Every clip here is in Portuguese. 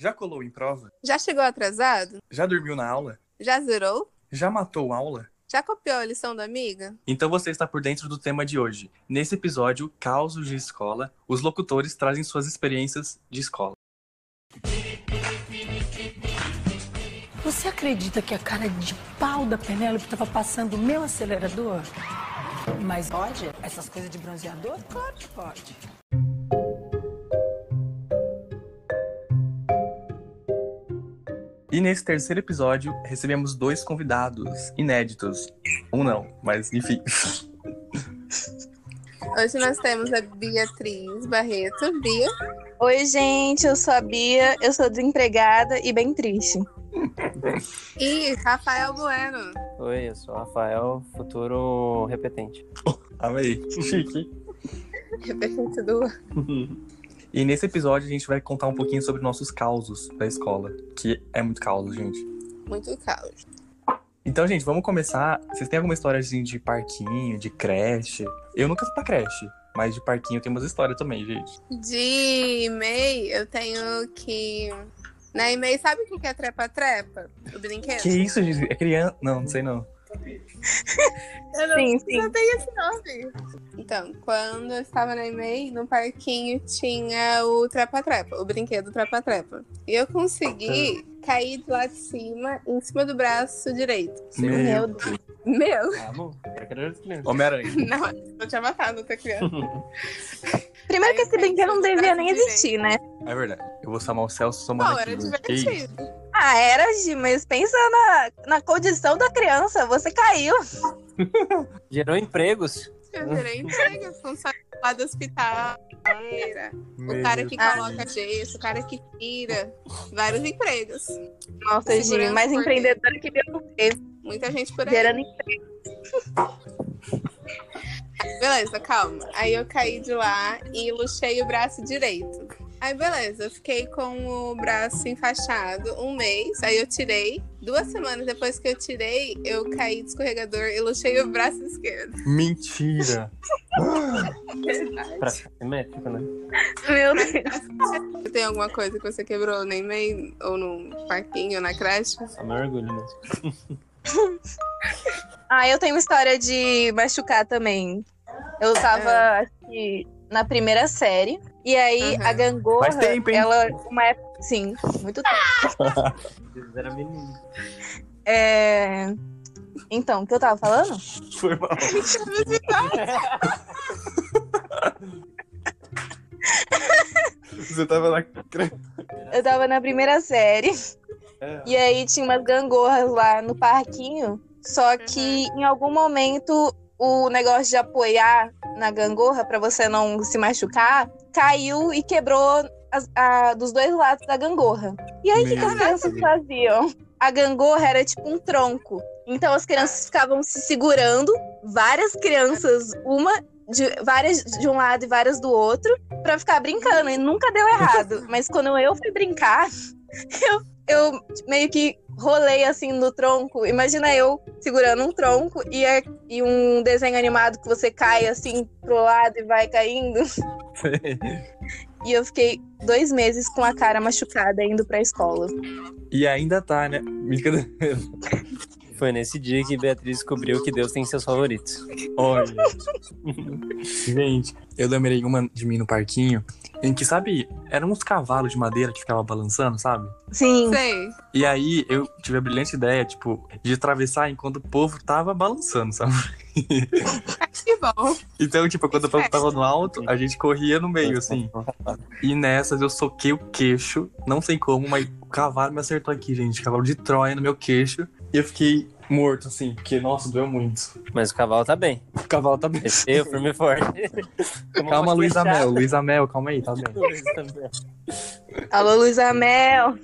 Já colou em prova? Já chegou atrasado? Já dormiu na aula? Já zerou? Já matou aula? Já copiou a lição da amiga? Então você está por dentro do tema de hoje. Nesse episódio, Causos de Escola, os locutores trazem suas experiências de escola. Você acredita que a cara de pau da Penélope estava passando o meu acelerador? Mas pode? Essas coisas de bronzeador? Claro que pode. E nesse terceiro episódio, recebemos dois convidados inéditos. Um não, mas enfim. Hoje nós temos a Beatriz Barreto. Bia. Oi, gente, eu sou a Bia, eu sou desempregada e bem triste. E Rafael Bueno. Oi, eu sou o Rafael, futuro repetente. Amei. Chique. Repetente do. E nesse episódio a gente vai contar um pouquinho sobre nossos causos da escola, que é muito causo, gente. Muito caos. Então, gente, vamos começar. Vocês têm alguma história assim, de parquinho, de creche? Eu nunca fui pra creche, mas de parquinho tem umas histórias também, gente. De MEI, eu tenho que. Na EMEI, sabe o que é trepa-trepa? O brinquedo? Que isso, gente? É criança? Não, não sei não. Eu não, Sim, sim. não tenho esse nome. Então, quando eu estava na EMEI, no parquinho tinha o trepa-trepa, o brinquedo trepa-trepa. E eu consegui cair de lá de cima, em cima do braço direito. Meu Deus. Meu, Ah, bom. Homem-Aranha. não, eu tinha matado outra criança. Primeiro que esse brinquedo não devia nem existir, né? É verdade. Eu vou chamar o Celso Pô, somando era divertido. Ah, era, Gi, mas pensa na, na condição da criança. Você caiu. Gerou empregos. Eu virei emprego, funcionário lá do hospital. O cara que coloca gesso, o cara que tira. Vários empregos. Nossa, Gi, mais empreendedora que Deus fez. Muita gente por aí. Gerando emprego. Beleza, calma. Aí eu caí de lá e luxei o braço direito. Aí beleza, eu fiquei com o braço enfaixado um mês, aí eu tirei. Duas semanas depois que eu tirei, eu caí de escorregador e luxei o braço esquerdo. Mentira. Pra simétrico, né? Meu Deus. Tem alguma coisa que você quebrou no e-mail, ou no parquinho, ou na creche? Só meu orgulho mesmo. Ah, eu tenho uma história de machucar também. Eu tava, acho que, na primeira série. E aí, Uhum. a gangorra, Faz tempo, hein? ela... Uma época... Sim, muito tempo. Era menino. É... Então, o que eu tava falando? Foi mal. Você tava na. Eu tava na primeira série. É. E aí tinha umas gangorras lá no parquinho. Só que em algum momento o negócio de apoiar na gangorra pra você não se machucar caiu e quebrou a- dos dois lados da gangorra. E aí o que, que as crianças faziam? A gangorra era tipo um tronco. Então as crianças ficavam se segurando, várias crianças, uma de várias de um lado e várias do outro, pra ficar brincando. E nunca deu errado. Mas quando eu fui brincar, eu, eu meio que rolei assim no tronco. Imagina eu segurando um tronco e, é- e um desenho animado que você cai assim pro lado e vai caindo. E eu fiquei dois meses com a cara machucada indo pra escola. E ainda tá, né? Foi nesse dia que Beatriz descobriu que Deus tem seus favoritos. Olha. Gente, eu lembrei uma de mim no parquinho, em que, sabe, eram uns cavalos de madeira que ficavam balançando, sabe? Sim. Sei. E aí eu tive a brilhante ideia, tipo, de atravessar enquanto o povo tava balançando, sabe? Que bom. Então, tipo, quando o povo tava no alto, a gente corria no meio, assim. E nessas eu soquei o queixo, não sei como, mas o cavalo me acertou aqui, gente. Cavalo de Troia no meu queixo. E eu fiquei morto, assim, porque, nossa, doeu muito. Mas o cavalo tá bem. O cavalo tá bem. Eu, firme e forte. Calma, Luísa Mel, Luísa Mel, calma aí, tá bem. Alô, Luísa Mel.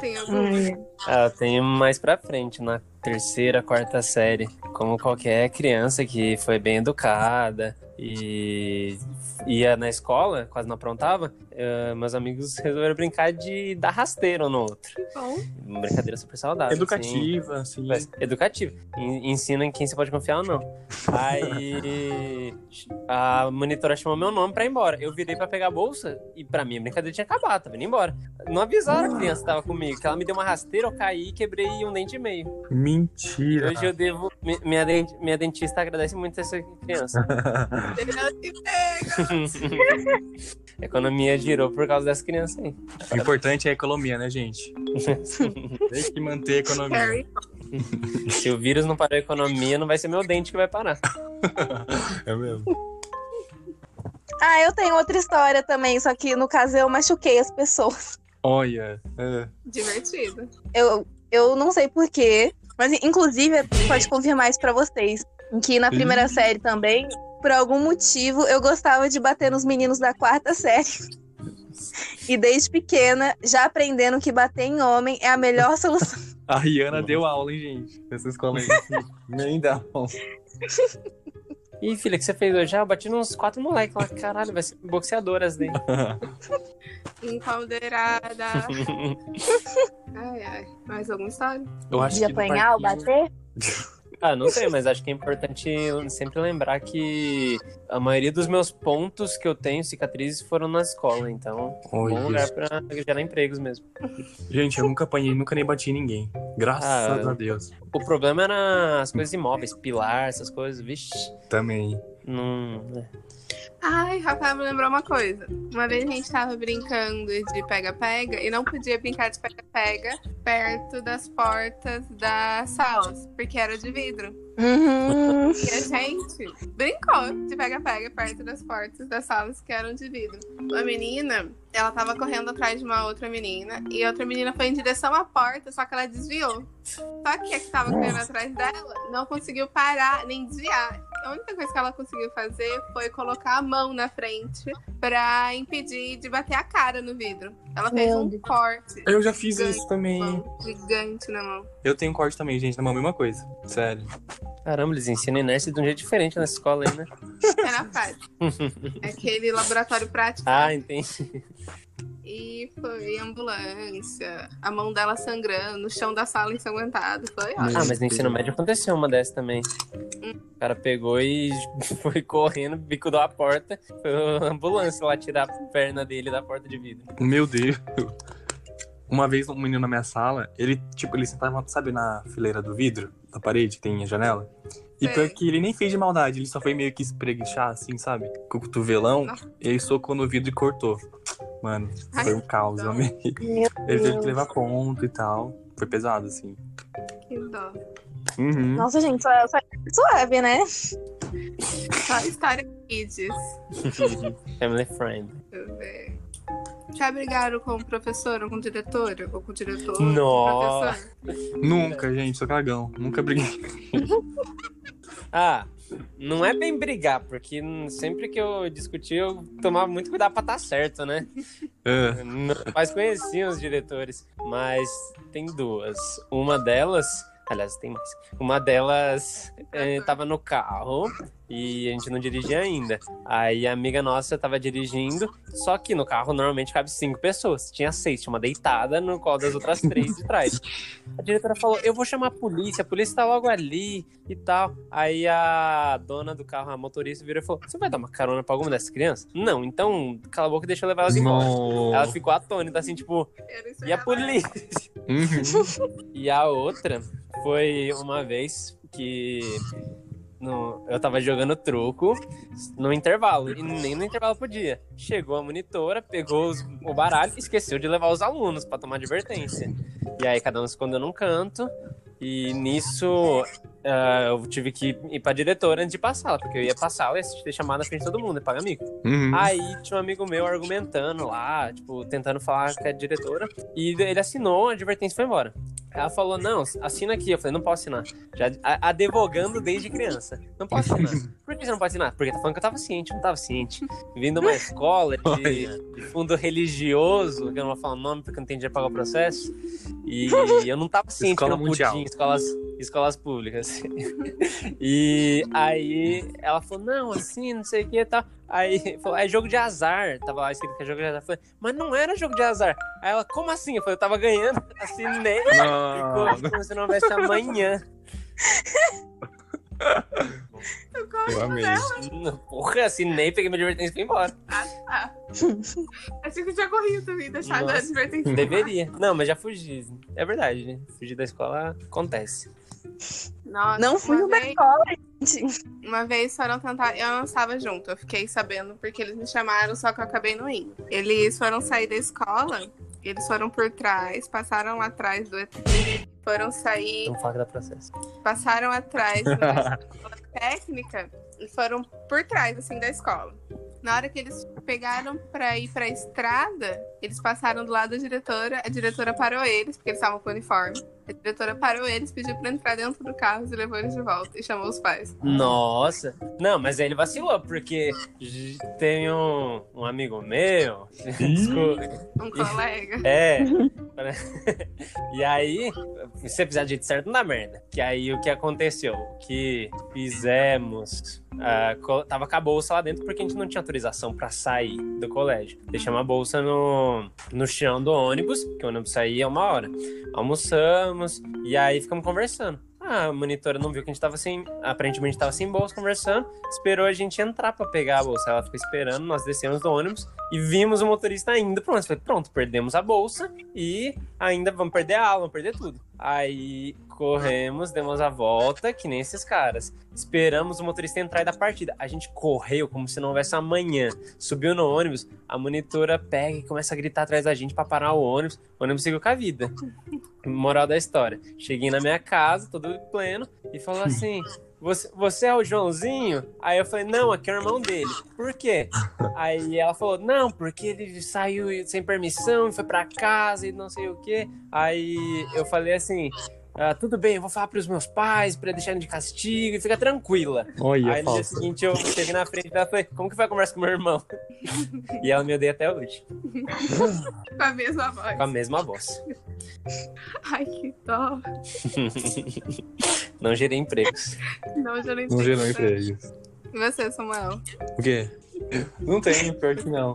Tem algum. Ah, tenho mais pra frente, na terceira, quarta série. Como qualquer criança que foi bem educada e ia na escola, quase não aprontava, eh, meus amigos resolveram brincar de dar rasteiro um no outro. Que bom. Uma brincadeira super saudável. Educativa, assim. En- Ensina em quem você pode confiar ou não. Aí a monitora chamou meu nome pra ir embora. Eu virei pra pegar a bolsa e pra mim a brincadeira tinha acabado, tava indo embora. Não avisaram a criança que tava comigo, que ela me deu uma rasteira, eu caí e quebrei um dente e meio. Mentira. Hoje eu devo. mi- Minha, minha dentista agradece muito essa criança. Economia girou por causa dessa criança aí. O importante é a economia, né, gente? Tem que manter a economia. Se o vírus não parar a economia, não vai ser meu dente que vai parar. É mesmo. Ah, eu tenho outra história também, só que no caso eu machuquei as pessoas. Olha. é. Divertido. Eu, eu não sei porquê, mas inclusive pode confirmar isso pra vocês. Que na primeira série também, por algum motivo, eu gostava de bater nos meninos da quarta série. E desde pequena, já aprendendo que bater em homem é a melhor solução. A Rihanna deu aula, hein, gente? Nessa escola aí. Nem dá. Ih, filha, o que você fez hoje? Ah, eu bati nos quatro moleques lá. Caralho, vai ser boxeadoras daí. Empoderada. Ai, ai. Mais alguma história? Eu acho De que apanhar ou bater. Ah, não sei, mas acho que é importante sempre lembrar que a maioria dos meus pontos que eu tenho, cicatrizes, foram na escola. Então, Oi, bom lugar pra gerar empregos mesmo. Gente, eu nunca apanhei, nunca nem bati em ninguém. Graças Ah, a Deus. O problema era as coisas imóveis, pilar, essas coisas. Vixe, Também. não. Ai, Rafael me lembrou uma coisa. Uma vez a gente tava brincando de pega-pega e não podia brincar de pega-pega perto das portas das salas, porque era de vidro. Uhum. E a gente brincou de pega-pega perto das portas das salas que eram de vidro. Uma menina, ela tava correndo atrás de uma outra menina e a outra menina foi em direção à porta, só que ela desviou. Só que a que tava correndo atrás dela não conseguiu parar nem desviar. A única coisa que ela conseguiu fazer foi colocar a mão na frente pra impedir de bater a cara no vidro. Ela fez Meu um Deus. corte. Eu já fiz isso também. mão, gigante na mão. Eu tenho corte também, gente, na mão, mesma coisa. Sério. Caramba, eles ensinam inércia de um jeito diferente nessa escola aí, né? É na fase. Aquele laboratório prático. Ah, entendi. E foi ambulância, a mão dela sangrando, no chão da sala ensanguentado. Foi ótimo. Ah, mas no ensino médio aconteceu uma dessas também. O cara pegou e foi correndo, bicudou a porta. Foi a ambulância lá tirar a perna dele da porta de vidro. Meu Deus. Uma vez um menino na minha sala, ele, tipo, ele sentava, sabe, na fileira do vidro, da parede, que tem a janela. E pior que ele nem fez de maldade, ele só foi meio que espreguichar, assim, sabe? Com o cotovelão, Nossa. e aí socou no vidro e cortou. Mano, foi um caos, Ai, amei. Ele teve que levar ponto e tal. Foi pesado, assim. Que dó. Uhum. Nossa, gente, só, só suave, né? Só história kids. Family friend. Deixa eu ver. Já brigaram com o professor ou com o diretor? Ou com o diretor? Nossa. Professor? Nunca, gente, sou cagão. Nunca briguei. Ah, não é bem brigar, porque sempre que eu discuti, eu tomava muito cuidado pra estar certo, né? É. Meus pais conheciam os diretores, mas tem duas. Uma delas, aliás, tem mais. Uma delas eh, tava no carro e a gente não dirigia ainda. Aí a amiga nossa tava dirigindo, só que no carro normalmente cabe cinco pessoas. Tinha seis, tinha uma deitada no colo das outras três de trás. A diretora falou: Eu vou chamar a polícia, a polícia tá logo ali e tal. Aí a dona do carro, a motorista, virou e falou: Você vai dar uma carona pra alguma dessas crianças? Não, então cala a boca e deixa eu levar elas embora. Ela ficou atônita, assim, tipo, e a polícia? Uhum. E a outra foi uma vez que no- eu tava jogando truco no intervalo, e nem no intervalo podia. Chegou a monitora, pegou os- o baralho e esqueceu de levar os alunos pra tomar advertência. E aí cada um escondeu num canto, e nisso ah, eu tive que ir pra diretora antes de passar, porque eu ia passar, eu ia ser chamado na frente de todo mundo, e pagar mico. Uhum. Aí tinha um amigo meu argumentando lá, tipo, tentando falar com a diretora. E ele assinou, a advertência foi embora. Ela falou, não, assina aqui. Eu falei, não posso assinar. Já advogando desde criança. Não posso assinar. Por que você não pode assinar? Porque tá falando que eu tava ciente, eu não tava ciente. Vindo uma escola de, de fundo religioso, que eu não vou falar o nome porque eu não tenho dinheiro pra pagar o processo. E eu não tava ciente Escola que não mundial. podia escolas escolas públicas. e aí ela falou, não, assim, não sei o que e tal. Aí falou, é jogo de azar. Tava lá escrito que é jogo de azar. Eu falei, mas não era jogo de azar. Aí ela, como assim? Eu falei, eu tava ganhando, assinei. Ficou como se não houvesse amanhã. Eu gosto Eu amei. dela. Porra, assinei, peguei meu advertência e fui embora. Ah, Achei que eu tinha corrido também, deixado Nossa. a advertência. Deveria. Não, mas já fugi. É verdade, né? Fugir da escola acontece. Nossa, Não fui uma da vez, escola, gente. uma vez foram tentar. Eu não estava junto, eu fiquei sabendo porque eles me chamaram, só que eu acabei não indo. Eles foram sair da escola, eles foram por trás, passaram atrás do. Foram sair, Não fala que dá processo. passaram atrás escola técnica e foram por trás, assim, da escola. Na hora que eles pegaram pra ir pra estrada, eles passaram do lado da diretora, a diretora parou eles, porque eles estavam com uniforme. A diretora parou eles, pediu pra entrar dentro do carro e levou eles de volta e chamou os pais. Nossa. Não, mas aí ele vacilou, porque tem um, um amigo meu. Desculpa. Um colega. É. e aí, se você fizer do jeito certo, não dá merda. Que aí o que aconteceu? Que fizemos. co- tava com a bolsa lá dentro porque a gente não tinha autorização pra sair do colégio. Deixamos a bolsa no, no chão do ônibus, que o ônibus saía uma hora. Almoçamos e aí ficamos conversando. Ah, a monitora não viu que a gente tava sem. Aparentemente tava sem bolsa conversando. Esperou a gente entrar pra pegar a bolsa. Ela ficou esperando, nós descemos do ônibus e vimos o motorista indo pro ônibus. Falei, pronto, perdemos a bolsa e ainda vamos perder a aula, vamos perder tudo. Aí corremos, demos a volta, que nem esses caras. Esperamos o motorista entrar e dar partida. A gente correu como se não houvesse amanhã. Subiu no ônibus, a monitora pega e começa a gritar atrás da gente pra parar o ônibus. O ônibus seguiu com a vida. Moral da história. Cheguei na minha casa, todo pleno, e falou assim: você, você é o Joãozinho? Aí eu falei, não, aqui é o irmão dele. Por quê? Aí ela falou, não, porque ele saiu sem permissão e foi pra casa e não sei o quê. Aí eu falei assim. "Ah, tudo bem, eu vou falar pros meus pais pra deixarem de castigo e fica tranquila. Olha, Aí no dia seguinte eu cheguei na frente dela e falei, como que foi a conversa com meu irmão? e ela me odeia até hoje, Com a mesma voz. com a mesma voz. Ai, que dó. Não gerei empregos. Não, já não Não gerou empregos. E você, Samuel? O quê? Não tem, pior que não.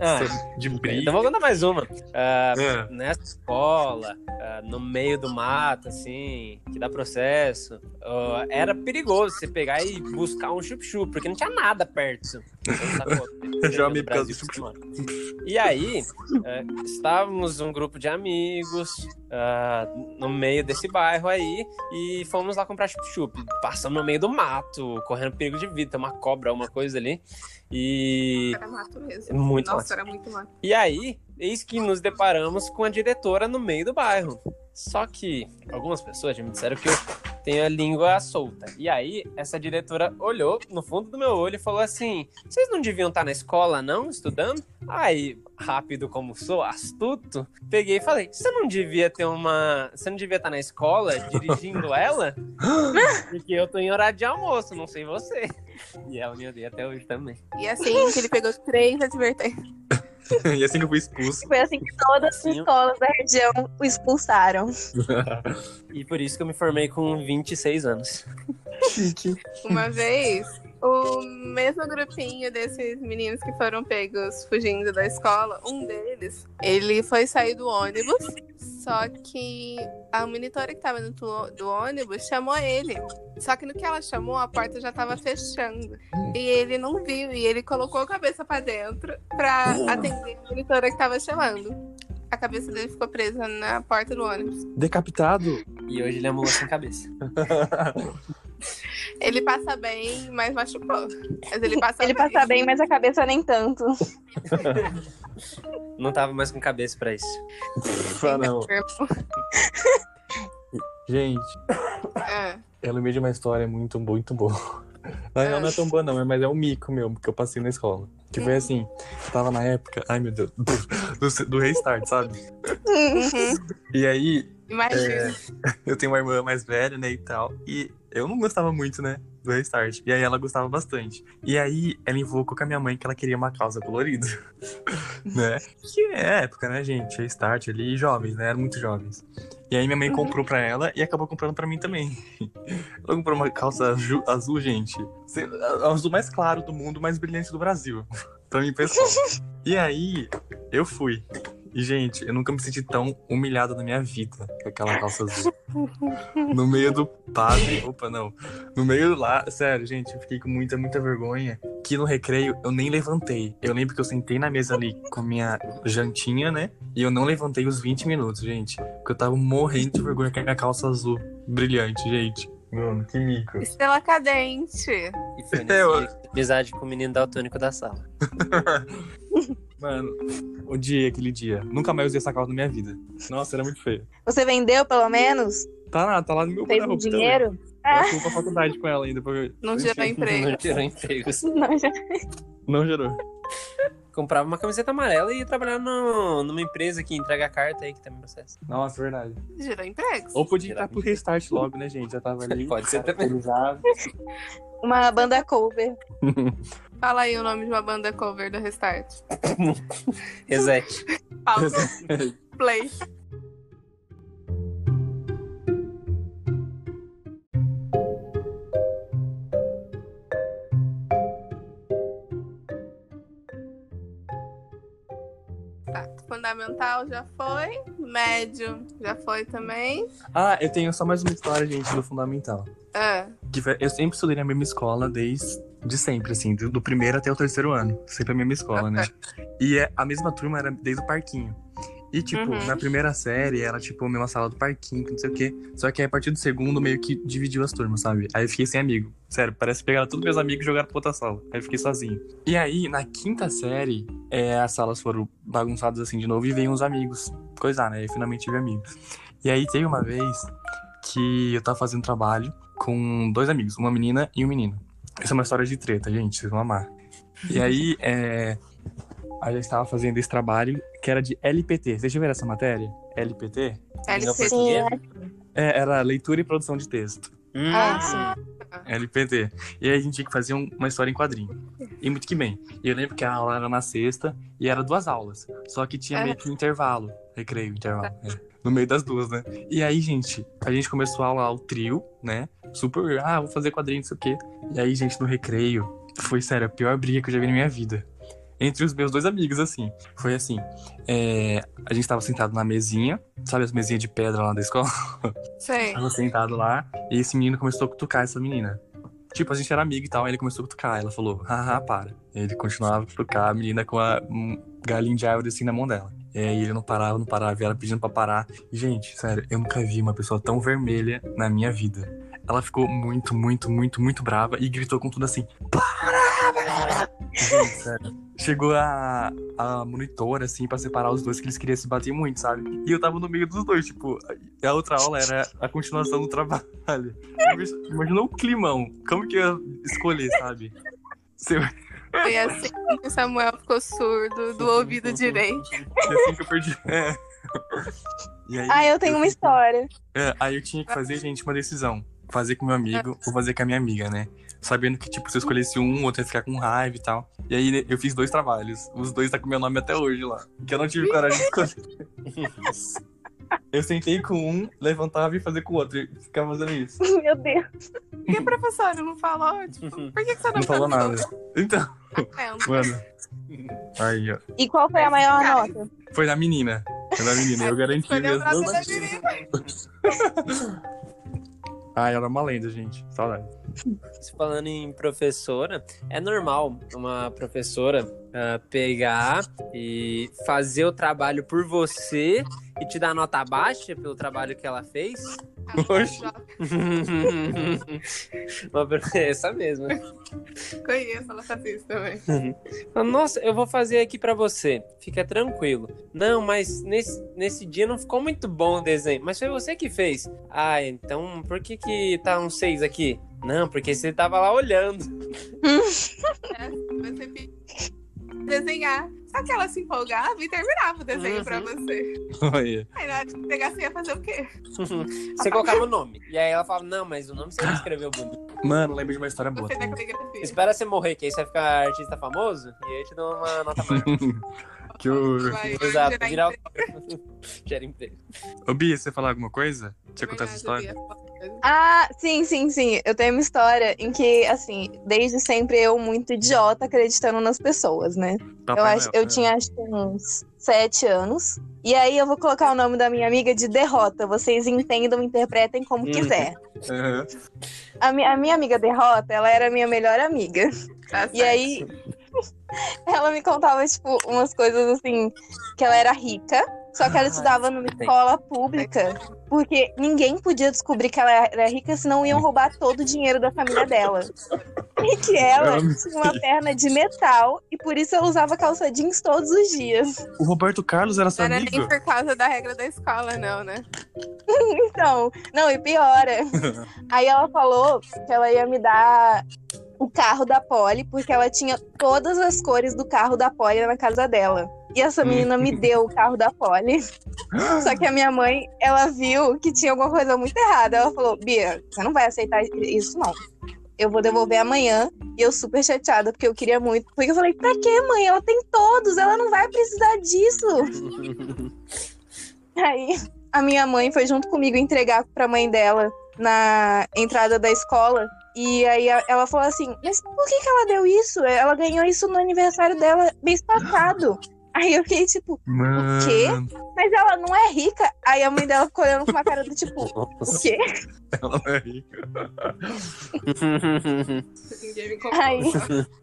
Ah, De então briga. vou contar mais uma. Ah, É. nessa escola, ah, no meio do mato, assim, que dá processo, ah, era perigoso você pegar e buscar um chup-chup, porque não tinha nada perto. Então, Já causa Brasil mora. E aí, estávamos um grupo de amigos no meio desse bairro aí e fomos lá comprar chup-chup. Passamos no meio do mato, correndo perigo de vida, uma cobra, uma coisa ali. E Era mato mesmo. muito Nossa, mato. era muito mato. E aí, eis que nos deparamos com a diretora no meio do bairro. Só que algumas pessoas já me disseram que eu tenho a língua solta. E aí, essa diretora olhou no fundo do meu olho e falou assim: Vocês não deviam estar na escola, não, estudando? Aí, rápido como sou, astuto, peguei e falei: Você não devia ter uma. Você não devia estar na escola dirigindo ela? Porque eu tô em horário de almoço, não sei você. E ela me odeia até hoje também. E assim que ele pegou três advertências. e assim que eu fui expulso. Foi assim que todas as escolas da região o expulsaram. E por isso que eu me formei com 26 anos. Chique. Uma vez, o mesmo grupinho desses meninos que foram pegos fugindo da escola, um deles, ele foi sair do ônibus, só que a monitora que tava dentro do- ônibus chamou ele. Só que no que ela chamou, a porta já tava fechando. E ele não viu, e ele colocou a cabeça pra dentro pra atender a monitora que tava chamando. A cabeça dele ficou presa na porta do ônibus. Decapitado. E hoje ele é mula sem cabeça. Ele passa bem, mas machucou. Mas ele passa Ele passa bem, mas a cabeça nem tanto. Não tava mais com cabeça pra isso. Ah, não. Gente, É. eu lembrei de uma história muito, muito boa. Na real, não é tão boa, não, mas é um mico meu que eu passei na escola. Que foi assim, eu tava na época, ai meu Deus, do, do restart, sabe? Uhum. E aí, Imagina. eu tenho uma irmã mais velha, né, e tal. E eu não gostava muito, né, do restart. E aí ela gostava bastante. E aí, ela invocou com a minha mãe que ela queria uma calça colorida. né? Que é época, né, gente? É start ali, jovens, né? Eram muito jovens. E aí minha mãe comprou pra ela e acabou comprando pra mim também. Ela comprou uma calça azul, gente. Azul mais claro do mundo, mais brilhante do Brasil. pra mim, pessoal. E aí, eu fui. E, gente, eu nunca me senti tão humilhado na minha vida com aquela calça azul. No meio do padre. Opa, não. No meio lá, sério, gente, eu fiquei com muita, muita vergonha. Que no recreio eu nem levantei. Eu lembro que eu sentei na mesa ali com a minha jantinha, né? E eu não levantei os 20 minutos, gente. Porque eu tava morrendo de vergonha com a calça azul brilhante, gente. Mano, que mico. Estrela cadente. E foi nesse Eu- que eu amizade com o menino daltônico da sala. Mano, odiei aquele dia. Nunca mais usei essa calça na minha vida. Nossa, era muito feio. Você vendeu, pelo menos? Tá lá, tá lá no meu Fez um também. dinheiro? Eu fui pra faculdade com ela ainda. Porque... Não gerou emprego. Não tirou empregos. Não, já- Não gerou. Comprava uma camiseta amarela e ia trabalhar no, numa empresa que entrega carta aí, que tem processo. Nossa, verdade. Gerou empregos. Ou podia entrar pro restart logo, né, gente? Já tava ali. Pode ser também. Uma banda cover. Fala aí o nome de uma banda cover do Restart. Reset. Pausa. Play. Fundamental já foi, médio já foi também. ah, eu tenho só mais uma história, gente, do Fundamental. Foi- eu sempre estudei na mesma escola desde de sempre, assim, do, primeiro até o terceiro ano. Sempre a mesma escola, né? E é- a mesma turma era desde o parquinho. E, tipo, Uhum. na primeira série era, tipo, mesma sala do parquinho, que não sei o quê. Só que aí, a partir do segundo, meio que dividiu as turmas, sabe? Aí eu fiquei sem amigo. Sério, parece que pegaram todos meus amigos e jogaram pra outra sala. Aí eu fiquei sozinho. E aí, na quinta série, é, as salas foram bagunçadas assim de novo e veio uns amigos. Coisar, né? Eu finalmente tive amigos. E aí teve uma vez que eu tava fazendo trabalho com dois amigos, uma menina e um menino. Essa é uma história de treta, gente, vocês vão amar. E aí, é, a gente tava fazendo esse trabalho que era de LPT. Vocês já viram essa matéria? LPT? LC. portuguesa? É, era leitura e produção de texto. Hum, Ah, LPT. E aí a gente tinha que fazer um- uma história em quadrinho. E muito que bem. E eu lembro que a aula era na sexta e era duas aulas. Só que tinha Ah. meio que um intervalo. Recreio, intervalo. é. No meio das duas, né? E aí, gente, a gente começou a aula o trio, né? Super, ah, vou fazer quadrinho, não sei o quê. E aí, gente, no recreio, foi sério, a pior briga que eu já vi na minha vida. Entre os meus dois amigos, assim. Foi assim: é, a gente tava sentado na mesinha, sabe as mesinhas de pedra lá da escola? sei. Tava sentado lá, e esse menino começou a cutucar essa menina. Tipo, a gente era amigo e tal, aí ele começou a cutucar. Ela falou, haha, para. Ele continuava a cutucar a menina com a um galinho de árvore assim na mão dela. E aí ele não parava, não parava, e ela pedindo pra parar. E, gente, sério, eu nunca vi uma pessoa tão vermelha na minha vida. Ela ficou muito, muito, muito, muito brava e gritou com tudo assim! Gente, sério. Chegou a, a monitora, assim, pra separar os dois, que eles queriam se bater muito, sabe? E eu tava no meio dos dois, tipo, a outra aula era a continuação do trabalho. Imagina o climão. Como que eu ia escolher, sabe? Eu- Foi assim que o Samuel ficou surdo do ouvido direito. Foi assim que eu perdi. É. E aí, Ah, eu tenho uma história. é, aí eu tinha que fazer, gente, uma decisão. Fazer com meu amigo ou fazer com a minha amiga, né? Sabendo que, tipo, se eu escolhesse um, o outro ia ficar com raiva e tal. E aí eu fiz dois trabalhos. Os dois tá com meu nome até hoje lá. Que eu não tive coragem de escolher. Eu sentei com um, levantava e fazia com o outro. E ficava fazendo isso. Meu Deus. E a professora não falou? Tipo, por que, que você não, Não falou nada. Então, mano. Aí, ó. E qual foi a maior nota? Foi da menina. Foi da menina. Eu garanti ser não- da menina. Ai, era uma lenda, gente. Saudade. Falando em professora, é normal uma professora ah, pegar e fazer o trabalho por você e te dar nota baixa pelo trabalho que ela fez? Oxe. Per- Essa mesma. Conheço, ela faz isso também. Nossa, eu vou fazer aqui pra você. Fica tranquilo. Não, mas nesse, nesse dia não ficou muito bom o desenho. Mas foi você que fez. Ah, então por que que tá um 6 aqui? Não, porque você tava lá olhando. Você pediu desenhar. Só que ela se empolgava e terminava o desenho Uhum. pra você. Olha. Aí na hora de pegar, você ia fazer o quê? Você colocava o nome. E aí ela falava, não, mas o nome você não escreveu bonito. Mano, lembro de uma história boa. Caligrafia. Espera você morrer, que aí você vai ficar artista famoso. E aí te dou uma nota maior. Que o... Exato, virar. Gera emprego. Ô, Bia, você falar alguma coisa? Você contar essa história? Ah, sim, sim, sim. Eu tenho uma história em que, assim, desde sempre eu muito idiota acreditando nas pessoas, né? Papai eu acho, Noel, eu né? tinha acho que uns sete anos. E aí eu vou colocar o nome da minha amiga de Derrota. Vocês entendam, interpretem como Hum. quiser. Aham. A, mi- a minha amiga Derrota, ela era minha melhor amiga. Tá E certo. aí, ela me contava, tipo, umas coisas assim, que ela era rica, só que ela Ah, estudava numa escola pública, porque ninguém podia descobrir que ela era rica, senão iam roubar todo o dinheiro da família dela. E que ela tinha uma perna de metal, e por isso ela usava calça jeans todos os dias. O Roberto Carlos era seu Não era amigo? nem por causa da regra da escola, não, né? Então, não, e piora. Aí ela falou que ela ia me dar o carro da Polly, porque ela tinha todas as cores do carro da Polly na casa dela. E essa menina me deu o carro da Polly. Só que a minha mãe, ela viu que tinha alguma coisa muito errada. Ela falou: Bia, você não vai aceitar isso, não. Eu vou devolver amanhã. E eu super chateada, porque eu queria muito. Porque eu falei: pra quê, mãe? Ela tem todos, ela não vai precisar disso. Aí a minha mãe foi junto comigo entregar pra mãe dela na entrada da escola. E aí ela falou assim: Mas por que, que ela deu isso? Ela ganhou isso no aniversário dela mês passado. Aí eu fiquei tipo, Mano. quê? mas ela não é rica. Aí a mãe dela ficou olhando com uma cara do tipo, o quê? Ela não é rica. Aí,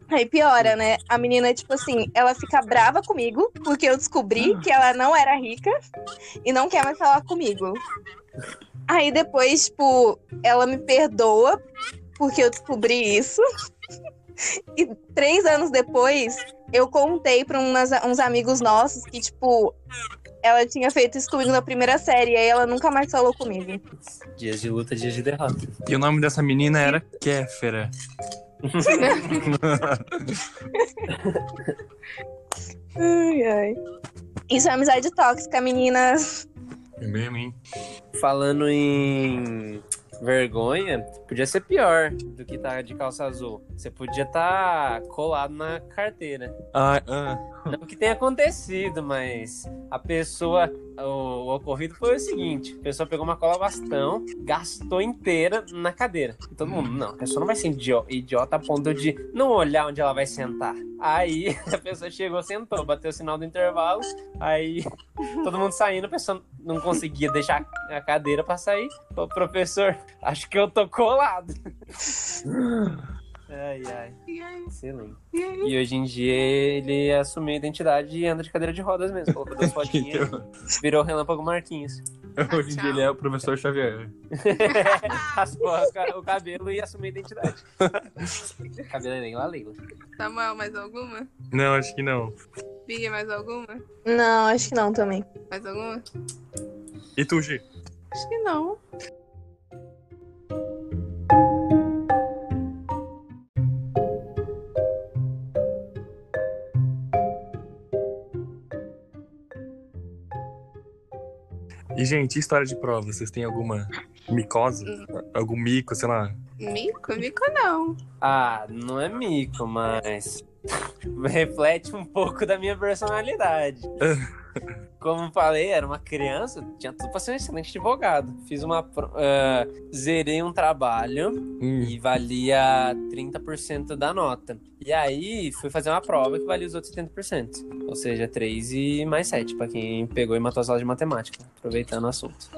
aí piora, né? A menina, tipo assim, ela fica brava comigo porque eu descobri que ela não era rica e não quer mais falar comigo. Aí depois, tipo, ela me perdoa porque eu descobri isso. E três anos depois, eu contei pra umas- uns amigos nossos que, tipo, ela tinha feito isso comigo na primeira série e aí ela nunca mais falou comigo. dias de luta, dias de derrota. E o nome dessa menina era Kéfera. Ai, ai. Isso é amizade tóxica, meninas. É mesmo, hein? Falando em vergonha, podia ser pior do que tá de calça azul. Você podia estar colado na carteira. Ah, ah. Não que tenha acontecido, mas a pessoa. O, o ocorrido foi o seguinte: a pessoa pegou uma cola bastão, gastou inteira na cadeira. E todo mundo, não, a pessoa não vai ser idio- idiota a ponto de não olhar onde ela vai sentar. Aí a pessoa chegou, sentou, bateu o sinal do intervalo, aí todo mundo saindo, a pessoa não conseguia deixar a cadeira pra sair. Ô, professor, acho que eu tô colado. Ai, ai, E aí? excelente. E hoje em dia ele assumiu a identidade e anda de cadeira de rodas mesmo. Colocou duas fotinhas, virou relâmpago Marquinhos. Hoje em dia ele é o professor Xavier. Raspou as ca- o cabelo e assumiu a identidade. cabelo é nem lá, Leila. Samuel, mais alguma? Não, acho que não. Bia, mais alguma? Não, acho que não também. Mais alguma? E tu, Gi? Acho que não. Gente, história de prova? Vocês têm alguma micose? Algum mico, sei lá? Mico? Mico não. Ah, não é mico, mas reflete um pouco da minha personalidade. Como falei, era uma criança, tinha tudo pra ser um excelente advogado. Fiz uma. ah, zerei um trabalho Hum. e valia 30% da nota. E aí fui fazer uma prova que valia os outros 70%. Ou seja, 3 e mais 7, pra quem pegou e matou as aulas de matemática, aproveitando o assunto.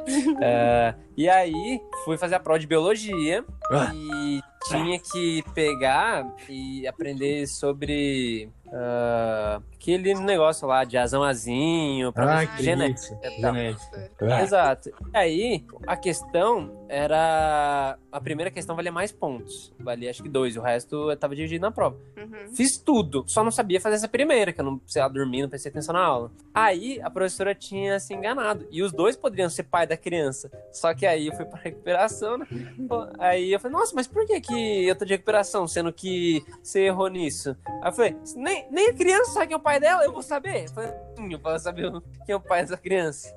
Ah, e aí fui fazer a prova de biologia Ah. e tinha que pegar e aprender sobre ah, aquele negócio lá de azão-azinho, pra Ah, ver que genética. Genética. Ah. Exato. E aí, a questão era. A primeira questão valia mais pontos. Valia acho que dois, o resto eu tava dividido na prova. Uhum. Fiz tudo, só não sabia fazer essa primeira, que eu não, sei lá, dormi, não prestei atenção na aula. Aí a professora tinha se enganado. E os dois poderiam ser pai da criança. Só que aí eu fui pra recuperação, né? Pô, Aí eu falei, nossa, mas por que, que eu tô de recuperação, sendo que você errou nisso? Aí eu falei, nem, nem a criança sabe quem é o pai dela, eu vou saber. Eu falei, "Sim, eu posso saber quem é o pai dessa criança.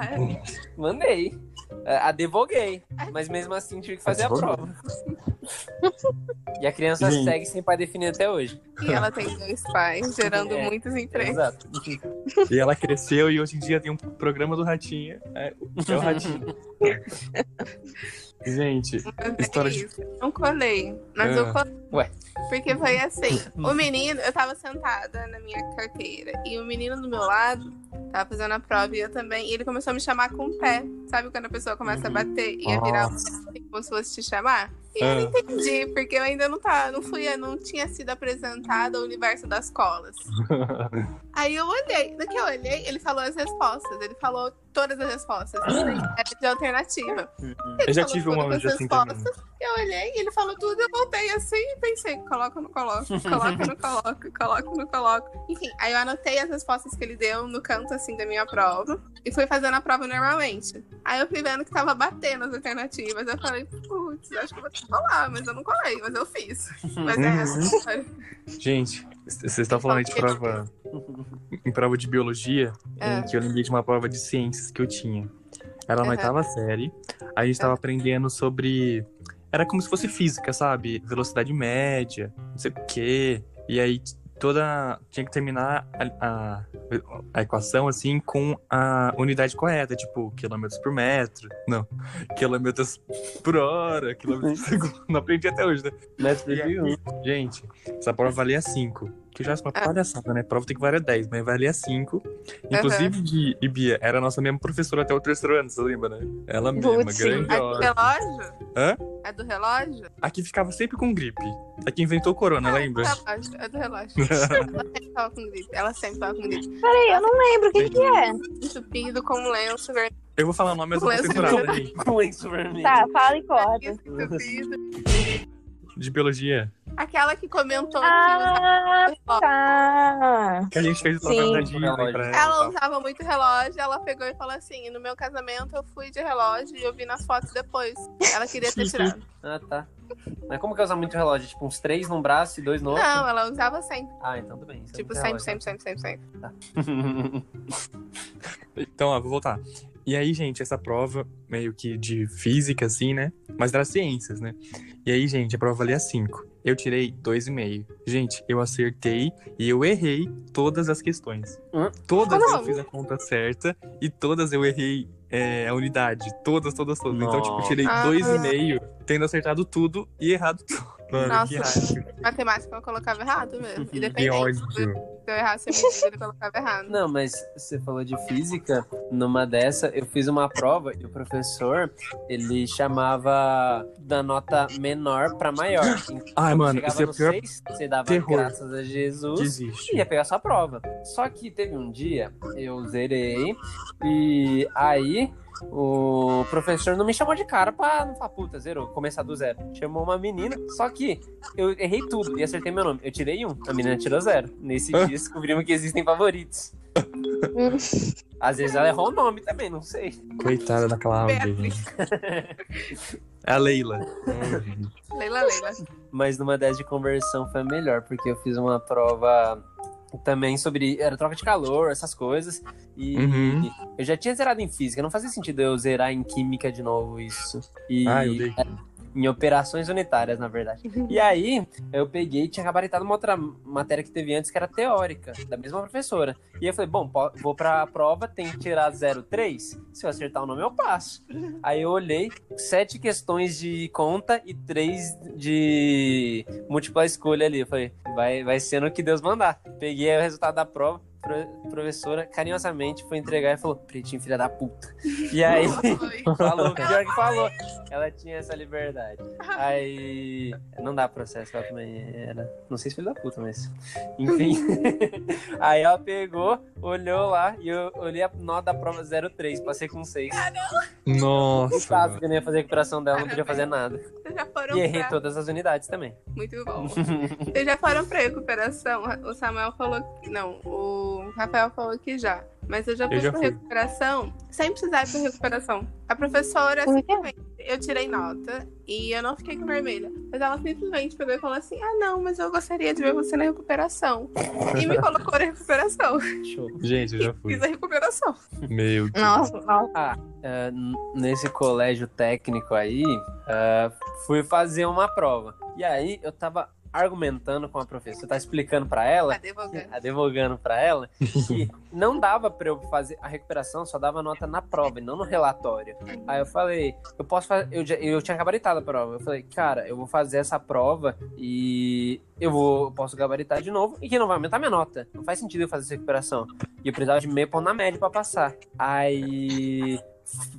É. Mandei. É, Advoguei. Mas mesmo assim tive que fazer a prova. E a criança Gente. segue sem pai definido até hoje. E ela tem dois pais, gerando É, muitos empregos. Exato. E ela cresceu e hoje em dia tem um programa do Ratinho. É, é o Ratinho. Gente, Mas é História de-. Não colei. Mas Ah. eu colei. Ué. Porque foi assim. O menino, eu tava sentada na minha carteira. E o menino do meu lado tava fazendo a prova e eu também. E ele começou a me chamar com o pé. Sabe quando a pessoa começa a bater e a virar o pé, como se fosse te chamar? Eu não Ah. entendi, porque eu ainda não tava, não fui, não tinha sido apresentada ao universo das colas. Aí eu olhei, no que eu olhei, ele falou as respostas. Ele falou todas as respostas. Era de alternativa. Ele Eu já falou tive uma as já assim também. Eu olhei, ele falou tudo, eu voltei assim e pensei, coloca ou não coloco, coloca ou não coloco, coloca ou não coloco. Enfim, aí eu anotei as respostas que ele deu no canto assim da minha prova e fui fazendo a prova normalmente. Aí eu fui vendo que tava batendo as alternativas. Eu falei, putz, acho que eu vou ter que colar, mas eu não colei, mas eu fiz. Mas é essa a história. gente, vocês estão falando de prova. Em prova de biologia, É. em que eu lembrei de uma prova de ciências que eu tinha. Era na Aham. oitava série. A gente tava aprendendo sobre. Era como se fosse física, sabe? Velocidade média, não sei o quê. E aí toda. Tinha que terminar a, a, a equação assim com a unidade correta, tipo, quilômetros por metro. Não. Quilômetros por hora, quilômetros por segundo. Não aprendi até hoje, né? Mas E aí, gente, essa prova valia 5. Que já é uma Ah. palhaçada, né? Prova tem que valer 10, mas valia 5. Inclusive, de e Bia, era a nossa mesma professora até o terceiro ano, você lembra, né? Ela mesma, Putz, A do grandiosa. relógio? Hã? A do relógio? A que ficava sempre com gripe. A que inventou o corona, lembra? É do relógio, é do relógio. Ela sempre tava com gripe. Ela sempre tava com gripe. Peraí, eu não lembro o que, que é. Entupido com lenço vermelho. Eu vou falar o nome, mas eu vou censurar. Com lenço vermelho. Tá, fala e corta. Entupido. De biologia. Aquela que comentou Ah, que usava tá. Que a gente fez o programa da Disney pra ela. Ela tal. usava muito relógio, ela pegou e falou assim: no meu casamento eu fui de relógio e eu vi nas fotos depois. Ela queria ter tirado. Ah, tá. Mas como que usa muito relógio? Tipo, uns três num braço e dois no outro? Não, ela usava sempre. Ah, então tudo bem. É Tipo, sempre, sempre, sempre, sempre, sempre. Então, ó, vou voltar. E aí, gente, essa prova, meio que de física, assim, né? Mas era ciências, né? E aí, gente, a prova valia 5. Eu tirei 2,5. Gente, eu acertei e eu errei todas as questões. Hã? Todas Como? eu fiz a conta certa e todas eu errei é, a unidade. Todas, todas, todas. Então, tipo, eu tirei Ah. 2,5, tendo acertado tudo e errado tudo. Mano, Nossa. que raiva. Matemática eu colocava errado mesmo. Que Independente. ódio. Se eu errasse medida, ele colocava errado. Não, mas você falou de física. Numa dessa, eu fiz uma prova e o professor, ele chamava da nota menor pra maior. Então, Ai, mano, chegava isso é pior seis, você dava terror. graças a Jesus Desiste. e ia pegar sua prova. Só que teve um dia, eu zerei, e aí o professor não me chamou de cara pra não falar, puta, zerou, começar do zero. Chamou uma menina, só que eu errei tudo e acertei meu nome. Eu tirei um, a menina tirou zero. Nesse dia descobrimos que existem favoritos. Às vezes ela errou o nome também, não sei. Coitada da Cláudia, gente. É a Leila. Leila, Leila. Mas numa dessas de conversão foi melhor, porque eu fiz uma prova também sobre. Era troca de calor, essas coisas. E Uhum. eu já tinha zerado em física, não fazia sentido eu zerar em química de novo isso. E Ah, eu dei. Em operações unitárias, na verdade. E aí, eu peguei e tinha gabaritado uma outra matéria que teve antes, que era teórica, da mesma professora. E eu falei, bom, vou pra prova, tem que tirar 0,3. Se eu acertar o nome, eu passo. Aí eu olhei, sete questões de conta e três de múltipla escolha ali. Eu falei, vai, vai sendo o que Deus mandar. Peguei o resultado da prova. Pro- Professora carinhosamente foi entregar e falou: Pretinho, filha da puta. E aí, falou, pior que falou. Ela tinha essa liberdade. Aí. Não dá processo, ela também era. Não sei se filho da puta, mas. Enfim. Aí ela pegou, olhou lá e eu olhei a nota da prova 03, passei com 6. No Nossa. caso que eu não ia fazer a recuperação dela, não podia fazer nada. Vocês já foram E errei pra... todas as unidades também. Muito bom. Vocês já foram pra recuperação? O Samuel falou que... Não, o Rafael falou que já. Mas eu já fui Eu já recuperação sem precisar ir pra recuperação. A professora, simplesmente, eu tirei nota e eu não fiquei com vermelha. Mas ela simplesmente pegou e falou assim: Ah, não, mas eu gostaria de ver você na recuperação. E me colocou na recuperação. Show. Gente, eu já fui. Fiz a recuperação. Meu Deus. Nossa, nossa. Ah, n- nesse colégio técnico aí, é, fui fazer uma prova. E aí eu tava argumentando com a professora, tá explicando pra ela, Advogando. advogando pra ela, que não dava pra eu fazer a recuperação, só dava nota na prova e não no relatório. Aí eu falei, eu posso fazer, eu, já- eu tinha gabaritado a prova. Eu falei, cara, eu vou fazer essa prova e eu vou, eu posso gabaritar de novo e que não vai aumentar minha nota. Não faz sentido eu fazer essa recuperação. E eu precisava de meio ponto na média pra passar. Aí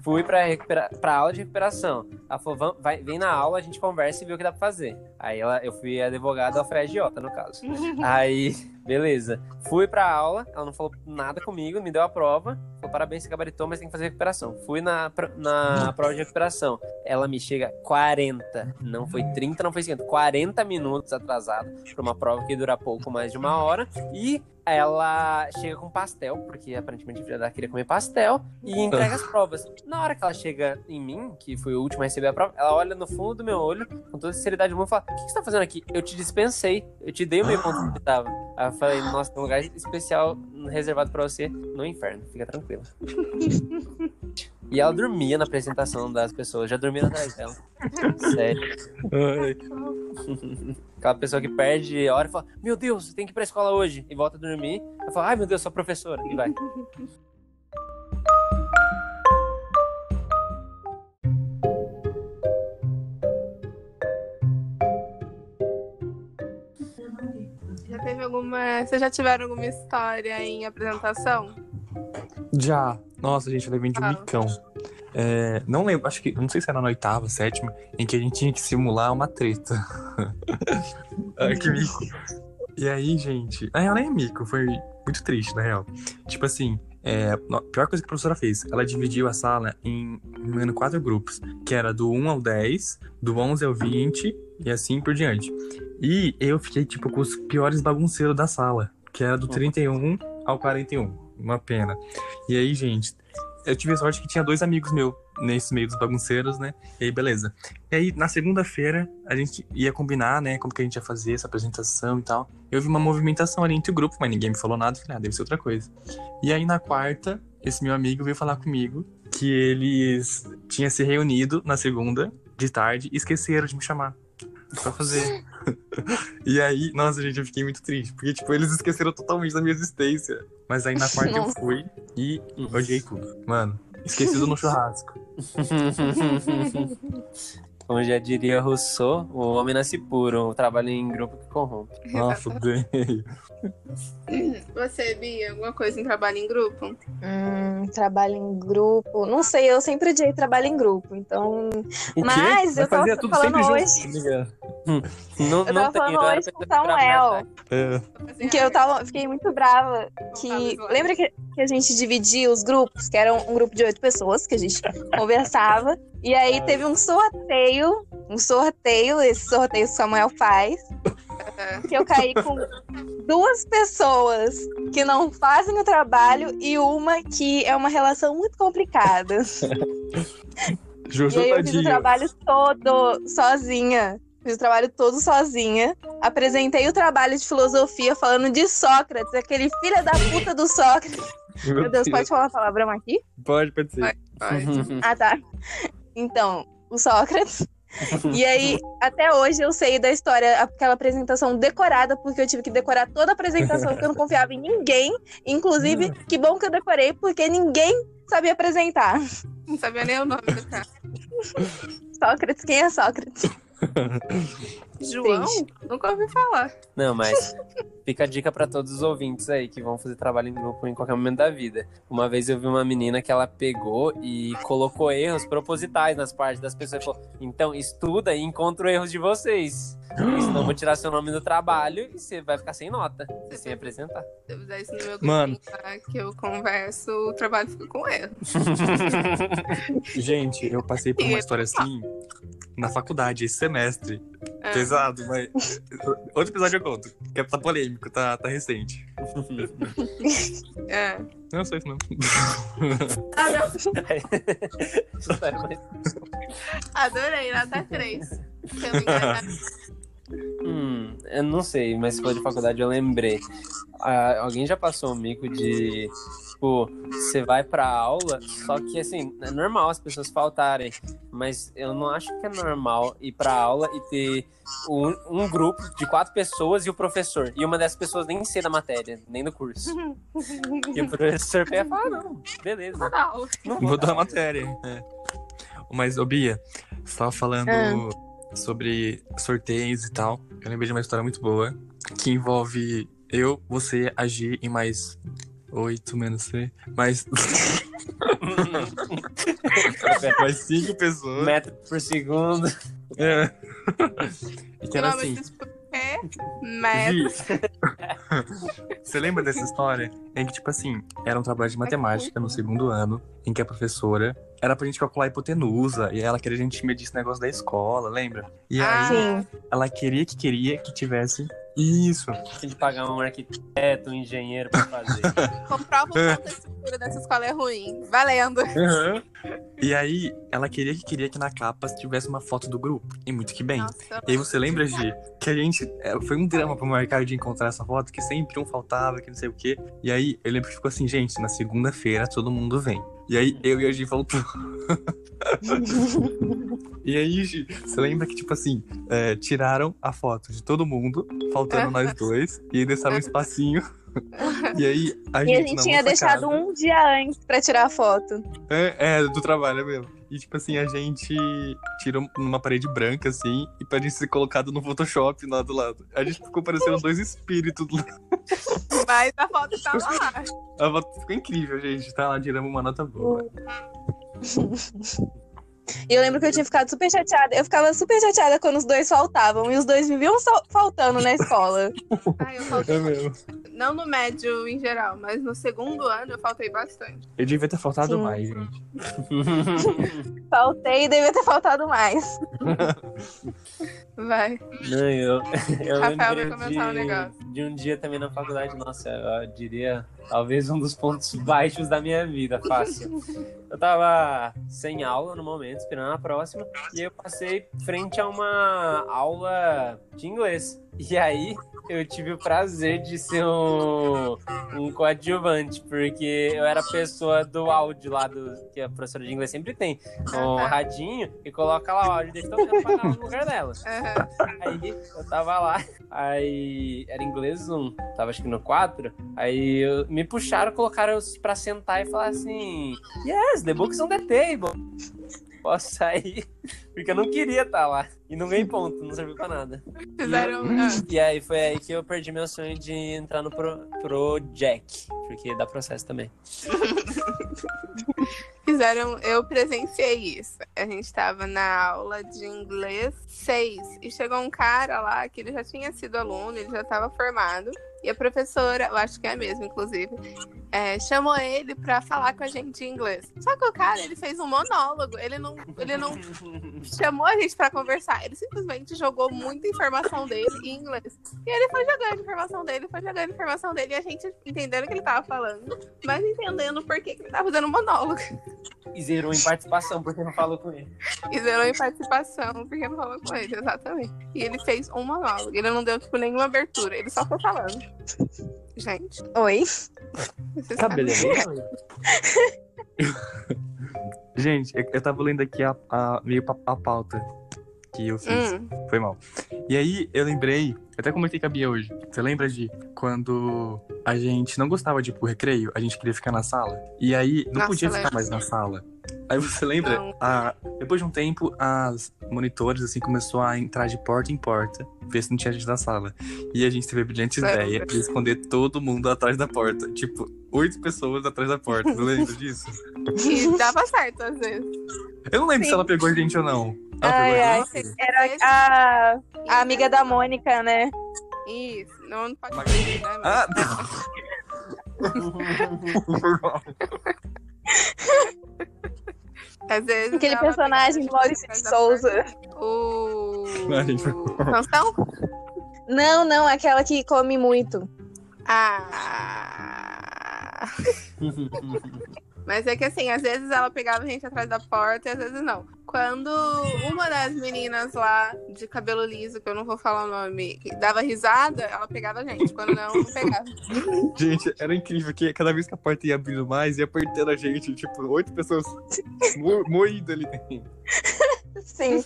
fui pra, recupera... pra aula de recuperação. Ela falou, "Vam- vai, vem na aula, a gente conversa e vê o que dá pra fazer. Aí ela, eu fui advogada, ela foi agiota, no caso. Aí, beleza. Fui pra aula, ela não falou nada comigo, me deu a prova. Falou, parabéns, você gabaritou, mas tem que fazer recuperação. Fui na, na prova de recuperação. Ela me chega 40, não foi 30, não foi 50, 40 minutos atrasado pra uma prova que dura pouco mais de uma hora. E ela chega com pastel, porque aparentemente a filha dela queria comer pastel, e entrega as provas. Na hora que ela chega em mim, que fui o último a receber a prova, ela olha no fundo do meu olho, com toda a sinceridade do mundo, e fala: O que você tá fazendo aqui? Eu te dispensei, eu te dei o meio ponto que tava. Aí eu falei: Nossa, tem um lugar especial reservado pra você no inferno, fica tranquila. E ela dormia na apresentação das pessoas, já dormia atrás dela. Sério. Aquela pessoa que perde a hora e fala: Meu Deus, tem que ir pra escola hoje. E volta a dormir. Eu falo: Ai, meu Deus, sou professora. E vai. Teve alguma. Vocês já tiveram alguma história em apresentação? Já. Nossa, gente, eu levei de um Ah. micão. É, não lembro, acho que. Não sei se era na oitava, sétima, em que a gente tinha que simular uma treta. Que mico. E aí, gente. Na real, nem é mico, foi muito triste, na real. Tipo assim, é, a pior coisa que a professora fez, ela dividiu a sala em, em quatro grupos, que era do 1 ao 10, do 11 ao 20 e assim por diante. E eu fiquei, tipo, com os piores bagunceiros da sala, que era do 31 ao 41. Uma pena. E aí, gente, eu tive a sorte que tinha dois amigos meus nesse meio dos bagunceiros, né? E aí, beleza. E aí, na segunda-feira, a gente ia combinar, né? Como que a gente ia fazer essa apresentação e tal. Eu vi uma movimentação ali entre o grupo, mas ninguém me falou nada. Falei, ah, deve ser outra coisa. E aí, na quarta, esse meu amigo veio falar comigo que eles tinham se reunido na segunda, de tarde, e esqueceram de me chamar pra fazer. e aí, nossa, gente, eu fiquei muito triste. Porque, tipo, eles esqueceram totalmente da minha existência. Mas aí, na quarta, eu fui e odiei tudo. Mano, esquecido no churrasco. Como já diria Rousseau, o homem nasce puro, o trabalho em grupo que corrompe. Nossa, odeio. Você, Bia, alguma coisa em trabalho em grupo? Hum, trabalho em grupo. Não sei, eu sempre odiei trabalho em grupo. Então, O Mas quê? eu tava falando hoje. junto, ligado? Não, eu não tava tem, falando hoje com o Samuel. né? É. que eu tava, fiquei muito brava. Que lembra que, que a gente dividia os grupos, que era um, um grupo de oito pessoas que a gente conversava. E aí teve um sorteio, um sorteio, esse sorteio que o Samuel faz, que eu caí com duas pessoas que não fazem o trabalho e uma que é uma relação muito complicada. Jojo E aí eu fiz o trabalho todo sozinha. Fiz o trabalho todo sozinha. Apresentei o trabalho de filosofia falando de Sócrates, aquele filho da puta do Sócrates. Meu Deus, pode falar palavrão aqui? Pode, pode ser. Pode. Ah, tá. Então, o Sócrates. E aí, até hoje eu sei da história, aquela apresentação decorada, porque eu tive que decorar toda a apresentação, porque eu não confiava em ninguém. Inclusive, que bom que eu decorei, porque ninguém sabia apresentar. Não sabia nem o nome do cara. Sócrates, quem é Sócrates? João? Nunca ouvi falar. Não, mas fica a dica pra todos os ouvintes aí que vão fazer trabalho em grupo em qualquer momento da vida. Uma vez eu vi uma menina que ela pegou e colocou erros propositais nas partes das pessoas falou: então estuda e encontra erros de vocês. Senão eu vou tirar seu nome do trabalho e você vai ficar sem nota, e sem apresentar. Se eu fizer isso no meu grupo Mano. que eu converso, o trabalho fica com erro. Gente, eu passei por uma história assim na faculdade esse semestre. Ah. Pesado, mas. Outro episódio eu conto. Que é tá polêmico, tá, tá recente. É. Não sei isso não. Ah, não. Adorei, nota 3. Pelo engajamento. Hum, eu não sei, mas se for de faculdade eu lembrei. Ah, alguém já passou um mico de, tipo, você vai pra aula, só que assim, é normal as pessoas faltarem, mas eu não acho que é normal ir pra aula e ter um, um grupo de quatro pessoas e o professor. E uma dessas pessoas nem ser da matéria, nem do curso. E o professor pega fala, ah, não, beleza. Não. Não vou dar a matéria. É. Mas, ô Bia, você tava falando sobre sorteios e tal. Eu lembrei de uma história muito boa que envolve eu, você, a G e mais oito menos C. Mais, mais cinco pessoas. Metro por segundo. É. E que era assim. Você lembra dessa história? Em que, tipo assim, era um trabalho de matemática no segundo ano, em que a professora era pra gente calcular a hipotenusa, e ela queria que a gente medir esse negócio da escola, lembra? E Ah. aí, Sim. ela queria que queria que tivesse isso. Tem que pagar um arquiteto, um engenheiro pra fazer. Comprova o quanto a estrutura dessa escola é ruim. Valendo. E aí, ela queria que queria que na capa tivesse uma foto do grupo. E muito que bem. Nossa, E aí você lembra, Gi, que a gente. é, Foi um drama pro marcar de encontrar essa foto, que sempre um faltava, que não sei o quê. E aí eu lembro que ficou assim, gente, na segunda-feira todo mundo vem. E aí eu e a Gi faltou. e aí, Gi, você lembra que, tipo assim, é, tiraram a foto de todo mundo, faltando nós dois, e deixaram um espacinho. E aí a E gente. a gente tinha deixado casa- um dia antes pra tirar a foto. é, é, do trabalho é mesmo. E tipo assim, a gente tirou numa parede branca, assim, e pra gente ser colocado no Photoshop lá do lado. A gente ficou parecendo dois espíritos do lado. Mas a foto tava lá. A foto ficou incrível, gente. Tá lá, tiramos uma nota boa. E eu lembro que eu tinha ficado super chateada. Eu ficava super chateada quando os dois faltavam. E os dois viviam só- faltando na escola. Ai, eu faltei. É mesmo. Não no médio em geral, mas no segundo ano eu faltei bastante. Eu devia ter faltado Sim. mais, gente. Faltei e devia ter faltado mais. Vai. Não, eu, eu Rafael vai lembrei começar o de, negócio. de um dia também na faculdade, nossa, eu diria talvez um dos pontos baixos da minha vida, fácil. Eu tava sem aula no momento, esperando a próxima, e eu passei frente a uma aula de inglês. E aí eu tive o prazer de ser um, um coadjuvante, porque eu era a pessoa do áudio lá, do, que a professora de inglês sempre tem, um tá. radinho, e coloca lá o áudio desse todo mundo pra falar no lugar dela. Aí eu tava lá, aí era inglês 1, tava acho que no 4. Aí eu- me puxaram, colocaram pra sentar e falar assim: Yes, the book's on the table. Posso sair? Porque eu não queria estar lá. E não ganhei ponto, não serviu pra nada. Fizeram. ah, E aí foi aí que eu perdi meu sonho de entrar no Pro, pro Jack, porque dá processo também. Fizeram, eu presenciei isso. A gente tava na aula de inglês 6 e chegou um cara lá que ele já tinha sido aluno, ele já estava formado. E a professora, eu acho que é a mesma, inclusive, é, chamou ele pra falar com a gente em inglês. Só que o cara, ele fez um monólogo, ele não, ele não chamou a gente pra conversar, ele simplesmente jogou muita informação dele em inglês. E ele foi jogando informação dele, foi jogando informação dele, e a gente entendendo o que ele tava falando, mas entendendo por que que ele tava fazendo monólogo. E zerou em participação, porque não falou com ele. E zerou em participação, porque não falou com ele, exatamente. E ele fez um monólogo. Ele não deu, tipo, nenhuma abertura. Ele só foi falando. Gente, Oi. Cabelo é bem Gente, eu, eu tava lendo aqui a, a- meio pa- a pauta que eu fiz. Hum, Foi mal. E aí, eu lembrei, até comentei com a Bia hoje. Você lembra de quando a gente não gostava de ir pro recreio, a gente queria ficar na sala? E aí, não Nossa, podia ficar mais na sala. Aí você lembra? A- depois de um tempo, as monitores, assim, começou a entrar de porta em porta, ver se não tinha gente na sala. E a gente teve a brilhante ideia de esconder todo mundo atrás da porta. Tipo, oito pessoas atrás da porta. Você lembra disso? E dava certo às vezes. Eu não lembro Sim. se ela pegou a gente ou não. Ela Ai, pegou a ai. gente? Era a, a amiga da Mônica, né? Isso, não pode Mas- dizer, né? Ah, Às vezes. Aquele personagem do Maurício de Souza. O. Sansão? Não, não, aquela que come muito. Ah. Mas é que assim, às vezes ela pegava a gente atrás da porta e às vezes não. Quando uma das meninas lá de cabelo liso, que eu não vou falar o nome, dava risada, ela pegava a gente. Quando não, não pegava. Gente, era incrível que cada vez que a porta ia abrindo mais, ia apertando a gente. Tipo, oito pessoas mo moídas ali dentro. Sim.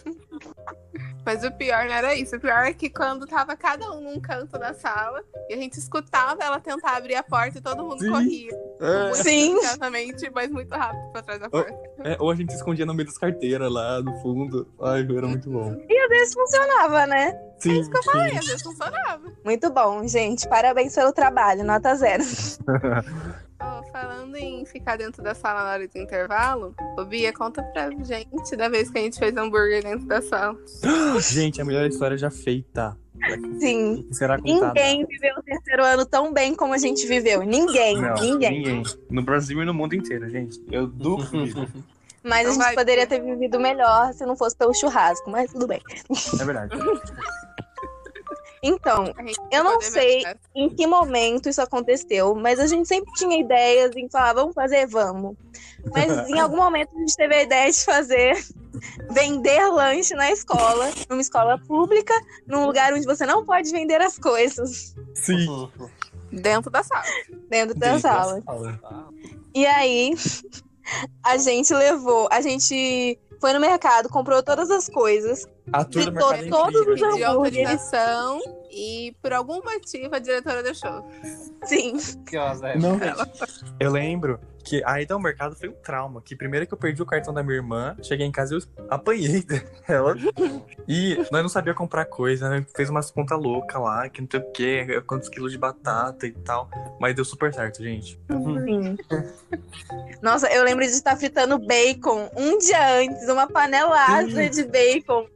Mas o pior não era isso. O pior é que quando tava cada um num canto da sala e a gente escutava ela tentar abrir a porta e todo mundo Sim. corria. É, Sim. exatamente, mas muito rápido pra trás da porta. é, ou a gente se escondia no meio das carteiras lá, no fundo. Ai, era muito bom. E às vezes funcionava, né? Sim, isso que eu falei, sim. às vezes funcionava. Muito bom, gente. Parabéns pelo trabalho, nota zero. Ó, falando em ficar dentro da sala na hora do intervalo, ô Bia, conta pra gente da vez que a gente fez hambúrguer dentro da sala. Gente, a melhor história já feita. Sim. Será contada. Ninguém viveu o terceiro ano tão bem como a gente viveu. Ninguém, Não, ninguém. No Brasil e no mundo inteiro, gente. Eu duvido. Mas a Não gente vai poderia ter. vivido melhor se não fosse pelo churrasco, mas tudo bem. É verdade. Então, A Eu não sei. ver. em que momento isso aconteceu, mas a gente sempre tinha ideias em falar, vamos fazer, vamos. Mas em algum momento a gente teve a ideia de fazer vender lanche na escola, numa escola pública, num lugar onde você não pode vender as coisas Sim. Dentro da sala. dentro da Dentro sala. sala. E aí a gente levou, a gente foi no mercado, comprou todas as coisas, A tour do Fritou mercado é todos os. Pediu autorização e por algum motivo a diretora deixou. sim. Que é. Não, eu lembro que a ida ao mercado foi um trauma. Que primeiro que eu perdi o cartão da minha irmã, cheguei em casa e eu apanhei dela. E nós não sabia comprar coisa, né? Fez umas contas loucas lá, que não sei o quê, quantos quilos de batata e tal. Mas deu super certo, gente. Nossa, eu lembro de estar fritando bacon um dia antes, uma panelada de bacon.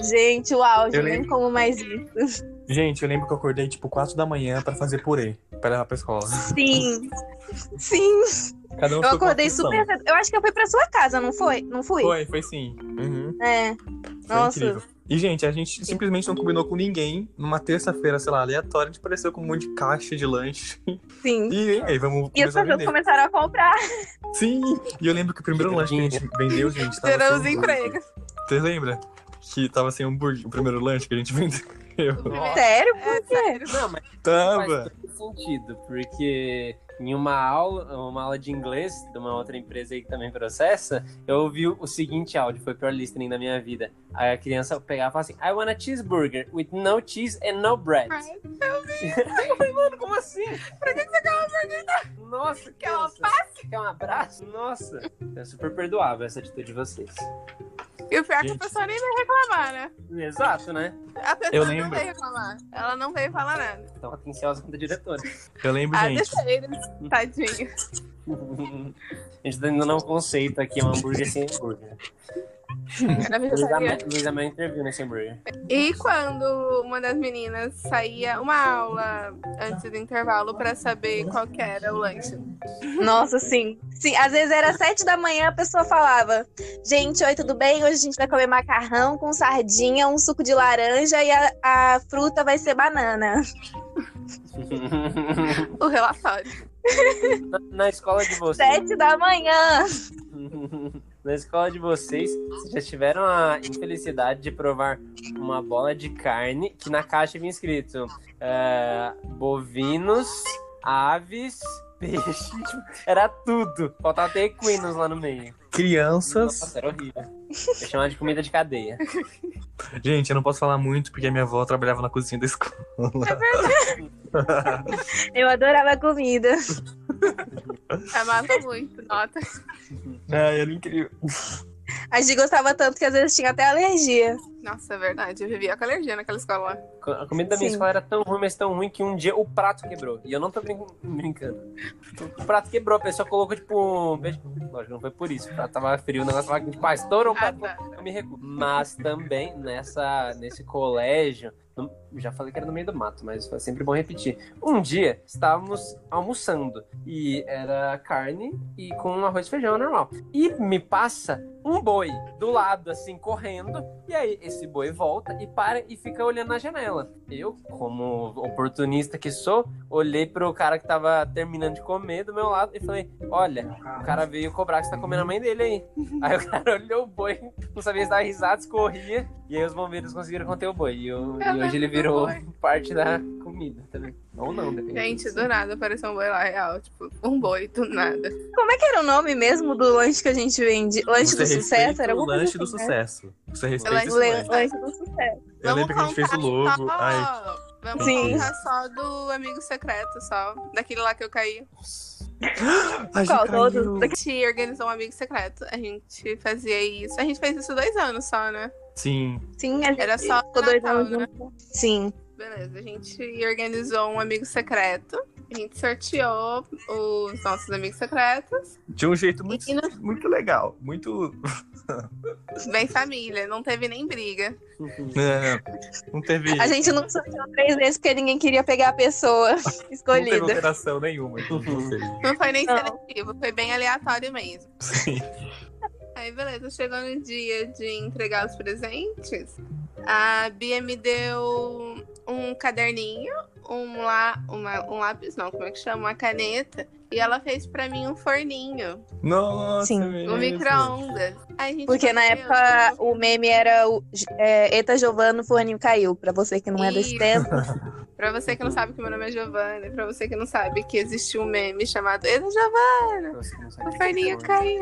Gente, o auge, Eu eu nem lembro. como mais isso. Gente, eu lembro que eu acordei tipo 4 da manhã pra fazer purê, pra levar pra escola. Sim. Sim, Cada um eu acordei super cedo. Eu acho que eu fui pra sua casa, não foi? Não fui? Foi, foi sim. Uhum. É. Foi Nossa. incrível. E, gente, a gente simplesmente não combinou com ninguém. Numa terça-feira, sei lá, aleatória, a gente apareceu com um monte de caixa de lanche. Sim. E aí, vamos E as começar a pessoas começaram a comprar. Sim! E eu lembro que o primeiro lanche que a gente vendeu, gente, tava Gerando sem empregos. Você lembra? Que tava sem hambúrguer, o primeiro lanche que a gente vendeu. Sério? É sério. Não, mas Tava! faz todo sentido, porque em uma aula, uma aula de inglês de uma outra empresa aí que também processa, eu ouvi o seguinte áudio, foi o pior listening da minha vida. Aí a criança pegava e falava assim, I want a cheeseburger with no cheese and no bread. Ai, eu falei, mano, como assim? Pra que você quer uma pergunta? Nossa, Quer um criança, Quer um abraço? Nossa, é super perdoável essa atitude de vocês. E o pior é que a Gente. pessoa nem veio reclamar, né? Exato, né? A pessoa Eu não lembro. veio reclamar. Ela não veio falar nada. Tão atenciosa quanto a diretora. Eu lembro, Ah, gente. deixa eles. Tadinho. A gente tá indo num conceito aqui, um hambúrguer sem hambúrguer. Luísa. Mel- interviu nesse hambúrguer. E quando uma das meninas saía uma aula antes do intervalo pra saber qual que era o lanche. Nossa, sim. Sim, às vezes era sete da manhã, a pessoa falava: Gente, oi, tudo bem? Hoje a gente vai comer macarrão com sardinha, um suco de laranja e a, a fruta vai ser banana. O relatório. na, na escola de vocês. Sete da manhã. Na escola de vocês, vocês já tiveram a infelicidade de provar uma bola de carne que na caixa vinha escrito é, bovinos, aves, peixe. Era tudo. Faltava ter equinos lá no meio. Crianças. Nossa, era horrível. Eu chamava de comida de cadeia. Gente, eu não posso falar muito porque a minha avó trabalhava na cozinha da escola. Eu adorava comida. Amava muito, nota. Ai, era incrível. A gente gostava tanto que às vezes tinha até alergia. Nossa, é verdade. Eu vivia com alergia naquela escola lá. A comida da minha Sim. escola era tão ruim, mas tão ruim que um dia o prato quebrou. E eu não tô brin- brincando. O prato quebrou, a pessoa colocou, tipo, um beijo. Lógico, não foi por isso. O prato tava frio, o negócio tava, ah, estourou o Ah, prato. tá. Eu me recuso. Mas também nessa, nesse colégio, já falei que era no meio do mato, mas foi sempre bom repetir. Um dia estávamos almoçando e era carne e com arroz e feijão normal. E me passa um boi do lado, assim, correndo. E aí esse boi volta e para e fica olhando na janela. Eu, como oportunista que sou, olhei pro cara que tava terminando de comer do meu lado e falei: Olha, o cara veio cobrar que você tá comendo a mãe dele aí. Aí o cara olhou o boi, não sabia se dava risada, escorria. E aí os bombeiros conseguiram conter o boi. E, eu- e hoje ele virou parte da comida também. Ou não, depende. Gente, do nada apareceu um boi lá real. Tipo, um boi, do nada. Como é que era o nome mesmo do lanche que a gente vende? Lanche do Você sucesso? respeita Era o lanche do assim, né? sucesso. Você respeita Lanche Le- lanche. Lanche do sucesso. Eu lembro que a gente fez o contar logo. Só... Ai, Vamos Sim. contar só do amigo secreto, só. Daquele lá que eu caí. a Qual? caiu. A gente organizou um amigo secreto. A gente fazia isso. A gente fez isso dois anos só, né? Sim. Sim, a gente Era só ficou dois Natal, anos né? juntos. Sim. Beleza, a gente organizou um amigo secreto. A gente sorteou os nossos amigos secretos. De um jeito muito, no- muito legal. Muito. Bem família, não teve nem briga. É, não teve. A gente não sorteou três vezes porque ninguém queria pegar a pessoa Não teve escolhida. alteração nenhuma. Então, não sei. Não foi nem Não. seletivo, foi bem aleatório mesmo. Sim. Aí, beleza, chegou no dia de entregar os presentes. A Bia me deu um caderninho, um, lá, uma, um lápis, não, como é que chama? Uma caneta. E ela fez pra mim um forninho, Nossa, Sim. um micro-ondas. Porque na época o meme era o é, Eita Giovano, o forninho caiu. Pra você que não é desse tempo. Pra você que não sabe que meu nome é Giovanna, pra você que não sabe que existe um meme chamado não sabe o forninho caiu.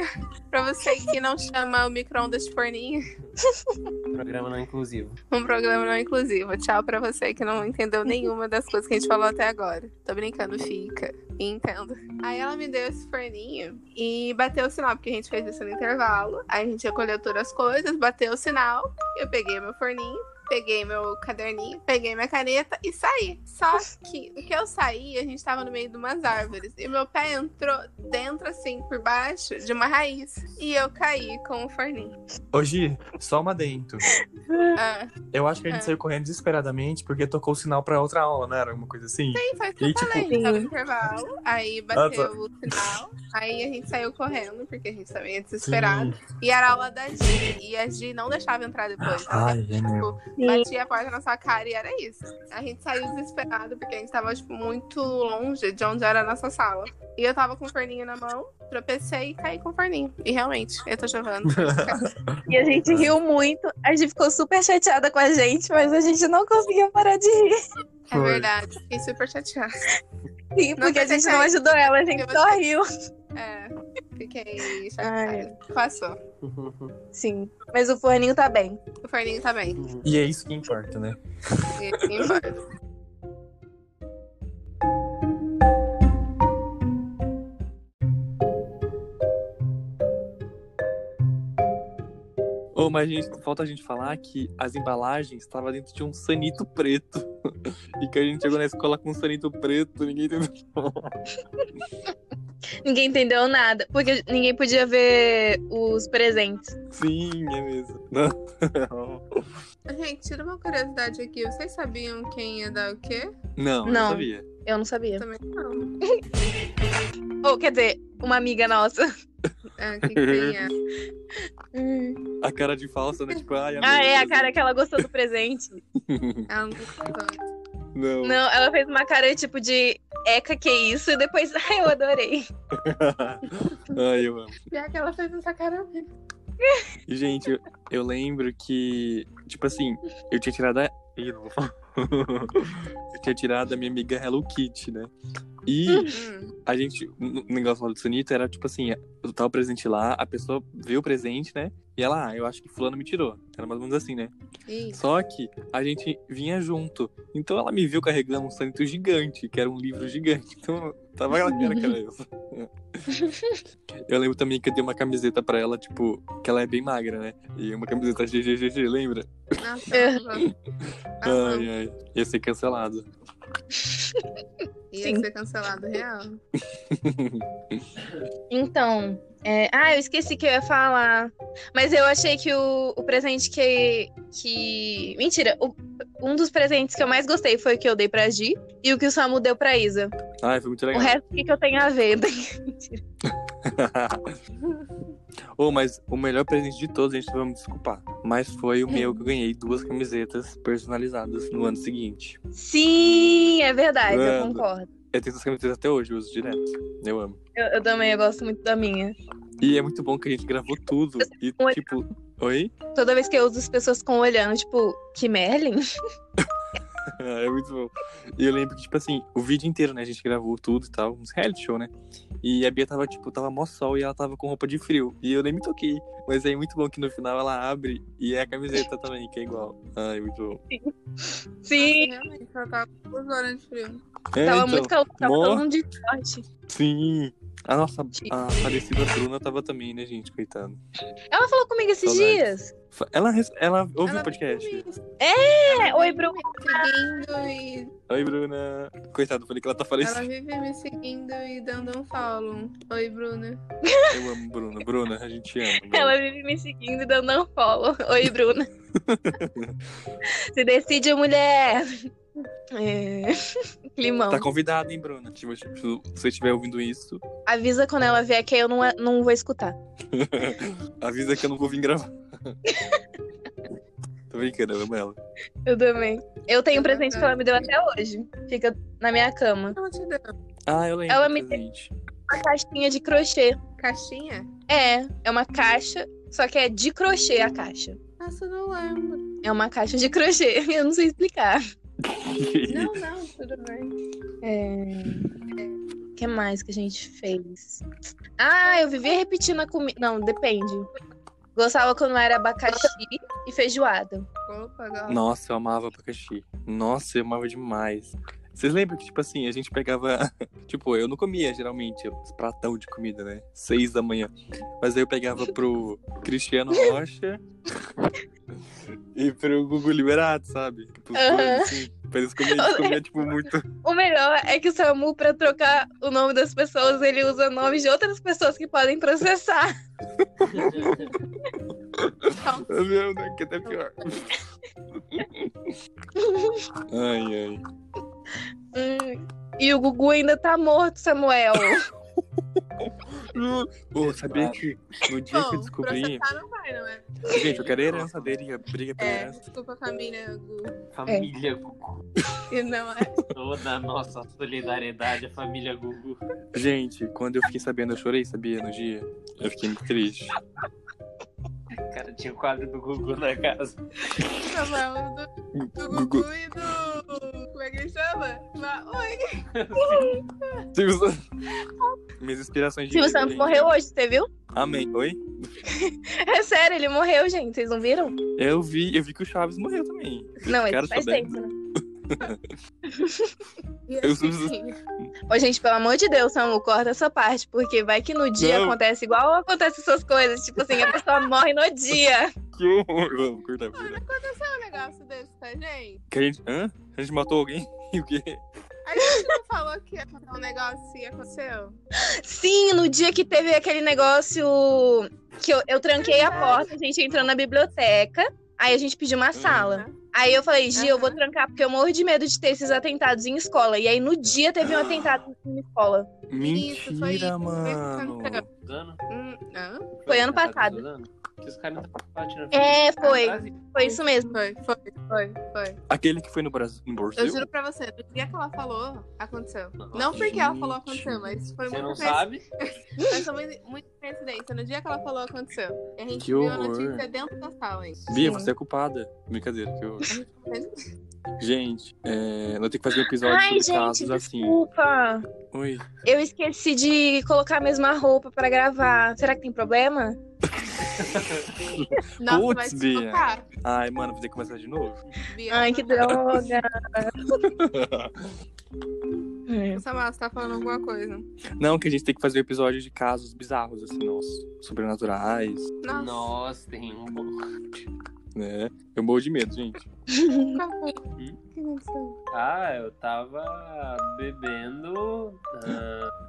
Pra você que não chama o micro-ondas de forninho, Programa não inclusivo. um programa não inclusivo. Tchau pra você que não entendeu nenhuma das coisas que a gente falou até agora. Tô brincando, fica. Entendo. Aí ela me deu esse forninho e bateu o sinal, porque a gente fez isso no intervalo. Aí a gente recolheu todas as coisas, bateu o sinal. Eu peguei meu forninho, peguei meu caderninho, peguei minha caneta e saí. Só que no que eu saí, a gente tava no meio de umas árvores. E meu pé entrou dentro, assim, por baixo de uma raiz. E eu caí com o forninho. Ô, Gi, só uma dentro. Ah, Eu acho que a gente É. saiu correndo desesperadamente porque tocou o sinal pra outra aula, não era? Alguma coisa assim? sim, foi o que eu tipo- falei. A gente tava no intervalo. Aí bateu Ah, tá. o sinal. Aí a gente saiu correndo, porque a gente tava meio desesperado. E era a aula da Gi. E a Gi não deixava entrar depois. Ela, Ai, é meu. Tipo, batia a porta na sua cara e era isso. A gente saiu desesperado porque a gente tava, tipo, muito longe de onde era a nossa sala. E eu tava com o forninho na mão, tropecei e caí com o forninho. E realmente, eu tô chovendo. E a gente riu muito. A gente ficou super chateada com a gente, mas a gente não conseguia parar de rir. É verdade, fiquei super chateada. Sim, Não porque a gente não ajudou ela, a gente só riu. É, fiquei Ai. chateada. Passou. Sim. Mas o forninho tá bem. O forninho tá bem. E é isso que importa, né? E assim importa. Ô, mas gente, falta a gente falar que as embalagens estavam dentro de um sanito preto. E que a gente chegou na escola com um sanito preto, ninguém entendeu. Ninguém entendeu nada. Porque ninguém podia ver os presentes. Sim, é mesmo. Não, Gente, tira uma curiosidade aqui. Vocês sabiam quem ia dar o quê? não, não Não. sabia. Eu não sabia. Também não. Ou, quer dizer, uma amiga nossa. É, é? A cara de falsa, né? Tipo, ai, Ah, é, a cara que ela gostou do presente. Ela não gostou. Não. Não, ela fez uma cara tipo de Eca, que isso? E depois, ai, eu adorei. ai, eu amo. Pior que ela fez essa cara mesmo. Gente, eu, eu lembro que, tipo assim, eu tinha tirado a. Ih, não vou falar. eu tinha tirado a minha amiga Hello Kitty, né? E Hum, a gente, o negócio do Sonito era tipo assim: eu tava presente lá, a pessoa vê o presente, né? E ela, ah, eu acho que Fulano me tirou. Era mais ou menos assim, né? isso. Só que a gente vinha junto. Então ela me viu carregando um sanito gigante, que era um livro gigante. Então tava aquela cara que era isso. Eu lembro também que eu dei uma camiseta pra ela, tipo, que ela é bem magra, né? E uma camiseta GGGG, lembra? Nossa. Ai, ai. Ia ser cancelado. Ia Sim. ser cancelado real. Então, é... ah, eu esqueci que eu ia falar. Mas eu achei que o, o presente que. que... Mentira, o- um dos presentes que eu mais gostei foi o que eu dei pra Gi e o que o Samu deu pra Isa. Ai, foi muito O legal. resto, o que, que eu tenho a ver? Ô, mas o melhor presente de todos, a gente vai me desculpar. Mas foi o meu que eu ganhei duas camisetas personalizadas no ano seguinte. Sim, é verdade, eu Mano. concordo. Eu tenho essas camisetas até hoje, eu uso direto. Eu amo. Eu, eu também eu gosto muito da minha. E é muito bom que a gente gravou tudo. E, tipo. Oi? Toda vez que eu uso, as pessoas ficam olhando, tipo, que Merlin? é muito bom. E eu lembro que, tipo assim, o vídeo inteiro, né? A gente gravou tudo e tal, uns reality show, né? E a Bia tava, tipo, tava mó sol e ela tava com roupa de frio. E eu nem me toquei. Mas é muito bom que no final ela abre e é a camiseta também, que é igual. Ai, muito bom. Sim, Nossa, realmente, ela tava com duas horas de frio. É, tava então, muito calor, tava mó- todo mundo de sorte. Sim. A nossa a falecida Bruna tava também, né, gente? Coitado. Ela falou comigo esses Saudades. dias. Ela, ela ouviu Ela o podcast. É, oi, seguindo e Oi, Bruna. Coitado, falei que ela tá ela falecida. vive me seguindo e dando um follow. Oi, Bruna. Eu amo Bruna. Bruna, a gente ama. Bruna. Ela vive me seguindo e dando um follow. Oi, Bruna. Se decide, mulher. É... Climão. Tá convidada, hein, Bruna? Se você se você estiver ouvindo isso, Avisa quando ela vier que eu não, não vou escutar. avisa que eu não vou vir gravar. Tô brincando, eu amo ela. Eu também. Eu tenho um presente que ela me deu até hoje. Fica na minha cama. Ela te deu Ah, eu lembro. Ela me- presente. Uma caixinha de crochê. caixinha? É, é uma caixa, só que é de crochê a caixa. Nossa, eu não lembro. É uma caixa de crochê. Eu não sei explicar. Não, não, tudo bem. É... O que mais que a gente fez? Ah, eu vivia repetindo a comida. Não, depende. Gostava quando era abacaxi e feijoada. Opa. Nossa, eu amava abacaxi. Nossa, eu amava demais. Vocês lembram que, tipo assim, a gente pegava. tipo, eu não comia geralmente os pratão de comida, né? Seis da manhã. Mas aí eu pegava pro Cristiano Rocha e pro Gugu Liberato, sabe? Tipo, coisas assim. Pra eles comerem, tipo, muito. O melhor é que o Samu, pra trocar o nome das pessoas, ele usa nomes de outras pessoas que podem processar. Meu? Que até pior. ai, ai. Hum, E o Gugu ainda tá morto, Samuel. Pô, sabia que no dia que eu Bom, descobri. não vai, não é? Gente, eu quero a herança dele, a briga pela É, herança. desculpa, família Gu. Família Gugu. E não é. Toda a nossa solidariedade à família Gugu. Gente, quando eu fiquei sabendo, eu chorei, sabia, no dia. Eu fiquei muito triste. Cara, tinha o quadro do Gugu na casa. Tá falando do, do Gugu. Gugu e do. Como é que ele chama? Ma- Oi. Silvio Santos. Minhas inspirações de Silvio vida, Santos morreu hoje, você viu? Amém. Oi? É sério, ele morreu, gente. Vocês não viram? Eu vi, eu vi que o Chaves morreu também. Não, ele faz tempo, né? Eu assim, Ô, gente, pelo amor de Deus, Samu, corta essa parte, porque vai que no dia Não. acontece igual acontece essas coisas. Tipo assim, a pessoa morre no dia. Que horror. Vamos, cortar, aconteceu um negócio desse a gente? Que a gente. Hã? A gente matou alguém? E o quê? A gente não falou que ia um negócio e aconteceu? Sim, no dia que teve aquele negócio que eu, eu tranquei a porta, a gente entrou na biblioteca, aí a gente pediu uma sala. Aí eu falei, Gi, eu vou trancar porque eu morro de medo de ter esses atentados em escola. E aí no dia teve um atentado em escola. Isso, foi Mentira, isso. mano. Usando? Hum? Foi ano passado. Que os caras não batiram É, foi. Foi isso mesmo. Foi, foi, foi, foi. Aquele que foi no Brasil. No Brasil? Eu juro pra você, no dia que ela falou, aconteceu. Nossa, Não porque ela falou, gente. aconteceu, mas foi Você muito não coinc- sabe? Mas foi muito, muito coincidência. No dia que ela falou, aconteceu. E a gente Que viu a horror. notícia dentro da sala, hein? Bia, Sim. você é culpada. Brincadeira, que horror. A gente Gente, é, nós temos que fazer um episódio Ai, sobre gente, casos assim. desculpa. Oi. Eu esqueci de colocar a mesma roupa pra gravar. Será que tem problema? Nossa, te Bia. tocar. Ai, mano, vou ter que começar de novo. Bia, Ai, que droga. Samara, você tá falando alguma coisa? Não, que a gente tem que fazer um episódio de casos bizarros, assim, nossos. Sobrenaturais, Nossa, Nossa, tem um bom. né? Eu morro de medo, gente. Ah, eu tava bebendo, ah,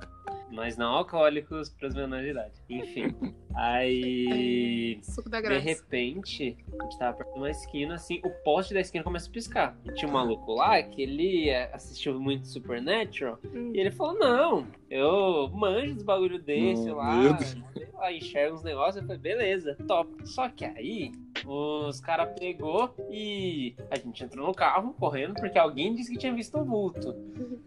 mas não alcoólicos para os menores de idade. Enfim. Aí Suco da de graça. repente, a gente tava perto de uma esquina, assim, o poste da esquina começa a piscar. E tinha um maluco lá que ele é, assistiu muito Supernatural Hum. e ele falou: Não, eu manjo dos bagulho desse lá, sei lá, enxergo uns negócios. Eu falei: Beleza, top. Só que aí. Os caras pegou e a gente entrou no carro correndo porque alguém disse que tinha visto um vulto.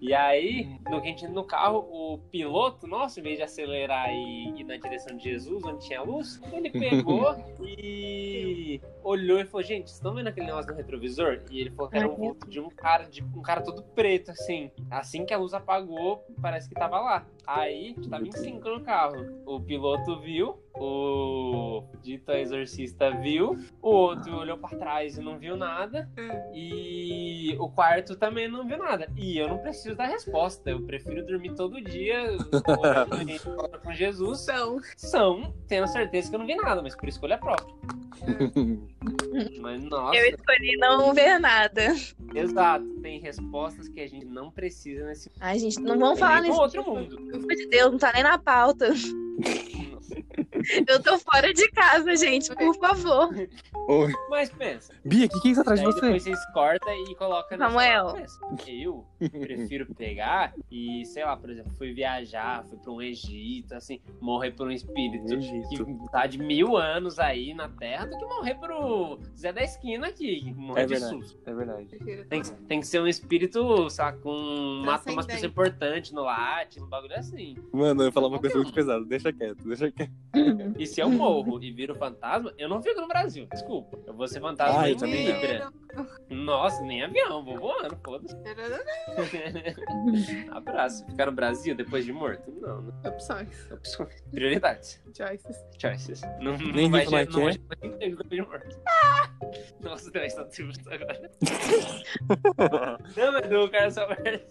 E aí, no que a gente entra no carro, o piloto, nossa, em vez de acelerar e ir na direção de Jesus, onde tinha luz, ele pegou e olhou e falou: Gente, vocês estão vendo aquele negócio no retrovisor? E ele falou que era um vulto de um cara, de um cara todo preto, assim. Assim que a luz apagou, parece que tava lá. Aí, tava em cinco no carro. O piloto viu, o dito exorcista viu, o outro olhou pra trás e não viu nada. Hum. E o quarto também não viu nada. E eu não preciso da resposta. Eu prefiro dormir todo dia com Jesus. São. São, tendo certeza que eu não vi nada, mas por escolha própria. Mas nossa, Eu escolhi não ver nada. exato. Tem respostas que a gente não precisa nesse Ai, gente, não vamos falar nesse outro mundo. Pelo amor de Deus, não tá nem na pauta. Eu tô fora de casa, gente, por favor. Oi. Mas pensa. Bia, o que, que é isso atrás de Daí você? depois vocês cortam e colocam na Samuel. Eu prefiro pegar e, sei lá, por exemplo, fui viajar, fui pra um Egito, assim, morrer por um espírito Egito. que tá de mil anos aí na Terra do que morrer pro Zé da Esquina aqui, que morrer É de verdade. susto. É verdade. Tem, que- tem que ser um espírito, sabe, com mata umas Transcendente. pessoas importantes no latte, um bagulho assim. Mano, eu ia falar uma coisa muito pesada. Deixa quieto, deixa quieto. E se eu morro e viro fantasma, eu não fico no Brasil, desculpa. Eu vou ser fantasma Ah, também não. Libra. Nossa, nem avião, vou voando, foda-se. Abraço. Ficar no Brasil depois de morto? Não, não. Opções. Opções. Prioridades. Choices. Choices. Não, não Nem vai vai é? emprego depois de morto. Nossa, deve estar triste agora. Não, Edu, Carlos Alberto.